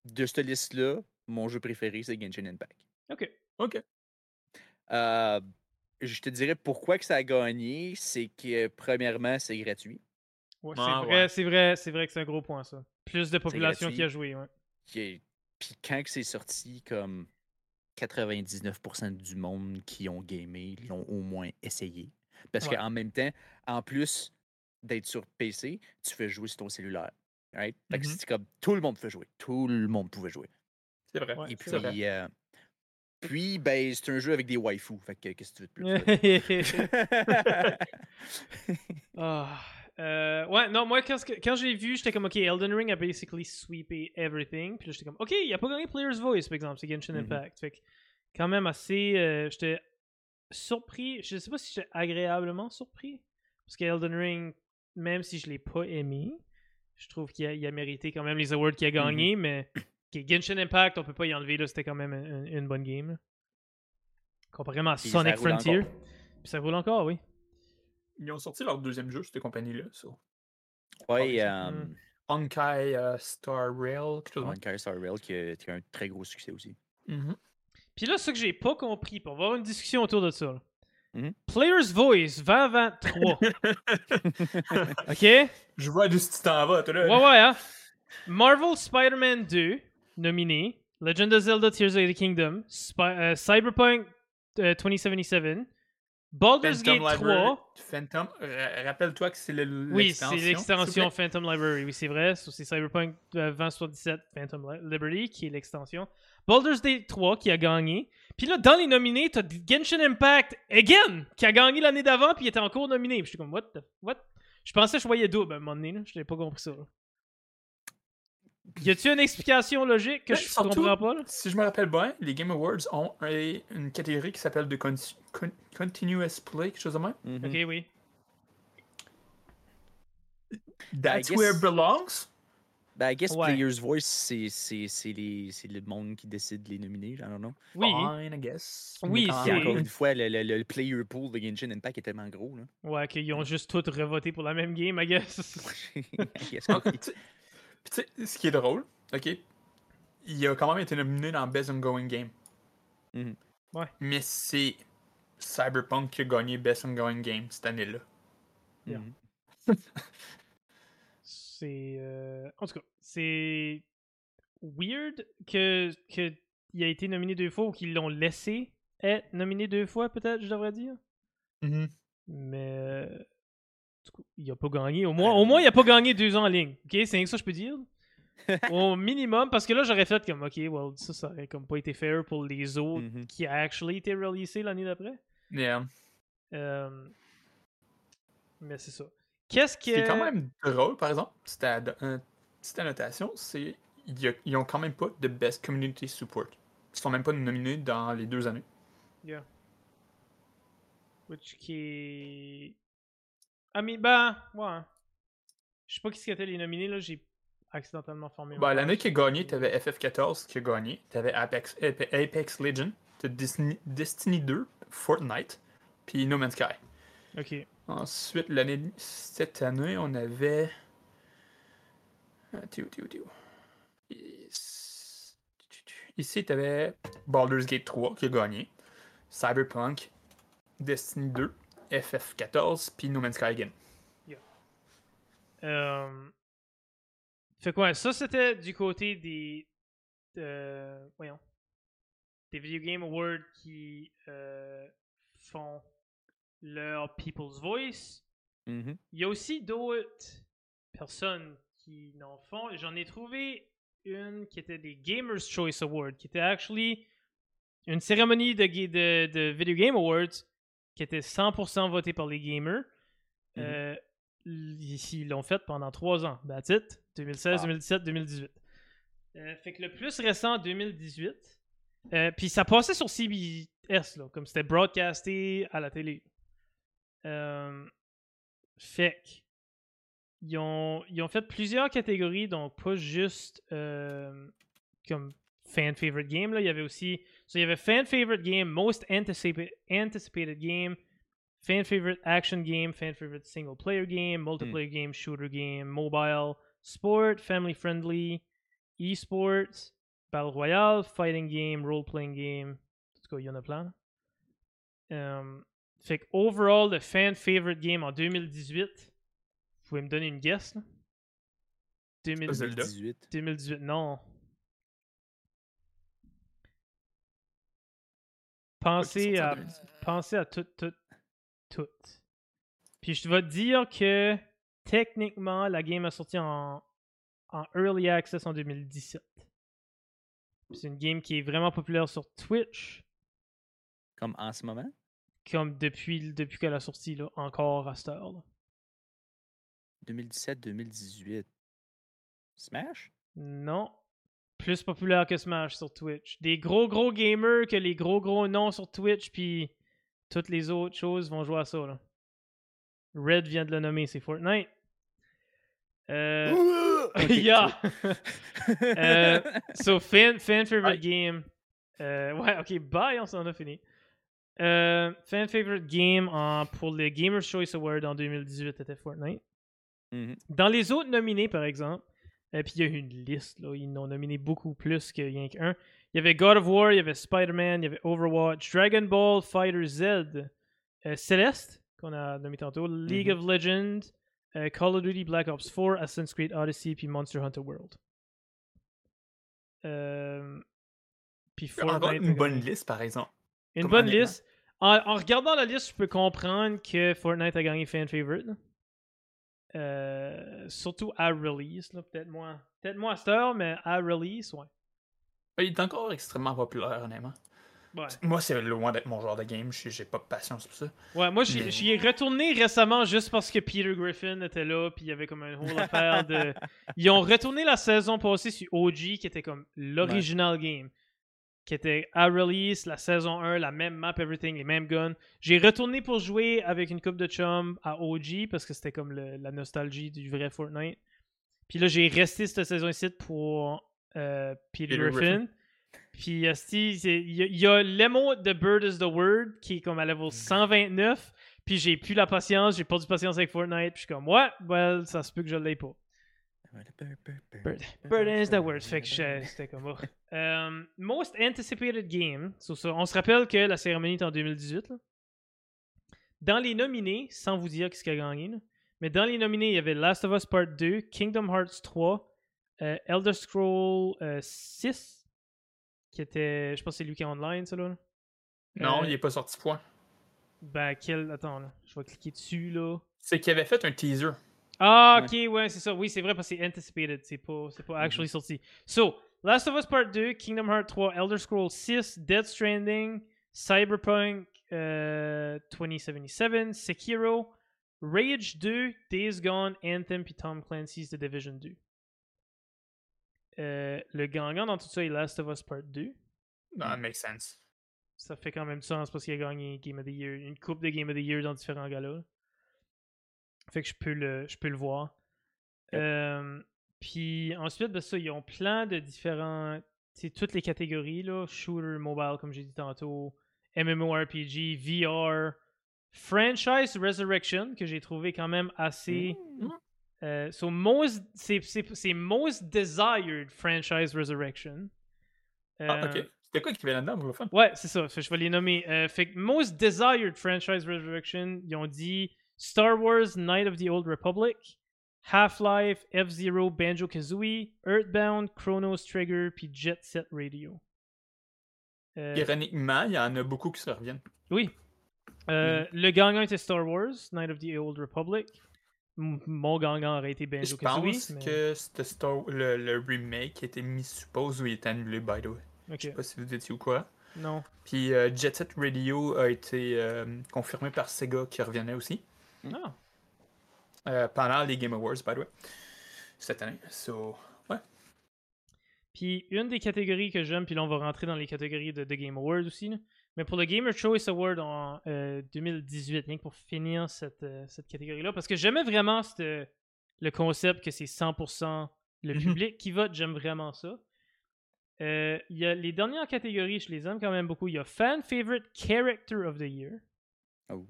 De cette liste-là, mon jeu préféré, c'est Genshin Impact. Ok. Ok. Euh, je te dirais pourquoi que ça a gagné, c'est que premièrement, c'est gratuit. Ouais, c'est ah, vrai, c'est vrai, c'est vrai que c'est un gros point ça. Plus de population qui a joué, ouais. Puis quand c'est sorti, comme 99% du monde qui ont gamé l'ont au moins essayé. Parce qu'en même temps, en plus d'être sur PC, tu fais jouer sur ton cellulaire. Right? Mm-hmm. c'est comme tout le monde peut jouer. Tout le monde pouvait jouer. C'est vrai. Et puis, euh, puis ben, c'est un jeu avec des waifus. Fait que qu'est-ce que tu veux de plus? Ah, euh, ouais, non, moi, quand, quand j'ai vu, j'étais comme, OK, Elden Ring a basically sweepé everything. Puis là, j'étais comme, OK, il a pas gagné Player's Voice, par exemple, c'est Genshin mm-hmm. Impact. Fait que, quand même assez. Euh, j'étais surpris. Je sais pas si j'étais agréablement surpris. Parce que Elden Ring, même si je l'ai pas aimé, je trouve qu'il a, a, mérité quand même les awards qu'il a mm-hmm. gagné. Mais Genshin Impact, on peut pas y enlever, là, c'était quand même une, bonne game. Comparément à Sonic Frontier. Puis ça roule encore, oui. Ils ont sorti leur deuxième jeu, cette compagnie-là. So. Oui, um... Honkai uh, Star Rail. Honkai Star Rail qui a, qui a, un très gros succès aussi. Mm-hmm. Puis là, ce que j'ai pas compris, pour avoir une discussion autour de ça. Mm-hmm. Player's Voice 2023. OK? Je vois d'où tu t'en vas, toi là. Ouais, ouais, hein? Marvel Spider-Man 2, nominé. Legend of Zelda Tears of the Kingdom. Uh, Cyberpunk 2077. Uh, Baldur's Gate 3. Phantom, rappelle-toi que c'est l'extension. Oui, c'est l'extension Phantom Library. Oui, c'est vrai. C'est Cyberpunk 2077 Phantom Liberty qui est l'extension. Baldur's Gate 3 qui a gagné. Puis là, dans les nominés, t'as Genshin Impact again qui a gagné l'année d'avant puis il était encore nominé. Puis je suis comme, what the, what? Je pensais que je voyais double à un moment donné. Je n'avais pas compris ça. Y a-t-il une explication logique que je ne comprends pas? Si je me rappelle bien, les Game Awards ont une catégorie qui s'appelle de Continuous Play, quelque chose de même. Mm-hmm. Ok, oui. That's where it belongs? Ben, I guess Player's Voice, c'est le monde qui décide de les nominer, I don't know. Oui. Fine, I guess. Oui, c'est... Encore une fois, le, le, le, player pool de Genshin Impact est tellement gros. Là. Ouais, qu'ils ont juste tous revoté pour la même game, I guess. I guess tu sais, ce qui est drôle, ok, il a quand même été nominé dans Best Ongoing Game. Mm-hmm. Ouais. Mais c'est Cyberpunk qui a gagné Best Ongoing Game cette année-là. Mm-hmm. c'est. Euh... En tout cas, c'est weird que, que il a été nominé deux fois ou qu'ils l'ont laissé être nominé deux fois, peut-être, je devrais dire. Mm-hmm. Mais euh, il a pas gagné. Au moins, au moins il a pas gagné deux ans en ligne. Ok, c'est ça que je peux dire. Au minimum, parce que là, j'aurais fait comme, ok, well, ça, ça aurait comme pas été fair pour les autres mm-hmm. qui a actually été releasés l'année d'après. Yeah. Euh, mais c'est ça. Qu'est-ce que. C'est quand même drôle, par exemple, c'était petite annotation, c'est ils ont quand même pas de Best Community Support. Ils sont même pas nominés dans les deux années. Yeah. Which qui ah, mais ben, ouais. Je sais pas qui c'était les nominés, là, j'ai accidentellement formé. Ben, l'année qui a gagné, t'avais FF14 qui a gagné, t'avais Apex, Apex Legends, t'as Destiny, 2, Fortnite, puis No Man's Sky. Ok. Ensuite, l'année cette année, on avait. Tio. Ici, t'avais Baldur's Gate 3 qui a gagné, Cyberpunk, Destiny 2, FF14 puis No Man's Sky again. Euh, fait quoi? Ça, c'était du côté des. Euh, voyons. Des Video Game Awards qui euh, font leur People's Voice. Mm-hmm. Il y a aussi d'autres personnes qui n'en font. J'en ai trouvé une qui était des Gamers Choice Awards, qui était actually une cérémonie de, de, de Video Game Awards qui était 100% voté par les gamers. Mm-hmm. Euh, ils l'ont fait pendant trois ans. That's it. 2016, 2017, 2018. fait que le plus récent, 2018. Euh, puis ça passait sur CBS, là, comme c'était broadcasté à la télé. Euh, fait ils ont, ils ont fait plusieurs catégories, donc pas juste comme fan favorite game. Là. Il y avait aussi So you have a fan favorite game, most anticipated anticipated game, fan favorite action game, fan favorite single player game, hmm. multiplayer mm. game, shooter game, mobile, sport, family friendly, esports, battle royale, fighting game, role playing game. En tout cas, il y en a plein. Um, Fait que overall, le fan favorite game en 2018, vous pouvez me donner une guess là? 2018. 2018, non. Pensez à, pensez à tout, tout, tout. Puis je vais te dire que techniquement, la game a sorti en, en Early Access en 2017. C'est une game qui est vraiment populaire sur Twitch. Comme en ce moment? Comme depuis, depuis qu'elle a sorti, là, encore à cette heure. 2017-2018. Smash? Non. Plus populaire que Smash sur Twitch. Des gros gros gamers que les gros gros noms sur Twitch, puis toutes les autres choses vont jouer à ça. Là. Red vient de le nommer, c'est Fortnite. Euh... yeah! euh, so, fan, fan favorite game. Euh, ouais, ok, bye, on s'en a fini. Euh, fan favorite game en, pour le Gamer's Choice Award en 2018 était Fortnite. Mm-hmm. Dans les autres nominés, par exemple, et puis il y a une liste, là, ils n'ont nominé beaucoup plus que rien qu'un. Il y avait God of War, il y avait Spider-Man, il y avait Overwatch, Dragon Ball Fighter Z, euh, Celeste, qu'on a nommé tantôt, League Mm-hmm. of Legends, euh, Call of Duty Black Ops 4, Assassin's Creed Odyssey, puis Monster Hunter World. Euh, puis Encore Fortnite. une a bonne liste, par exemple. Une bonne liste. En, en regardant la liste, je peux comprendre que Fortnite a gagné fan favorite. Euh, surtout à release, là, peut-être moins, peut-être moins à cette heure, mais à release, ouais. Il est encore extrêmement populaire, honnêtement. Ouais, Moi, c'est loin d'être mon genre de game. J'ai pas de patience pour ça. ouais moi j'y Mais- j'y ai retourné récemment juste parce que Peter Griffin était là, puis il y avait comme un whole affaire de. Ils ont retourné la saison passée sur OG, qui était comme l'original game. Qui était à release, la saison 1, la même map, everything, les mêmes guns. J'ai retourné pour jouer avec une coupe de chum à OG parce que c'était comme le- la nostalgie du vrai Fortnite. Puis là, j'ai resté cette saison ici pour euh, Peter, Peter Griffin. Griffin. Puis il y, a- il y a l'emo de Bird is the Word qui est comme à level 129. Puis j'ai plus la patience, j'ai perdu patience avec Fortnite. Puis je suis comme, ouais, well, ça se peut que je l'ai pas. Bird, Bird is the Word. Fait que c'était comme, oh. Um, most anticipated game. So, on se rappelle que la cérémonie est en 2018. là. Dans les nominés, sans vous dire qui a gagné, là, mais dans les nominés, il y avait Last of Us Part 2, Kingdom Hearts 3, euh, Elder Scroll euh, 6, qui était, je pense que c'est lui qui est online, ça là. là. Non, Euh, il est pas sorti point. Ben, quel. Attends, là. Je vais cliquer dessus, là. C'est qu'il avait fait un teaser. Ah, ok, ouais, c'est ça. Oui, c'est vrai parce que c'est anticipated. C'est pas, c'est pas actually sorti. So, Last of Us Part 2, Kingdom Hearts 3, Elder Scrolls 6, Dead Stranding, Cyberpunk euh, 2077, Sekiro, Rage 2, Days Gone, Anthem, puis Tom Clancy's The Division 2. Euh, le gagnant dans tout ça est Last of Us Part 2. Non, that makes sense. Ça fait quand même du sens parce qu'il a gagné Game of the Year, une coupe de Game of the Year dans différents galas. Fait que je peux le, je peux le voir. Euh, puis ensuite, ça, ils ont plein de différents. C'est toutes les catégories, là. Shooter, mobile, comme j'ai dit tantôt. MMORPG, VR. Franchise Resurrection, que j'ai trouvé quand même assez. Mm. Euh, so most, c'est, Most Desired Franchise Resurrection. Ah, Euh, ok. C'était quoi qui avait là-dedans? Ouais, c'est ça. Je vais les nommer. Euh, fait que Most Desired Franchise Resurrection, ils ont dit Star Wars Night of the Old Republic, Half-Life, F-Zero, Banjo-Kazooie, Earthbound, Chronos Trigger, puis Jet Set Radio. Euh, Ironiquement, il y en a beaucoup qui se reviennent. oui. Euh, Le gagnant était Star Wars Night of the Old Republic. M- Mon gagnant aurait été Je Banjo-Kazooie. pense mais- que c'était le, le remake qui a été mis, suppose, ou il était annulé, by the way. Ok, Je sais pas si vous étiez au courant. non. Puis euh, Jet Set Radio a été confirmé par Sega qui revenait aussi. Ah. Euh, pendant les Game Awards, by the way. Cette année. So, ouais. Puis une des catégories que j'aime, puis là on va rentrer dans les catégories de, de Game Awards aussi, là. mais pour le Gamer Choice Award en euh, 2018, rien que pour finir cette, euh, cette catégorie-là, parce que j'aimais vraiment cette- le concept que c'est 100% le Mhm. public qui vote, j'aime vraiment ça. Euh, Il y a les dernières catégories, je les aime quand même beaucoup. Il y a Fan Favorite Character of the Year. Oh.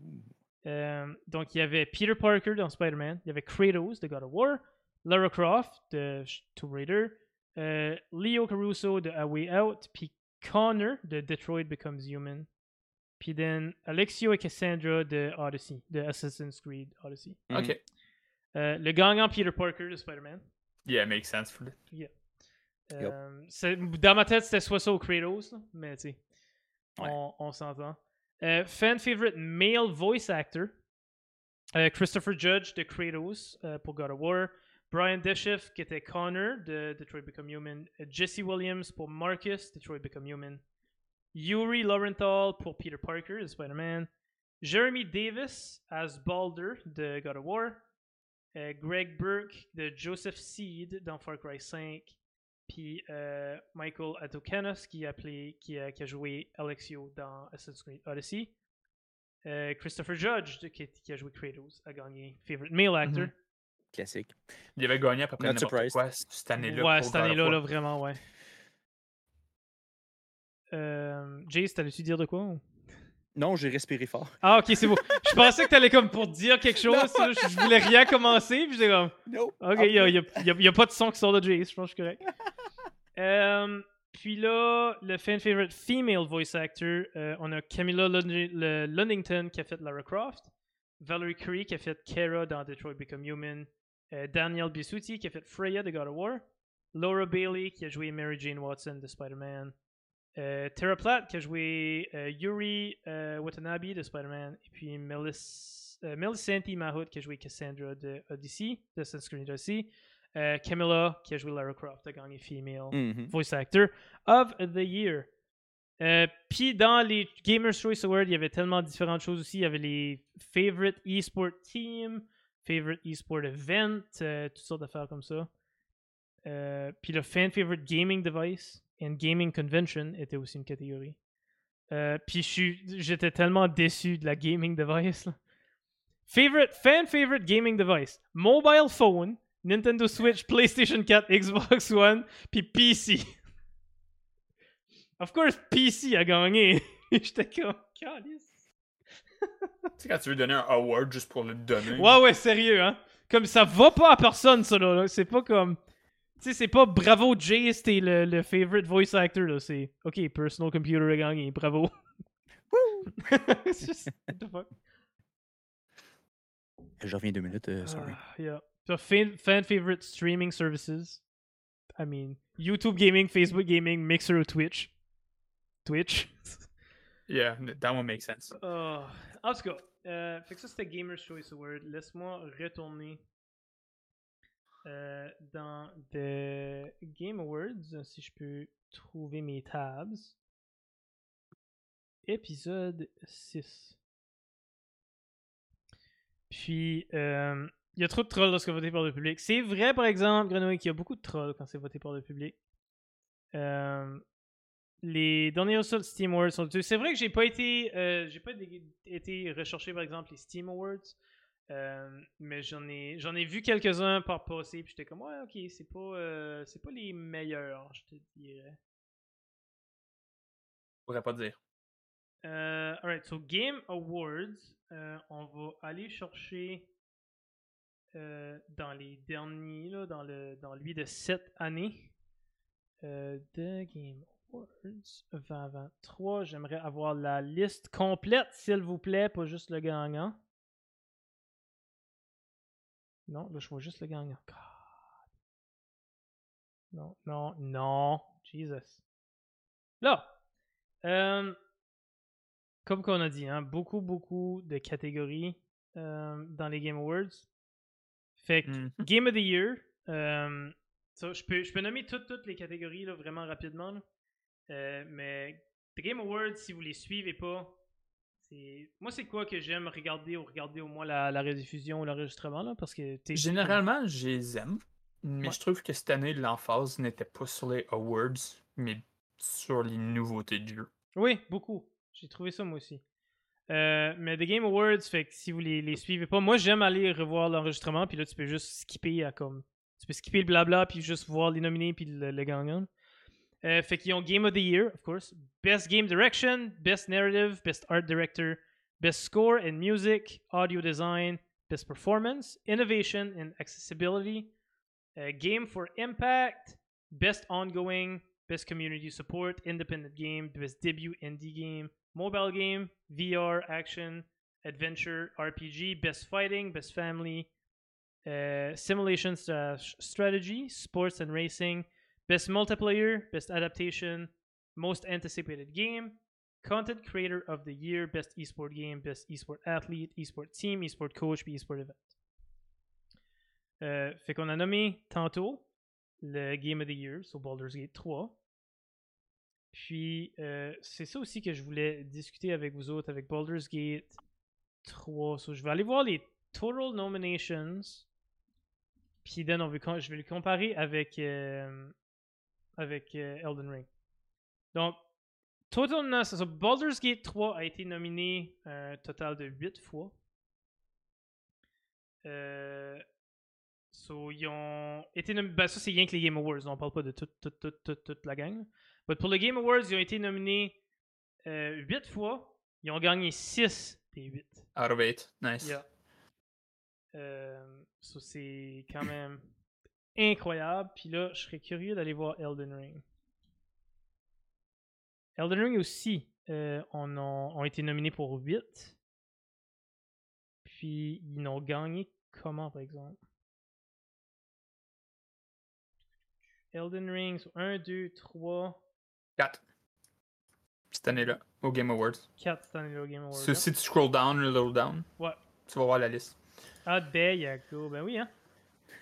Euh, donc, il y avait Peter Parker dans Spider-Man, il y avait Kratos de God of War, Lara Croft de Sh- Tomb Raider, euh, Leo Caruso de A Way Out, puis Connor de Detroit Becomes Human. Puis then Alexio et Cassandra de Odyssey, de Assassin's Creed Odyssey. Mm. Ok. Euh, le gagnant Peter Parker de Spider-Man. Yeah, makes sense. For it. Yeah. Euh, dans ma tête, c'était soit ça ou Kratos, mais tu sais, Ouais. on, on s'entend. Euh, fan favorite male voice actor euh, Christopher Judge de Kratos euh, pour God of War. Brian Deschiff qui était Connor de Detroit Become Human. Euh, Jesse Williams pour Marcus, Detroit Become Human. Yuri Lorenthal pour Peter Parker de Spider-Man. Jeremy Davis as Balder de God of War. Euh, Greg Burke de Joseph Seed dans Far Cry 5. Puis euh, Michael Atokanos qui a, appelé, qui, a, qui a joué Alexio dans Assassin's Creed Odyssey. Euh, Christopher Judge de- qui, qui a joué Kratos a gagné Favorite Male Actor. Classique. Il avait gagné à peu près n'importe quoi cette année-là. Ouais, cette année-là, là, vraiment, ouais. Euh, Jace, t'allais-tu dire de quoi? ou? Non, j'ai respiré fort. Ah, ok, c'est bon. Je pensais que t'allais comme pour dire quelque chose. là. Je, voulais rien commencer, puis j'étais comme. No. Ok, il n'y a, y a- y a- y a pas de son qui sort de Jace, je pense que je suis correct. Euh, puis là, le fan favorite female voice actor, euh, on a Camilla Lund- le- Lunnington qui a fait Lara Croft, Valerie Curry qui a fait Kara dans Detroit Become Human, euh, Daniel Bisutti qui a fait Freya de God of War, Laura Bailey qui a joué Mary Jane Watson de Spider-Man, euh, Tara Platt qui a joué Yuri Watanabe de Spider-Man, et puis Melis, Melisandre Mahout qui a joué Cassandra de Odyssey, de Assassin's Creed Odyssey, euh, Camilla qui a joué Lara Croft a gagné Female Mhm. Voice Actor of the Year. Euh, Puis dans les Gamers Choice Awards, il y avait tellement différentes choses aussi. Il y avait les Favorite Esport Team, Favorite Esport Event, euh, toutes sortes d'affaires comme ça. Euh, Puis le Fan Favorite Gaming Device and Gaming Convention était aussi une catégorie. Puis j'étais tellement déçu de la Gaming Device. là. Favorite, fan Favorite Gaming Device Mobile Phone, Nintendo Switch, PlayStation 4, Xbox One, puis PC. Of course, PC a gagné. J'étais comme, Calice. Tu sais, quand tu veux donner un award juste pour le donner. Ouais, ouais, sérieux, hein. Comme ça va pas à personne, ça, là. C'est pas comme. Tu sais, c'est pas bravo Jace, t'es le, le favorite voice actor, là. C'est, ok, Personal Computer a gagné, bravo. C'est juste- what the fuck? Je reviens deux minutes, euh, sorry. Ah, yeah. So, fan, fan favorite streaming services. I mean, YouTube gaming, Facebook gaming, Mixer Twitch. Twitch. Yeah, that one makes sense. Oh, en tout cas, euh, fait que ça c'était Gamer's Choice Award. Laisse-moi retourner euh, dans The Game Awards, si je peux trouver mes tabs. Épisode 6. Puis, euh, il y a trop de trolls lorsque voté par le public. C'est vrai, par exemple, Grenouille, qu'il y a beaucoup de trolls quand c'est voté par le public. Euh, les derniers résultats de Steam Awards sont C'est vrai que j'ai pas été euh, j'ai pas été recherché par exemple les Steam Awards, euh, mais j'en ai j'en ai vu quelques-uns par passé puis j'étais comme ouais ok c'est pas euh, c'est pas les meilleurs je te dirais. Je pourrais pas dire. Euh, alright so Game Awards on va aller chercher euh, dans les derniers là, dans le dans lui de cette année euh, de Game Awards 2023. J'aimerais avoir la liste complète, s'il vous plaît, pas juste le gagnant. Non, là, je vois juste le gagnant. God. Non, non, non. Jesus. Là. euh, comme qu'on a dit, hein, beaucoup, beaucoup de catégories dans les Game Awards. Fait que Mhm. Game of the Year. euh, ça, je, peux, je peux nommer toutes, toutes les catégories là, vraiment rapidement. là. Euh, mais The Game Awards, si vous les suivez pas, c'est moi c'est quoi que j'aime regarder ou regarder au moins la, la rediffusion ou l'enregistrement là parce que t'es- Généralement, je les aime, mais Ouais. je trouve que cette année, l'emphase n'était pas sur les awards, mais sur les nouveautés de jeu. Oui, beaucoup. J'ai trouvé ça moi aussi. Euh, mais The Game Awards, fait que si vous les, les suivez pas, moi j'aime aller revoir l'enregistrement, puis là tu peux juste skipper à comme. Tu peux skipper le blabla, puis juste voir les nominés, puis le, le. Euh, fait qu'ils ont Game of the Year, of course. Best Game Direction, Best Narrative, Best Art Director, Best Score and Music, Audio Design, Best Performance, Innovation and Accessibility, uh, Game for Impact, Best Ongoing, Best Community Support, Independent Game, Best Debut Indie Game, mobile game, VR, action, adventure, RPG, best fighting, best family, uh, simulation strategy, sports and racing, best multiplayer, best adaptation, most anticipated game, content creator of the year, best esport game, best esport athlete, esport team, esport coach, puis esport event. Euh, fait qu'on a nommé tantôt le Game of the Year sur Baldur's Gate 3. Puis, euh, c'est ça aussi que je voulais discuter avec vous autres, avec Baldur's Gate 3. je vais aller voir les total nominations. Puis, then, je vais le comparer avec, euh, avec euh, Elden Ring. Donc, total, ça, Baldur's Gate 3 a été nominé un total de 8 fois. So, ils ont été. Ben, ça, c'est rien que les Game Awards. On parle pas de toute, toute, toute, toute la gang. Pour les Game Awards, ils ont été nominés euh, 8 fois. Ils ont gagné 6 des 8. Out of 8. Nice. Yeah. Euh, so, c'est quand même incroyable. Puis là, je serais curieux d'aller voir Elden Ring. Elden Ring aussi euh, on ont, ont été nominés pour 8. Puis ils ont gagné comment, par exemple? Elden Ring, 1, 2, 3. 4. Cette année-là, au Game Awards. 4 cette année-là au Game Awards. Si, si tu scroll down, a little down, ouais. tu vas voir la liste. Ah, there you go. Ben oui, hein.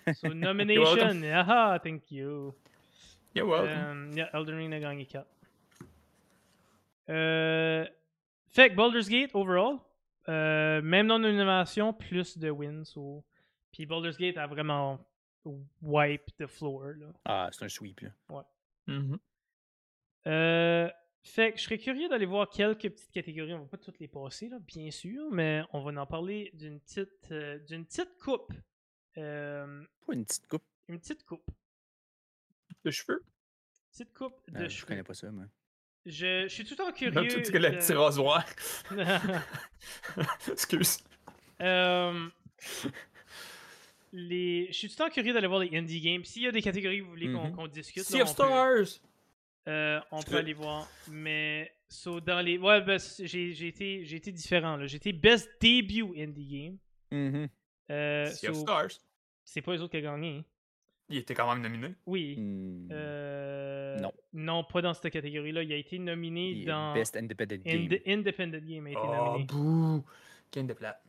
So, nomination. ah, thank you. You're welcome. Um, yeah, Elden Ring a gagné 4. Euh, fait que Baldur's Gate, overall, euh, même dans l'innovation, plus de wins. So. Puis Baldur's Gate a vraiment wipe the floor. Là. Ah, c'est un sweep. Là. Ouais. Mm-hmm. Euh, fait que je serais curieux d'aller voir quelques petites catégories. On va pas toutes les passer, là, bien sûr, mais on va en parler d'une petite, euh, d'une petite coupe. Euh, Pas une petite coupe. Une petite coupe. De cheveux? Petite coupe de euh, cheveux. Je connais pas ça, moi. Je, je suis tout le temps curieux. tu dis que le petit rasoir. Excuse. Euh, les... Je suis tout le temps curieux d'aller voir les indie games. S'il y a des catégories que vous voulez qu'on Mhm. discute, Sea là, of on peut- Stars! Euh, on Je peut aller voir. Mais so, dans les. Ouais, ben, j'ai j'ai été, j'ai été différent. là. J'ai été Best Debut Indie Game. Euh, Sea of so, Stars. c'est pas les autres qui ont gagné. hein. Il était quand même nominé. Oui. Hmm. Euh, Non. Non, pas dans cette catégorie-là. Il a été nominé Il dans. Best Independent Game. Ind- Independent Game a été Oh, nominé. bouh! Game de plate.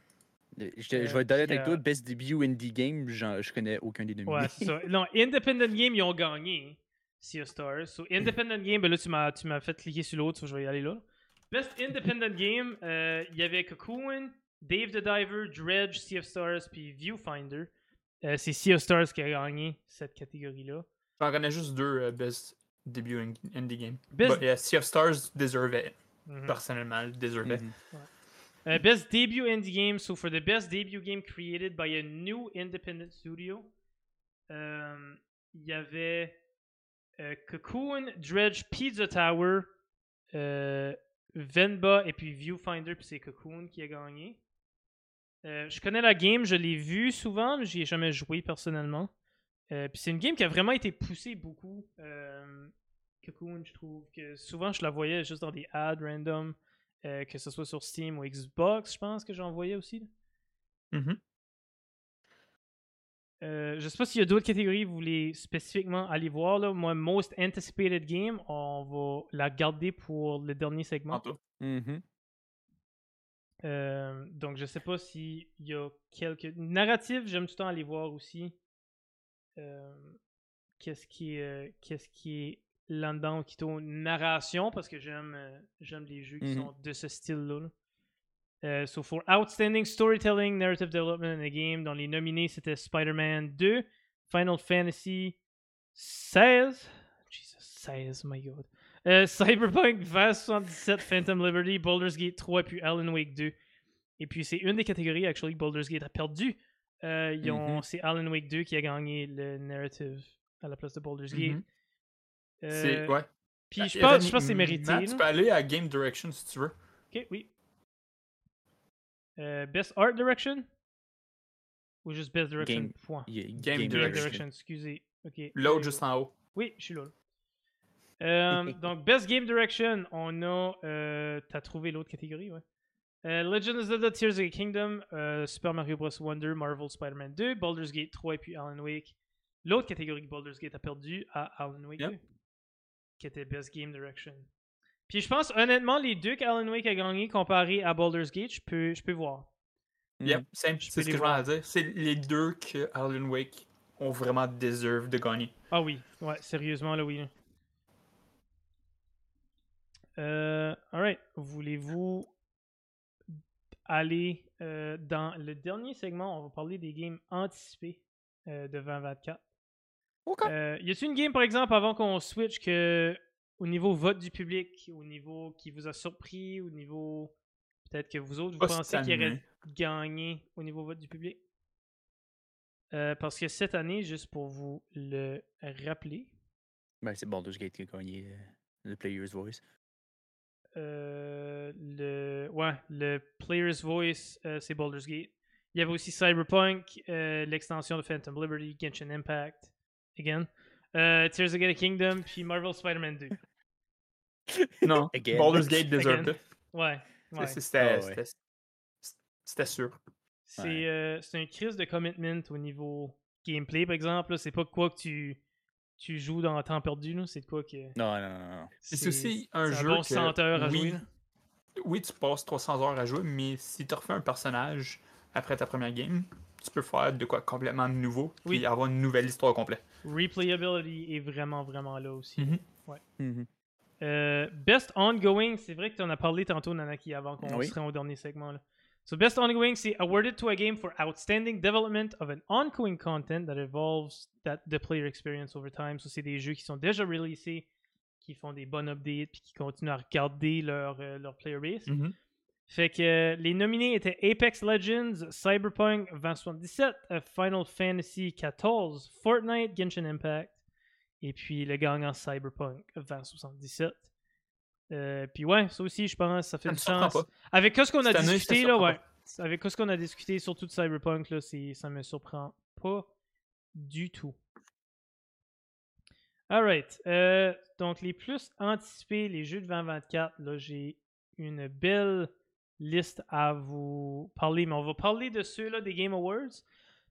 Je, je Euh, vais être honnête avec toi, Best Debut Indie Game, j'en- je connais aucun des nominés. Ouais, c'est ça. Non, Independent Game, ils ont gagné. Sea of Stars. So, Independent Game, ben là, tu m'as, tu m'as fait cliquer sur l'autre, so je vais y aller là. Best Independent Game, euh, il y avait Cocoon, Dave the Diver, Dredge, Sea of Stars, puis Viewfinder. Euh, c'est Sea of Stars qui a gagné cette catégorie-là. J'en connais juste deux euh, Best Debut in- Indie Game. Best, But, yeah, Sea of Stars deservait. Mhm. Personnellement, deservait. Mhm. Uh, best debut indie game. So for the best debut game created by a new independent studio, um, il y avait Cocoon, Dredge, Pizza Tower, euh, Venba et puis Viewfinder, puis c'est Cocoon qui a gagné. Euh, je connais la game, je l'ai vue souvent, mais j'y ai jamais joué personnellement. Euh, puis c'est une game qui a vraiment été poussée beaucoup. Euh, Cocoon, je trouve que souvent je la voyais juste dans des ads random. Euh, que ce soit sur Steam ou Xbox, je pense que j'en voyais aussi. Euh, je sais pas s'il y a d'autres catégories que vous voulez spécifiquement aller voir. Là. Moi, Most Anticipated Game, on va la garder pour le dernier segment. Mhm. Euh, donc, je sais pas s'il y a quelques. Narratifs, j'aime tout le temps aller voir aussi. Euh, qu'est-ce qui est, qu'est-ce qui est là-dedans qui tourne narration parce que j'aime j'aime les jeux qui Mhm. sont de ce style-là. là. Euh, so for Outstanding Storytelling, Narrative Development in a Game, dans les nominés, c'était Spider-Man 2, Final Fantasy 16, Jesus, 16, my god. Euh, Cyberpunk 2077, Phantom Liberty, Baldur's Gate 3, puis Alan Wake 2. Et puis c'est une des catégories, actually, que Baldur's Gate a perdu. Euh, ils ont- Mhm. C'est Alan Wake 2 qui a gagné le narrative à la place de Baldur's Gate. Mhm. Euh, C'est, ouais. Puis je Euh, pense, je pense que c'est mérité. Matt, tu peux aller à Game Direction si tu veux. Ok, oui. Euh, best Art Direction? Ou juste Best Direction Game- point? Il y a Game Game Direction. Direction, excusez. Ok. L'autre Euh, juste en haut. Oui, je suis là. Euh, donc, Best Game Direction, on a. Euh, T'as trouvé l'autre catégorie, ouais. Euh, Legend of Zelda Tears of the Kingdom, Super Mario Bros. Wonder, Marvel Spider-Man 2, Baldur's Gate 3 et puis Alan Wake. L'autre catégorie que Baldur's Gate a perdu à Alan Wake 2, qui était Best Game Direction. Puis je pense, honnêtement, les deux qu'Alan Wake a gagné comparé à Baldur's Gate, je peux, je peux voir. Yep, mm. c'est ce que je voulais dire. C'est les deux que Alan Wake ont vraiment deserve de gagner. Ah oui, ouais, sérieusement, là, oui. Euh, alright, voulez-vous aller euh, dans le dernier segment? On va parler des games anticipés euh, de 2024. Okay. Euh, y a-t-il une game, par exemple, avant qu'on switch, que au niveau vote du public, au niveau qui vous a surpris, au niveau peut-être que vous autres, vous pensez qu'il aurait gagné au niveau vote du public? Euh, parce que cette année, juste pour vous le rappeler. Ben, c'est Baldur's Gate qui a gagné euh, le Player's Voice. Euh, le, ouais, le Player's Voice, c'est Baldur's Gate. Il y avait aussi Cyberpunk, l'extension de Phantom Liberty, Genshin Impact, again. Tears of the Kingdom, puis Marvel Spider-Man 2. non, Baldur's Gate deserve Ouais. ouais. C'était sûr. C'est un crise de commitment au niveau gameplay, par exemple. C'est pas quoi que tu, tu joues dans temps perdu. C'est quoi que. Non, non, non. C'est aussi un jeu. Bon que, heures à oui, jouer. Oui, tu passes 300 heures à jouer, mais si tu refais un personnage après ta première game, tu peux faire de quoi complètement nouveau et avoir une nouvelle histoire complète. Replayability est vraiment, vraiment là aussi. Mm-hmm. Ouais. Mm-hmm. Euh, best ongoing, c'est vrai que tu en as parlé tantôt, Nanaki, avant qu'on se rende au dernier segment. Là. So best ongoing, c'est awarded to a game for outstanding development of an ongoing content that evolves that the player experience over time. So c'est des jeux qui sont déjà releasés, qui font des bonnes updates, puis qui continuent à regarder leur, euh, leur player base. Mm-hmm. Fait que euh, les nominés étaient Apex Legends, Cyberpunk 2077, euh, Final Fantasy XIV, Fortnite, Genshin Impact, et puis le gagnant Cyberpunk 2077. Euh, puis ouais, ça aussi, je pense, ça fait du sens. Avec ce qu'on a discuté, là, ouais. Avec ce qu'on a discuté, surtout de Cyberpunk, là, ça me surprend pas du tout. Alright. Euh, donc, les plus anticipés, les jeux de 2024, là, j'ai une belle liste à vous parler, mais on va parler de ceux-là des Game Awards.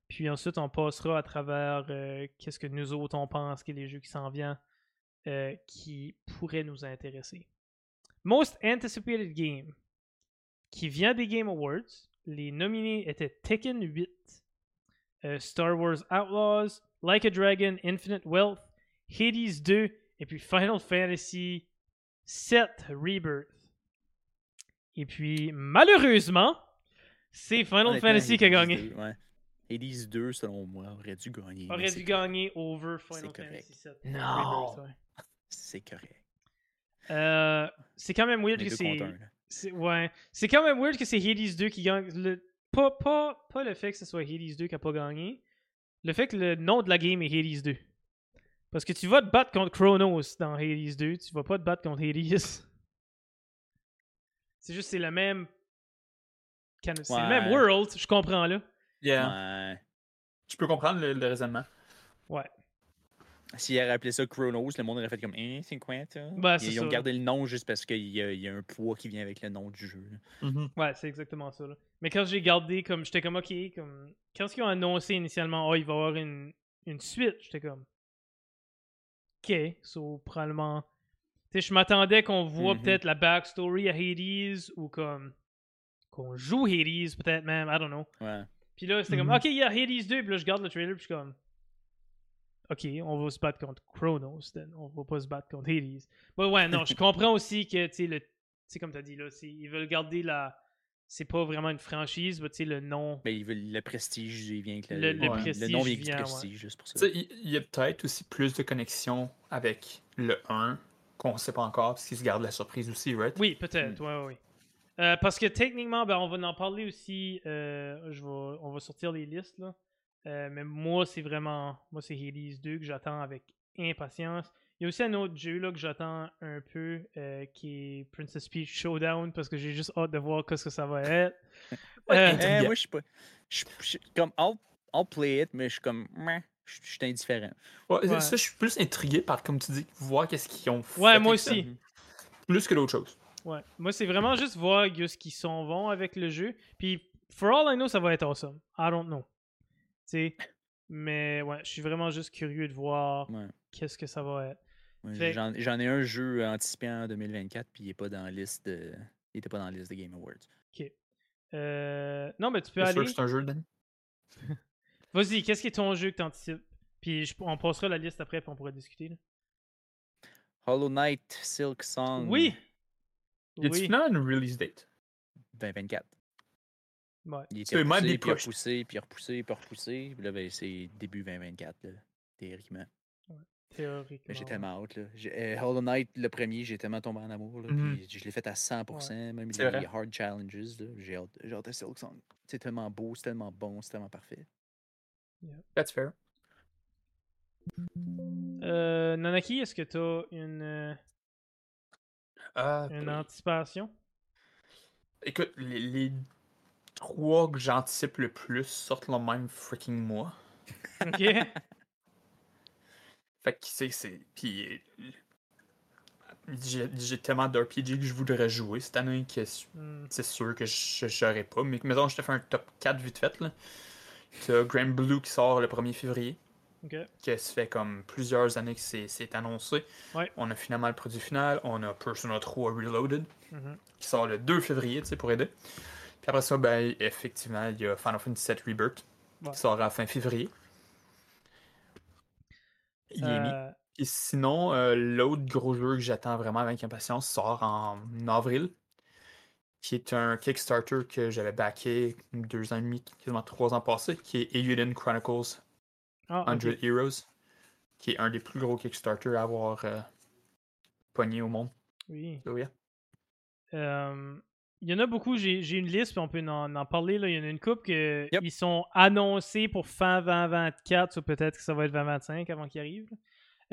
Puis ensuite, on passera à travers euh, qu'est-ce que nous autres on pense que les jeux qui s'en viennent qui pourraient nous intéresser. Most Anticipated Game, qui vient des Game Awards. Les nominés étaient Tekken 8, euh, Star Wars Outlaws, Like a Dragon, Infinite Wealth, Hades 2 et puis Final Fantasy 7 Rebirth. Et puis, malheureusement, c'est Final Fantasy qui a gagné. Hades 2, selon moi, aurait dû gagner. Aurait dû gagner over Final Fantasy 7. Non! C'est correct. Euh, c'est quand même weird que c'est. Ouais. C'est quand même weird que c'est Hades 2 qui gagne. Le... Pas, pas, pas le fait que ce soit Hades 2 qui a pas gagné. Le fait que le nom de la game est Hades 2. Parce que tu vas te battre contre Chronos dans Hades 2, tu vas pas te battre contre Hades. C'est juste, c'est le même. C'est le même world, je comprends là. Yeah. Je peux comprendre le, le raisonnement. Ouais. S'il avait appelé ça Chronos, le monde aurait fait comme hein, c'est quoi ça? Ben, ils, ont gardé le nom juste parce qu'il y, y, a un poids qui vient avec le nom du jeu. Mm-hmm. Ouais, c'est exactement ça. Là. Mais quand j'ai gardé, comme j'étais comme ok, comme quand ils ont annoncé initialement, oh, il va y avoir une, une suite, j'étais comme ok, so probablement. Tu sais, je m'attendais qu'on voit Mm-hmm. peut-être la backstory à Hades ou comme qu'on joue Hades peut-être même, I don't know. Ouais. Puis là, c'était comme Mhm. ok, il y a Hades 2, puis là je garde le trailer, puis je suis comme ok, on va se battre contre Chronos, then. on va pas se battre contre Hades. Mais ouais, non, je comprends aussi que, tu sais, le- tu sais, comme tu as dit, là, ils veulent garder la. C'est pas vraiment une franchise, mais tu sais, le nom. Mais ils veulent le prestige, il vient avec le, Le- le ouais, prestige nom vient vient, du ouais. prestige, juste pour ça. Il y a peut-être aussi plus de connexion avec le 1 qu'on sait pas encore, parce qu'ils se gardent la surprise aussi, right? Oui, peut-être, ouais, ouais, ouais. Euh, parce que techniquement, ben, on va en parler aussi. euh, je vais, on va sortir les listes, là. Euh, mais moi, c'est vraiment. Moi, c'est Hades 2 que j'attends avec impatience. Il y a aussi un autre jeu là, que j'attends un peu euh, qui est Princess Peach Showdown parce que j'ai juste hâte de voir ce que ça va être. Ouais, Euh. Eh, moi, je suis pas. Je je- comme, I'll, I'll play it, mais je suis comme. je suis indifférent. Ouais, Ça, je suis plus intrigué par, comme tu dis, voir qu'est-ce qu'ils ont fait. Ouais, moi aussi. Plus que d'autres choses. Ouais. Moi, c'est vraiment juste voir ce qu'ils s'en vont avec le jeu. Puis, for all I know, ça va être awesome. I don't know. Tu sais. Mais ouais, je suis vraiment juste curieux de voir qu'est-ce que ça va être. J'en ai un jeu anticipé en 2024, puis il n'est pas dans la liste de. Il était pas dans la liste de Game Awards. Ok. Euh... Non, mais tu peux aller. c'est un jeu, Danny? Vas-y, qu'est-ce qui est ton jeu que tu anticipes Puis je... on passera la liste après, puis on pourra discuter. Là. Hollow Knight, Silk Song. Oui Y a-tu une release date? 2024. Ouais. Il était repoussé, puis repoussé, puis repoussé, puis repoussé. Puis là, ben, c'est début 2024, là, théoriquement. Théoriquement. J'ai tellement hâte. Là. Euh, Hollow Knight, le premier, j'ai tellement tombé en amour. Là, mm -hmm. Je l'ai fait à 100%, même les, les, hard challenges. J'ai hâte, hâte à Silk Song. C'est tellement beau, c'est tellement bon, c'est tellement parfait. Yeah. That's fair. Euh, Nanaki, est-ce que tu as une, euh, ah, une anticipation? Écoute, les, les trois que j'anticipe le plus sortent le même freaking mois. Ok. Fait que c'est. c'est... Puis. J'ai, tellement d'RPG que je voudrais jouer cette année que hmm. c'est sûr que je n'aurais pas. Mais mettons, je te fais un top 4 vite fait. Là. T'as Grand Blue qui sort le 1er février. Okay. Que ça fait comme plusieurs années que c'est, annoncé. On a finalement le produit final. On a Persona 3 Reloaded mm-hmm. qui sort le 2 février pour aider. Puis après ça, ben, effectivement, il y a Final Fantasy VII Rebirth qui sort à fin février. Euh, Et sinon, euh, l'autre gros jeu que j'attends vraiment avec impatience sort en avril, qui est un Kickstarter que j'avais backé deux ans et demi, quasiment trois ans passés, qui est Euden Chronicles 100 ah, Heroes, qui est un des plus gros Kickstarter à avoir euh, pogné au monde. Oui. il y en a beaucoup, j'ai une liste, puis on peut en, parler. Là. Il y en a une coupe qui ils sont annoncés pour fin 2024, ou peut-être que ça va être 2025 avant qu'ils arrivent.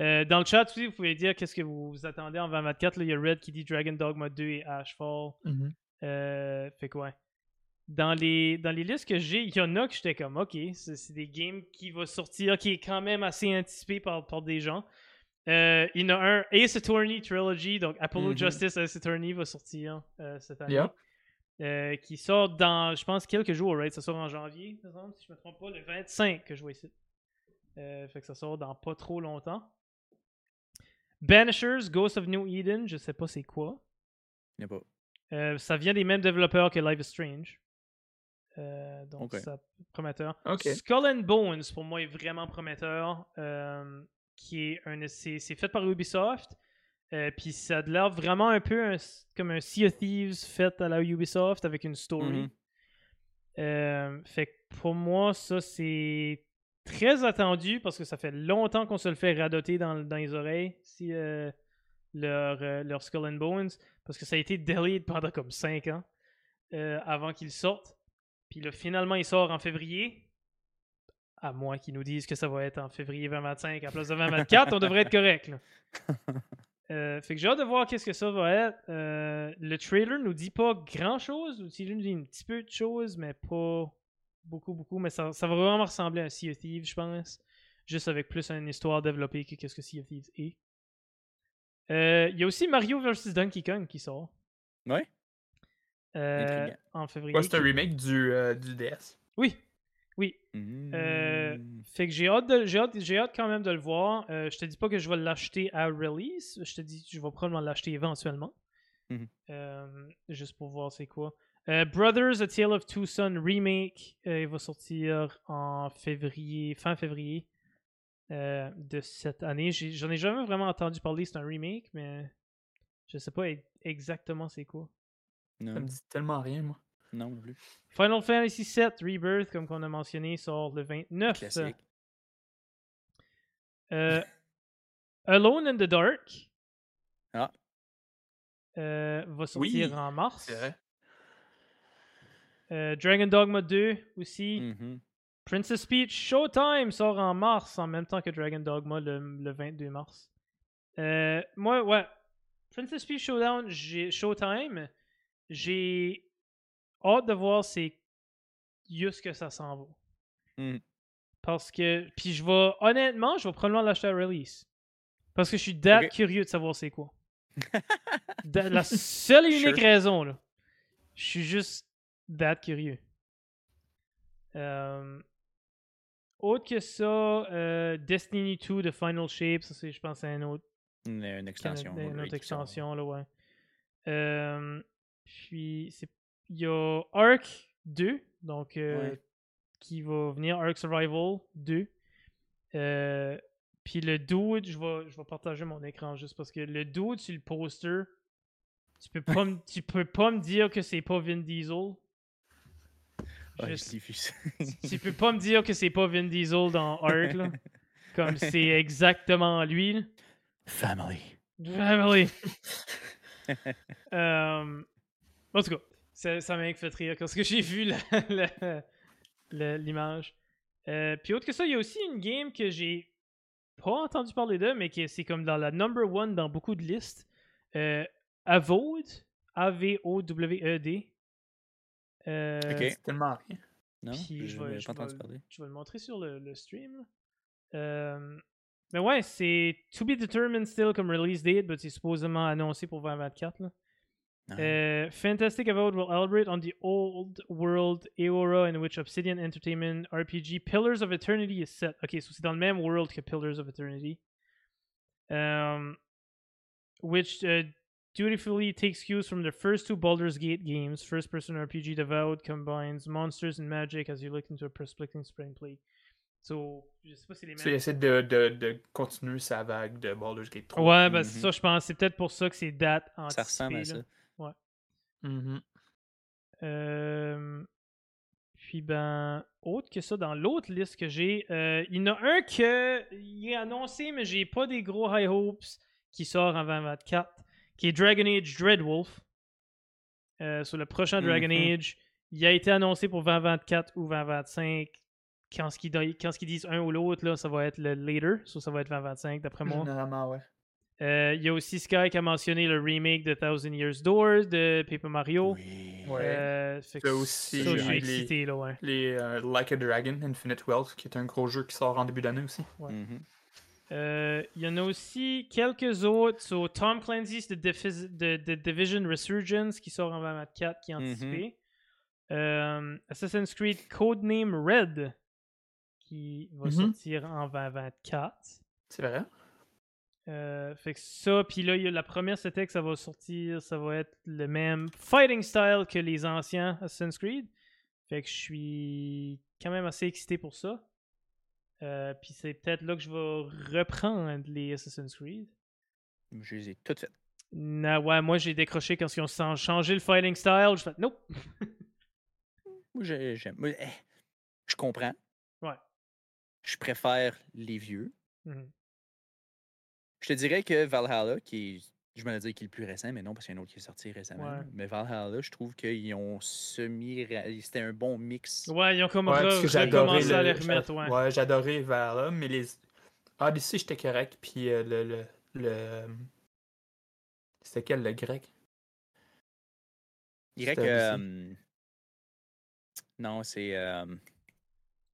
Euh, dans le chat aussi, vous pouvez dire qu'est-ce que vous attendez en 2024. Là, il y a Red qui dit Dragon Dogma 2 et Ashfall. Mm-hmm. Euh, fait quoi? Dans les, dans les listes que j'ai, il y en a que j'étais comme, ok, c'est des games qui vont sortir, qui est quand même assez anticipé par, par des gens. Euh, il y en a un Ace Attorney Trilogy, donc Apollo mm-hmm. Justice Ace Attorney va sortir cette année. qui sort dans, je pense, quelques jours, right? Ça sort en janvier, si je me trompe pas, le 25 que je vois ici. fait que ça sort dans pas trop longtemps. Banishers, Ghost of New Eden, je sais pas c'est quoi. Il pas. Euh, ça vient des mêmes développeurs que Life is Strange. Euh, donc, c'est prometteur. Skull and Bones, pour moi, est vraiment prometteur. Euh, qui est un, c'est, fait par Ubisoft. Puis ça a l'air vraiment un peu comme un Sea of Thieves fait à la Ubisoft avec une story. Mm-hmm. fait que pour moi, ça, c'est très attendu parce que ça fait longtemps qu'on se le fait radoter dans, dans les oreilles, si, euh, leur, euh, leur, Skull and Bones, parce que ça a été delayed pendant comme 5 ans euh, avant qu'il sorte. Puis là, finalement, il sort en février. À moins qu'ils nous disent que ça va être en février 2025 à place de 2024, on devrait être correct. fait que j'ai hâte de voir qu'est-ce que ça va être. le trailer nous dit pas grand chose, ou il nous dit un petit peu de choses, mais pas beaucoup, beaucoup, mais ça, ça va vraiment ressembler à Sea of Thieves, je pense. Juste avec plus une histoire développée que ce que Sea of Thieves est. Euh, il y a aussi Mario vs Donkey Kong qui sort. Ouais. Euh, en février. c'est un remake du, euh, du DS. Oui. Oui. Mmh. fait que j'ai hâte, j'ai hâte, j'ai hâte quand même de le voir. je te dis pas que je vais l'acheter à release. Je te dis que je vais probablement l'acheter éventuellement. Mmh. juste pour voir c'est quoi. Euh, Brothers, A Tale of Two Sons remake, euh, il va sortir en février, fin février euh, de cette année. J'en ai, jamais vraiment entendu parler, c'est un remake, mais je sais pas exactement c'est quoi. Non. Ça me dit tellement rien, moi. Non, plus. Final Fantasy VII Rebirth, comme on a mentionné, sort le 29. Classique. Alone in the Dark. Ah. va sortir en mars. C'est vrai. Euh, Dragon Dogma 2 aussi. Mm-hmm. Princess Peach Showtime sort en mars en même temps que Dragon Dogma le, 22 mars. Euh, moi, ouais. Princess Peach Showdown, Showtime, j'ai hâte de voir c'est juste que ça s'en va. Mm. Parce que. Puis je vais. Honnêtement, je vais probablement l'acheter à release. Parce que je suis date curieux de savoir c'est quoi. la seule et unique raison, là. Je suis juste date curieux. Euh, autre que ça, euh, Destiny 2 The Final Shape, ça c'est, je pense, un autre. Une, extension. Une, autre extension, là, ouais. Euh, puis, il y a Ark 2, donc, qui va venir, Ark Survival 2. puis le dude, je vais, je vais partager mon écran juste parce que le dude sur le poster, tu peux pas, me, tu peux pas me dire que c'est pas Vin Diesel. tu peux pas me dire que c'est pas Vin Diesel dans Ark, là. Comme c'est exactement lui. Family. Family. um, en tout cas, ça, ça m'a fait rire parce que j'ai vu l'image. Euh, puis autre que ça, il y a aussi une game que j'ai pas entendu parler de, mais qui c'est comme dans la number one dans beaucoup de listes. Euh, Avode, A-V-O-W-E-D. Euh, ok, tellement rien. Non, je, je, vais, pas entendu parler. Je vais le montrer sur le, le stream. Euh, mais ouais, c'est to be determined still comme release date, mais c'est supposément annoncé pour 2024. Là. Uh, Fantastic Avowed will elaborate on the old world Aura in which Obsidian Entertainment RPG Pillars of Eternity is set. Ok, so c'est dans le même world que Pillars of Eternity. Um, which uh, dutifully takes cues from the first two Baldur's Gate games. First person RPG Devout combines monsters and magic as you look into a perspective spring play. So, je sais pas si les mêmes. Tu essaies de, de, de, continuer sa vague de Baldur's Gate 3. Ouais, ben mm -hmm. c'est ça, je pense. C'est peut-être pour ça que c'est date en Ça ressemble à ça. Mm -hmm. euh... Puis, ben, autre que ça, dans l'autre liste que j'ai, euh, il y en a un que il est annoncé, mais j'ai pas des gros high hopes qui sort en 2024 qui est Dragon Age Dreadwolf. Euh, sur le prochain Dragon mm-hmm. Age, il a été annoncé pour 2024 ou 2025. Quand ce qu'ils disent un ou l'autre, là, ça va être le later, so ça va être 2025 d'après moi. Généralement, ouais. Euh, il y a aussi Sky qui a mentionné le remake de Thousand Years Door de Paper Mario. Oui. Ouais. Euh, aussi ça, les, excité, là, ouais. les uh, Like a Dragon Infinite Wealth, qui est un gros jeu qui sort en début d'année aussi. Ouais. Mm-hmm. Euh, il y en a aussi quelques autres. So, Tom Clancy's The, The, Division Resurgence qui sort en 2024 qui est mm-hmm. anticipé. euh, Assassin's Creed Codename Red qui va mm-hmm. sortir en 2024. C'est vrai? Euh, fait que ça, puis là, la première c'était que ça va sortir, ça va être le même fighting style que les anciens Assassin's Creed. Fait que je suis quand même assez excité pour ça. Euh, puis c'est peut-être là que je vais reprendre les Assassin's Creed. Je les ai toutes faites. Non, ouais, moi j'ai décroché quand ils ont changé le fighting style. Je fais nope. moi j'aime. Eh, je comprends. Ouais. Je préfère les vieux. Mm-hmm. Je te dirais que Valhalla, qui est je me dire qu'il est le plus récent, mais non, parce qu'il y a un autre qui est sorti récemment. Mais Valhalla, je trouve qu'ils ont semi. C'était un bon mix. Ouais, ils ont comme ouais, à les remettre. Ouais, ouais adoré Valhalla, mais les. Ah, d'ici, j'étais correct. Puis euh, le. le, le... C'était quel le grec? Grec. Euh... Non, c'est. Euh...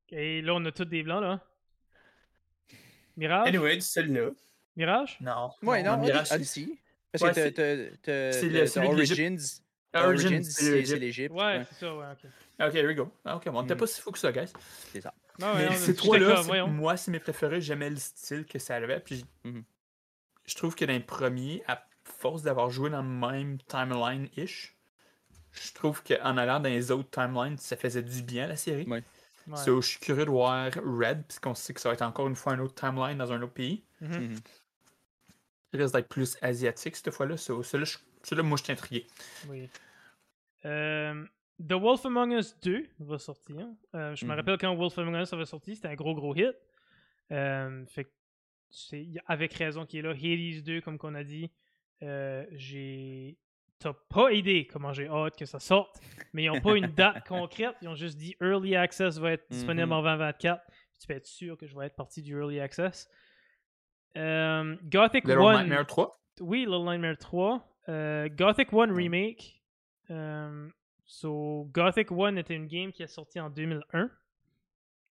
Et là, on a tous des blancs, là. Mirage? Anyway, celui-là. Mirage? Non. Ouais, non, Mirage. Odyssey. Parce que t'as Origins. Origins, c'est l'Égypte. Ouais, c'est ça, ouais, ok. Ok, here we go. Ah, ok, bon, t'es mm. pas si fou que ça, guys. C'est ça. mais ces trois-là, moi, c'est mes préférés. J'aimais le style que ça avait. Puis mm-hmm. je trouve que dans les premiers, à force d'avoir joué dans le même timeline-ish, je trouve qu'en allant dans les autres timelines, ça faisait du bien la série. Ouais. je suis curieux de voir Red, puisqu'on sait que ça va être encore une fois un autre timeline dans un autre pays. Mm-hmm. Mm-hmm risque d'être plus asiatique cette fois-là. Celui-là, moi, je suis intrigué. Oui. Euh, The Wolf Among Us 2 va sortir. Euh, je me mhm. rappelle quand Wolf Among Us avait sorti, c'était un gros gros hit. Euh, fait c'est avec raison qu'il est là. Hades 2, comme qu'on a dit. j'ai. T'as pas idée comment j'ai hâte que ça sorte, mais ils n'ont pas une date concrète. Ils ont juste dit Early Access va être disponible mhm. en 2024. Tu peux être sûr que je vais être partie du Early Access. Euh, Gothic Little 1. Nightmare 3 Oui, Little Nightmare 3. Euh, Gothic 1 Remake. Euh, so, Gothic 1 était une game qui est sortie en 2001.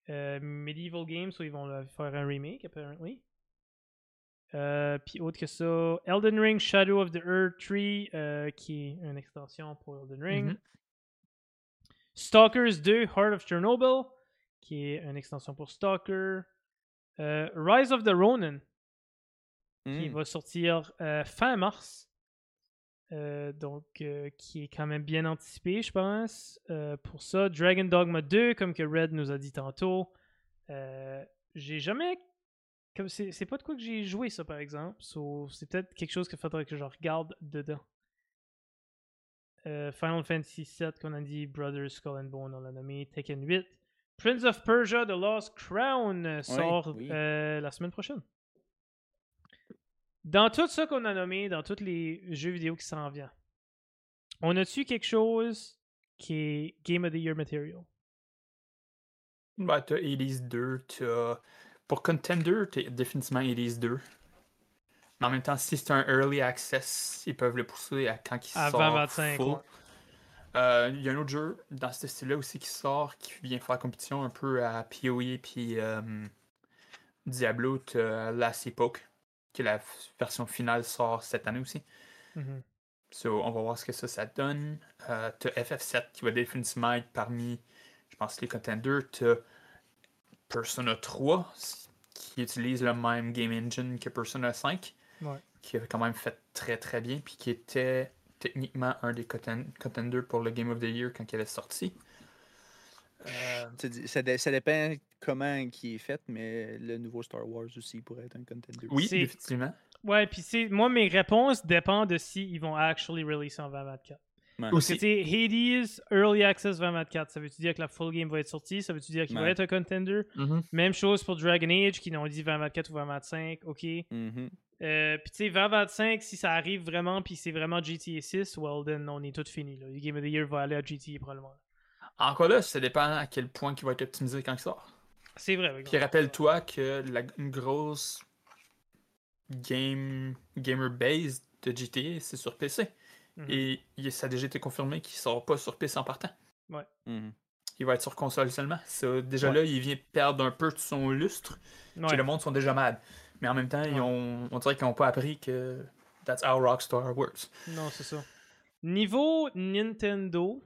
Medieval Games, où ils vont faire un remake, apparently. puis autre que ça, Elden Ring Shadow of the Earth Tree, qui est une extension pour Elden Ring. Mm-hmm. Stalkers 2 Heart of Chernobyl, qui est une extension pour Stalker. Rise of the Ronin, qui mm. va sortir fin mars. Euh, donc, euh, qui est quand même bien anticipé, je pense. Euh, pour ça, Dragon Dogma 2, comme que Red nous a dit tantôt. j'ai jamais. Comme c'est pas de quoi que j'ai joué, ça, par exemple. c'est peut-être quelque chose qu'il faudrait que je regarde dedans. Final Fantasy VII, qu'on a dit, Brothers Skull and Bone, on l'a nommé. Tekken 8. Prince of Persia, The Lost Crown sort la semaine prochaine. Dans tout ça qu'on a nommé, dans tous les jeux vidéo qui s'en viennent, on a-tu quelque chose qui est Game of the Year material? Bah, t'as Elise 2, t'as. Pour Contender, t'as définitivement Elise 2. Mais en même temps, si c'est un early access, ils peuvent le pousser à quand il sort. 25, full. Euh, il y a un autre jeu dans ce style-là aussi qui sort, qui vient faire compétition un peu à PoE puis euh, Diablo, t'as Last Epoch que la version finale sort cette année aussi. Mm-hmm. So, on va voir ce que ça, ça donne. Euh, tu as FF7 qui va définitivement être parmi, je pense, les contenders. Tu as Persona 3 qui utilise le même game engine que Persona 5, qui avait quand même fait très très bien, puis qui était techniquement un des contenders pour le Game of the Year quand il est sorti. Euh, ça, ça, dépend comment qui est fait, mais le nouveau Star Wars aussi pourrait être un contender. Oui, effectivement. Ouais, puis moi, mes réponses dépendent de si ils vont actually release en 2024. Ouais. C'était Hades Early Access 2024. Ça veut-tu dire que la full game va être sortie? Ça veut-tu dire qu'il va être un contender? Mm-hmm. Même chose pour Dragon Age, qui n'ont dit 2024 ou 2025. OK. Mm-hmm. Euh, puis tu sais, 2025, si ça arrive vraiment, puis c'est vraiment GTA 6, well, then on est tout fini. Le Game of the Year va aller à GTA probablement. Encore là, ça dépend à quel point il va être optimisé quand il sort. C'est vrai. Puis rappelle-toi que la, une grosse game gamer base de GTA, c'est sur PC. Mhm. Et ça a déjà été confirmé qu'il sort pas sur PC en partant. Ouais. Mhm. Il va être sur console seulement. déjà là, il vient perdre un peu de son lustre. Ouais. le monde sont déjà mad. Mais en même temps, ils ont, on dirait qu'ils n'ont pas appris que that's how Rockstar works. Non, c'est ça. Niveau Nintendo,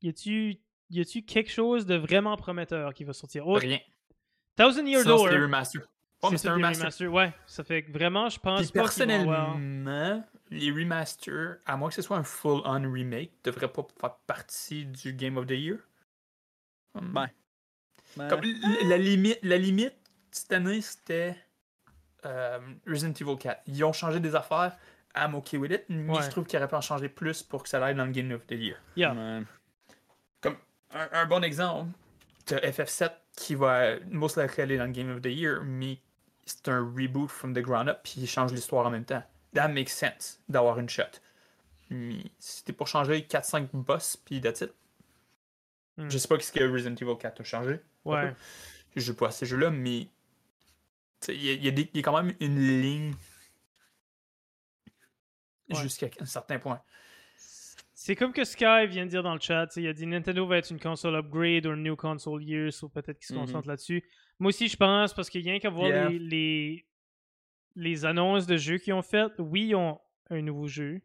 y a-tu y a-tu quelque chose de vraiment prometteur qui va sortir? Rien. Thousand Year Door. C'est remaster. Oh, c'est un remaster. Ouais, ça fait que vraiment, je pense pas personnellement, les remasters, à moins que ce soit un full-on remake, devraient pas faire partie du Game of the Year. Hmm. Ben. Comme, la, limite, la limite cette année, c'était euh, Resident Evil 4. Ils ont changé des affaires. I'm okay with it, mais je trouve qu'il aurait pu en changer plus pour que ça aille dans le Game of the Year. Yeah un, bon exemple, tu FF7 qui va most likely aller dans le Game of the Year, mais c'est un reboot from the ground up, puis il change l'histoire en même temps. That makes sense d'avoir une shot. Mais c'était pour changer 4-5 boss, puis that's it. Hmm. Je sais pas ce que Resident Evil 4 a changé. Ouais. Je joue pas à ces jeux-là, mais il y, y, a quand même une ligne jusqu'à un certain point. C'est comme que Sky vient de dire dans le chat, il a dit Nintendo va être une console upgrade ou une new console year, ou peut-être qu'il se mm-hmm. concentre là-dessus. Moi aussi, je pense, parce qu'il y a rien qu'à voir les, les, annonces de jeux qu'ils ont faites. Oui, ils ont un nouveau jeu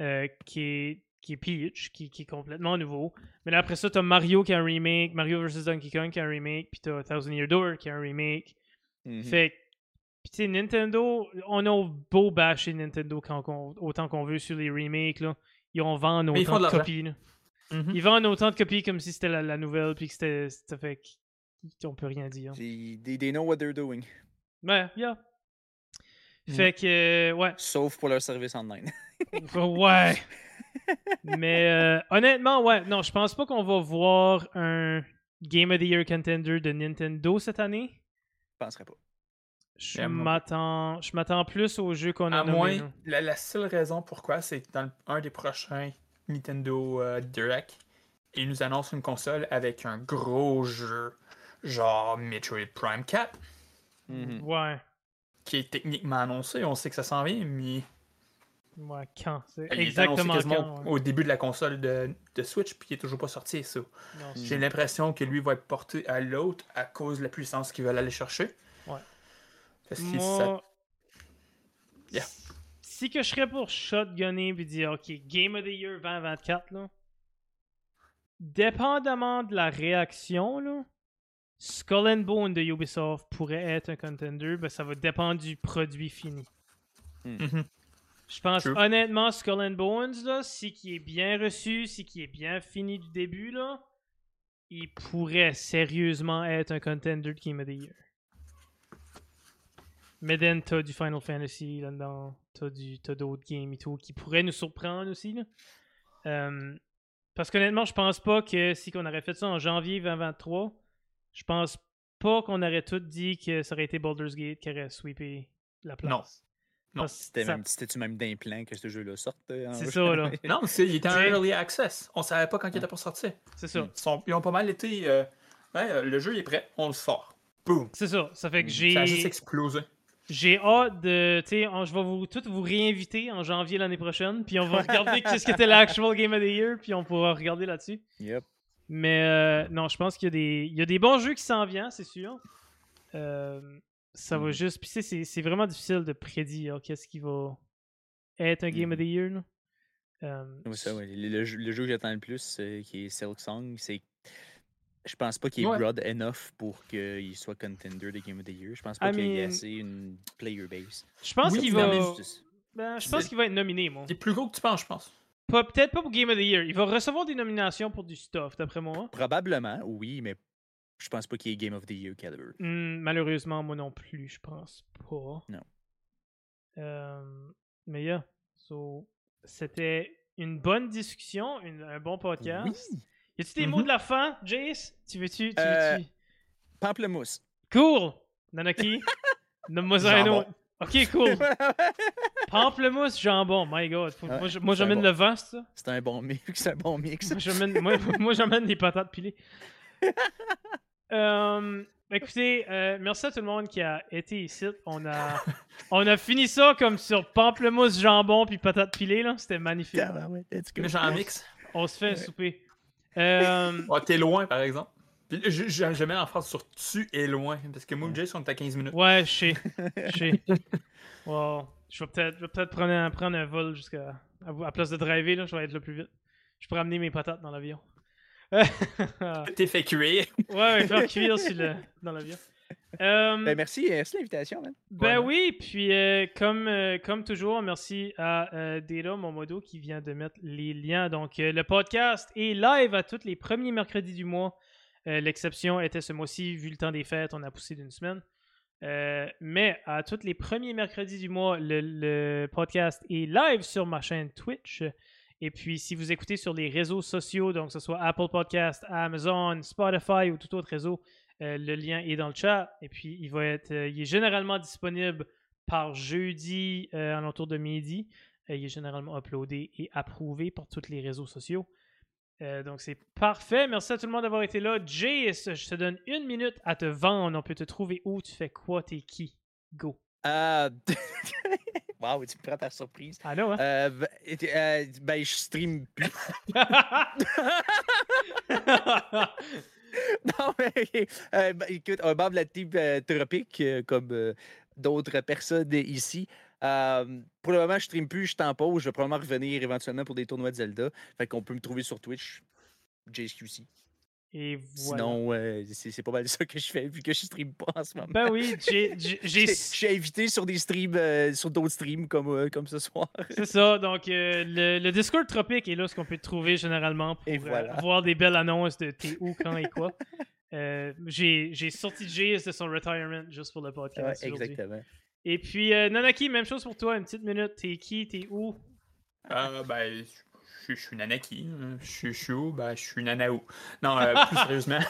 euh, qui, est, qui est Peach, qui, qui, est complètement nouveau. Mais là, après ça, t'as Mario qui a un remake, Mario vs. Donkey Kong qui a un remake, puis t'as Thousand Year Door qui a un remake. Mm-hmm. Fait puis tu sais, Nintendo, on a beau bâcher Nintendo quand autant qu'on veut sur les remakes, là ils vont vendre autant de, copies. Mm-hmm. Ils vendent autant de copies comme si c'était la, nouvelle, puis que c'était. Ça fait qu'on peut rien dire. They, they, know what they're doing. Ouais, yeah. Mm-hmm. Fait que, ouais. Sauf pour leur service online. ouais. Mais euh, honnêtement, ouais, non, je pense pas qu'on va voir un Game of the Year contender de Nintendo cette année. Je penserais pas. Je m'attends, je m'attends plus au jeu qu'on a à moins, la, seule raison pourquoi, c'est que dans un des prochains Nintendo euh, Direct, ils nous annoncent une console avec un gros jeu, genre Metroid Prime 4. Mhm. Ouais. Qui est techniquement annoncé, on sait que ça s'en vient, mais Ouais, quand? C'est exactement quand, au début de la console de, de, Switch, puis il est toujours pas sorti, ça. J'ai l'impression que lui va être porté à l'autre à cause de la puissance qu'ils veulent aller chercher. Ouais. Parce que ça... Si que je serais pour shotgunner et dire, OK, Game of the Year 2024, là, dépendamment de la réaction, là, Skull and Bone de Ubisoft pourrait être un contender, mais ça va dépendre du produit fini. Hmm. Mhm. Je pense honnêtement, Skull and Bones, là, si qui est bien reçu, si qui est bien fini du début, là, il pourrait sérieusement être un contender de Game of the Year. Mais then, t'as du Final Fantasy là-dedans, t'as, d'autres games et tout qui pourraient nous surprendre aussi. Là. Euh, parce qu'honnêtement, je pense pas que si on aurait fait ça en janvier 2023, je pense pas qu'on aurait tout dit que ça aurait été Baldur's Gate qui aurait sweepé la place. Non. C'était même, tu même d'implant que ce jeu-là sorte. Euh, c'est ça, là. non, il était en early access. On savait pas quand il était pour sortir. C'est ça. Ils, ont pas mal été. Euh, le jeu est prêt, on le sort. Boom. C'est ça. Ça fait que j'ai. Ça a juste explosé. J'ai hâte de. Tu sais, je vais vous tous vous réinviter en janvier l'année prochaine. Puis on va regarder qu'est-ce que était l'actual Game of the Year. Puis on pourra regarder là-dessus. Yep. Mais euh, non, je pense qu'il y, a des... Il y a des bons jeux qui s'en viennent, c'est sûr. Euh, ça va mm. juste. Puis c'est, c'est vraiment difficile de prédire qu'est-ce qui va être un Game of the Year. Là. Euh, ça, ouais. le, jeu, le, jeu que j'attends le plus, qui est Silk Song, c'est je pense pas qu'il est broad enough pour qu'il soit contender de Game of the Year. Je pense pas qu'il y ait assez une player base. Je pense qu'il va. Ben, je pense qu'il va être nominé, moi. Il est plus gros que tu penses, je pense. Peut-être pas pour Game of the Year. Il va recevoir des nominations pour du stuff, d'après moi. Probablement, oui, mais je pense pas qu'il y ait Game of the Year caliber. Hmm, malheureusement, moi non plus, je pense pas. Non. Euh, mais yeah. So, c'était une bonne discussion, un bon podcast. Oui. Y a-tu des mots mm-hmm. de la fin, Jace? Tu veux-tu? Tu euh, veux-tu? pamplemousse. Cool! Nanaki? Nomme-moi un autre. Ok, cool. Pamplemousse, jambon, my god. moi, j'amène le vent, c'est ça? C'est un bon mix, c'est un bon mix. moi, j'amène les patates pilées. euh, écoutez, euh, merci à tout le monde qui a été ici. On a, on a fini ça comme sur pamplemousse, jambon puis patates pilées, là. C'était magnifique. Mais j'en mix. On se fait un souper. Euh... t'es loin, par exemple. Je, je, je, mets en phrase sur tu es loin. Parce que moi et Jace, on est à 15 minutes. Ouais, je sais. Je sais. wow. Je vais peut-être peut prendre, un, prendre un vol jusqu'à. À, place de driver, là, je vais être là plus vite. Je pourrais amener mes patates dans l'avion. T'es fait cuire. Ouais, faire cuire le, dans l'avion. Euh, ben merci, euh, merci l'invitation. Ben oui, puis euh, comme, comme toujours, merci à Data, mon modo, qui vient de mettre les liens. Donc, le podcast est live à tous les premiers mercredis du mois. L'exception était ce mois-ci, vu le temps des fêtes, on a poussé d'une semaine. mais à tous les premiers mercredis du mois, le, le, podcast est live sur ma chaîne Twitch. Et puis, si vous écoutez sur les réseaux sociaux, donc que ce soit Apple Podcast, Amazon, Spotify ou tout autre réseau, euh, le lien est dans le chat. Et puis, il va être, euh, il est généralement disponible par jeudi euh, à l'entour de midi. il est généralement uploadé et approuvé par tous les réseaux sociaux. donc, c'est parfait. Merci à tout le monde d'avoir été là. Jace, je te donne une minute à te vendre. On peut te trouver où, tu fais quoi, t'es qui? Go. Euh... Waouh, tu me prends ta surprise. Ah non, hein? Euh, ben, ben, je stream plus. non, mais euh, ben, écoute, un membre de la team euh, tropique, euh, comme euh, d'autres personnes ici. pour le moment, je stream plus, je t'en pause. Je vais probablement revenir éventuellement pour des tournois de Zelda. Fait qu'on peut me trouver sur Twitch, JSQC. Et voilà. Sinon, c'est pas mal ça que je fais vu que je stream pas en ce moment. Ben oui, j'ai. Je suis invité sur des streams, sur d'autres streams comme, comme ce soir. C'est ça, donc le, le, Discord Tropique est là, ce qu'on peut trouver généralement pour voir des belles annonces de t'es où, quand et quoi. j'ai sorti Jace de son retirement juste pour le podcast. Ouais, exactement. Et puis, Nanaki, même chose pour toi, une petite minute. T'es qui, t'es où? Euh, ben, je, suis Nanaki. Hein. Je, suis où? Ben, je suis Nanaou. Non, euh, plus sérieusement,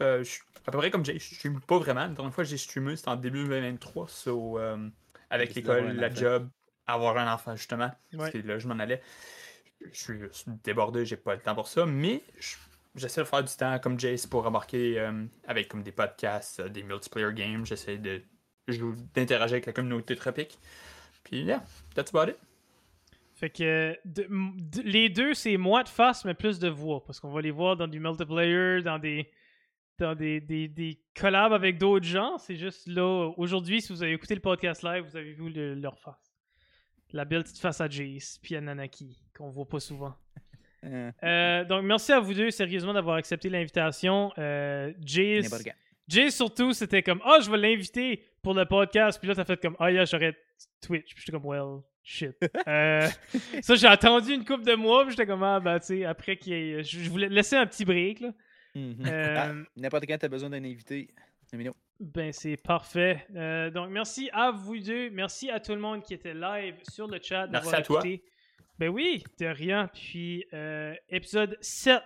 euh, je suis à peu près comme Jay. Je stream pas vraiment. La dernière fois que j'ai streamé, c'était en début 2023. So, euh, avec l'école, la job, avoir un enfant, justement. C'est là je m'en allais. Je suis débordé, j'ai pas le temps pour ça. Mais j'essaie de faire du temps comme Jace pour remarquer avec comme des podcasts, des multiplayer games. J'essaie de d'interagir avec la communauté tropique. Puis, yeah, that's about it. Fait que les deux, c'est moins de face, mais plus de voix. Parce qu'on va les voir dans du multiplayer, dans des dans des, des, des collabs avec d'autres gens. C'est juste là, aujourd'hui, si vous avez écouté le podcast live, vous avez vu leur face. La belle petite face à Jace, puis à Nanaki, qu'on voit pas souvent. Euh, donc, merci à vous deux, sérieusement, d'avoir accepté l'invitation. Euh, Jace, Jace, surtout, c'était comme Ah, oh, je vais l'inviter pour le podcast. Puis là, t'as fait comme Ah, yeah, j'aurais Twitch. Puis j'étais comme Well, shit. Euh, ça, j'ai attendu une couple de mois. Puis j'étais comme Ah, ben, tu sais, après qu'il ait... Je voulais laisser un petit break, là. Mhm. Euh, ah, n'importe quand tu as besoin d'un invité, Ben, c'est parfait. Euh, donc, merci à vous deux. Merci à tout le monde qui était live sur le chat. Merci à toi. Ben oui, de rien. Puis, euh, épisode 7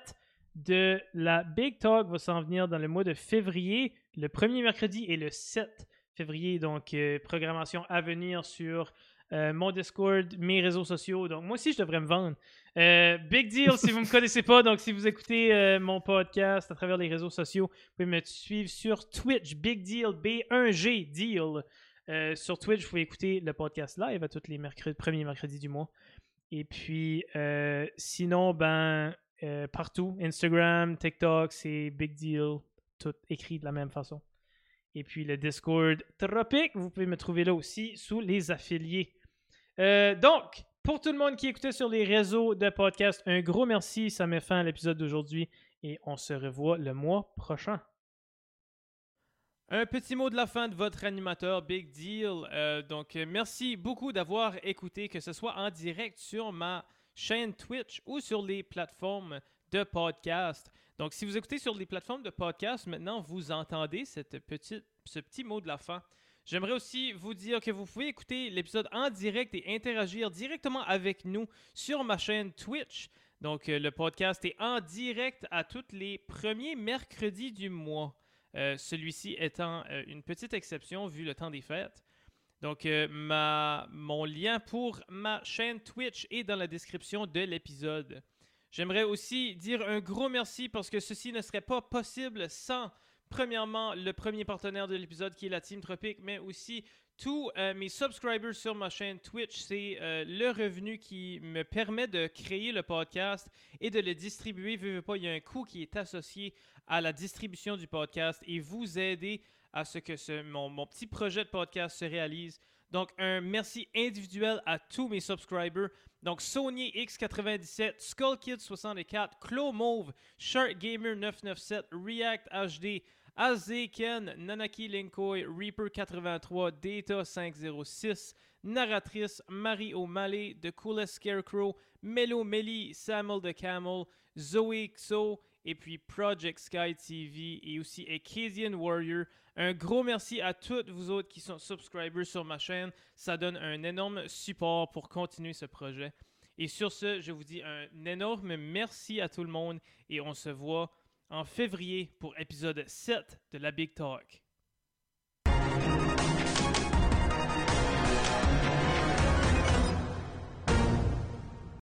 de la Big Talk va s'en venir dans le mois de février, le premier mercredi et le 7 février. Donc, programmation à venir sur mon Discord, mes réseaux sociaux. Donc, moi aussi, je devrais me vendre. Euh, big deal si vous ne me connaissez pas. Donc, si vous écoutez euh, mon podcast à travers les réseaux sociaux, vous pouvez me suivre sur Twitch. Big deal, B1G deal. Euh, sur Twitch, vous pouvez écouter le podcast live à tous les mercredis, premiers mercredis du mois. Et puis, sinon, ben, partout, Instagram, TikTok, c'est Big Deal, tout écrit de la même façon. Et puis le Discord Tropic, vous pouvez me trouver là aussi sous les affiliés. Donc, pour tout le monde qui écoutait sur les réseaux de podcast, un gros merci. Ça met fin à l'épisode d'aujourd'hui et on se revoit le mois prochain. Un petit mot de la fin de votre animateur Big Deal. Euh, donc, merci beaucoup d'avoir écouté, que ce soit en direct sur ma chaîne Twitch ou sur les plateformes de podcast. Donc, si vous écoutez sur les plateformes de podcast, maintenant vous entendez ce petit mot de la fin. J'aimerais aussi vous dire que vous pouvez écouter l'épisode en direct et interagir directement avec nous sur ma chaîne Twitch. Donc, euh, le podcast est en direct à tous les premiers mercredis du mois. Euh, celui-ci étant euh, une petite exception vu le temps des fêtes. Donc, ma, mon lien pour ma chaîne Twitch est dans la description de l'épisode. J'aimerais aussi dire un gros merci parce que ceci ne serait pas possible sans Premièrement, le premier partenaire de l'épisode qui est la Team Tropic, mais aussi tous euh, mes subscribers sur ma chaîne Twitch. C'est euh, le revenu qui me permet de créer le podcast et de le distribuer. Vu pas, il y a un coût qui est associé à la distribution du podcast et vous aider à ce que mon, petit projet de podcast se réalise. Donc, un merci individuel à tous mes subscribers. Donc, Sony X97, SkullKid64, Claw Mauve, Shark Gamer 997, React HD, Azeken, Nanaki Linkoi, Reaper83, Data 506, Narratrice, Marie O'Malley, The Coolest Scarecrow, Melo Melly, Samuel the Camel, Zoe Xo, et puis Project Sky TV et aussi Acadian Warrior. Un gros merci à toutes vous autres qui sont subscribers sur ma chaîne. Ça donne un énorme support pour continuer ce projet. Et sur ce, je vous dis un énorme merci à tout le monde et on se voit en février pour épisode 7 de la Big Talk.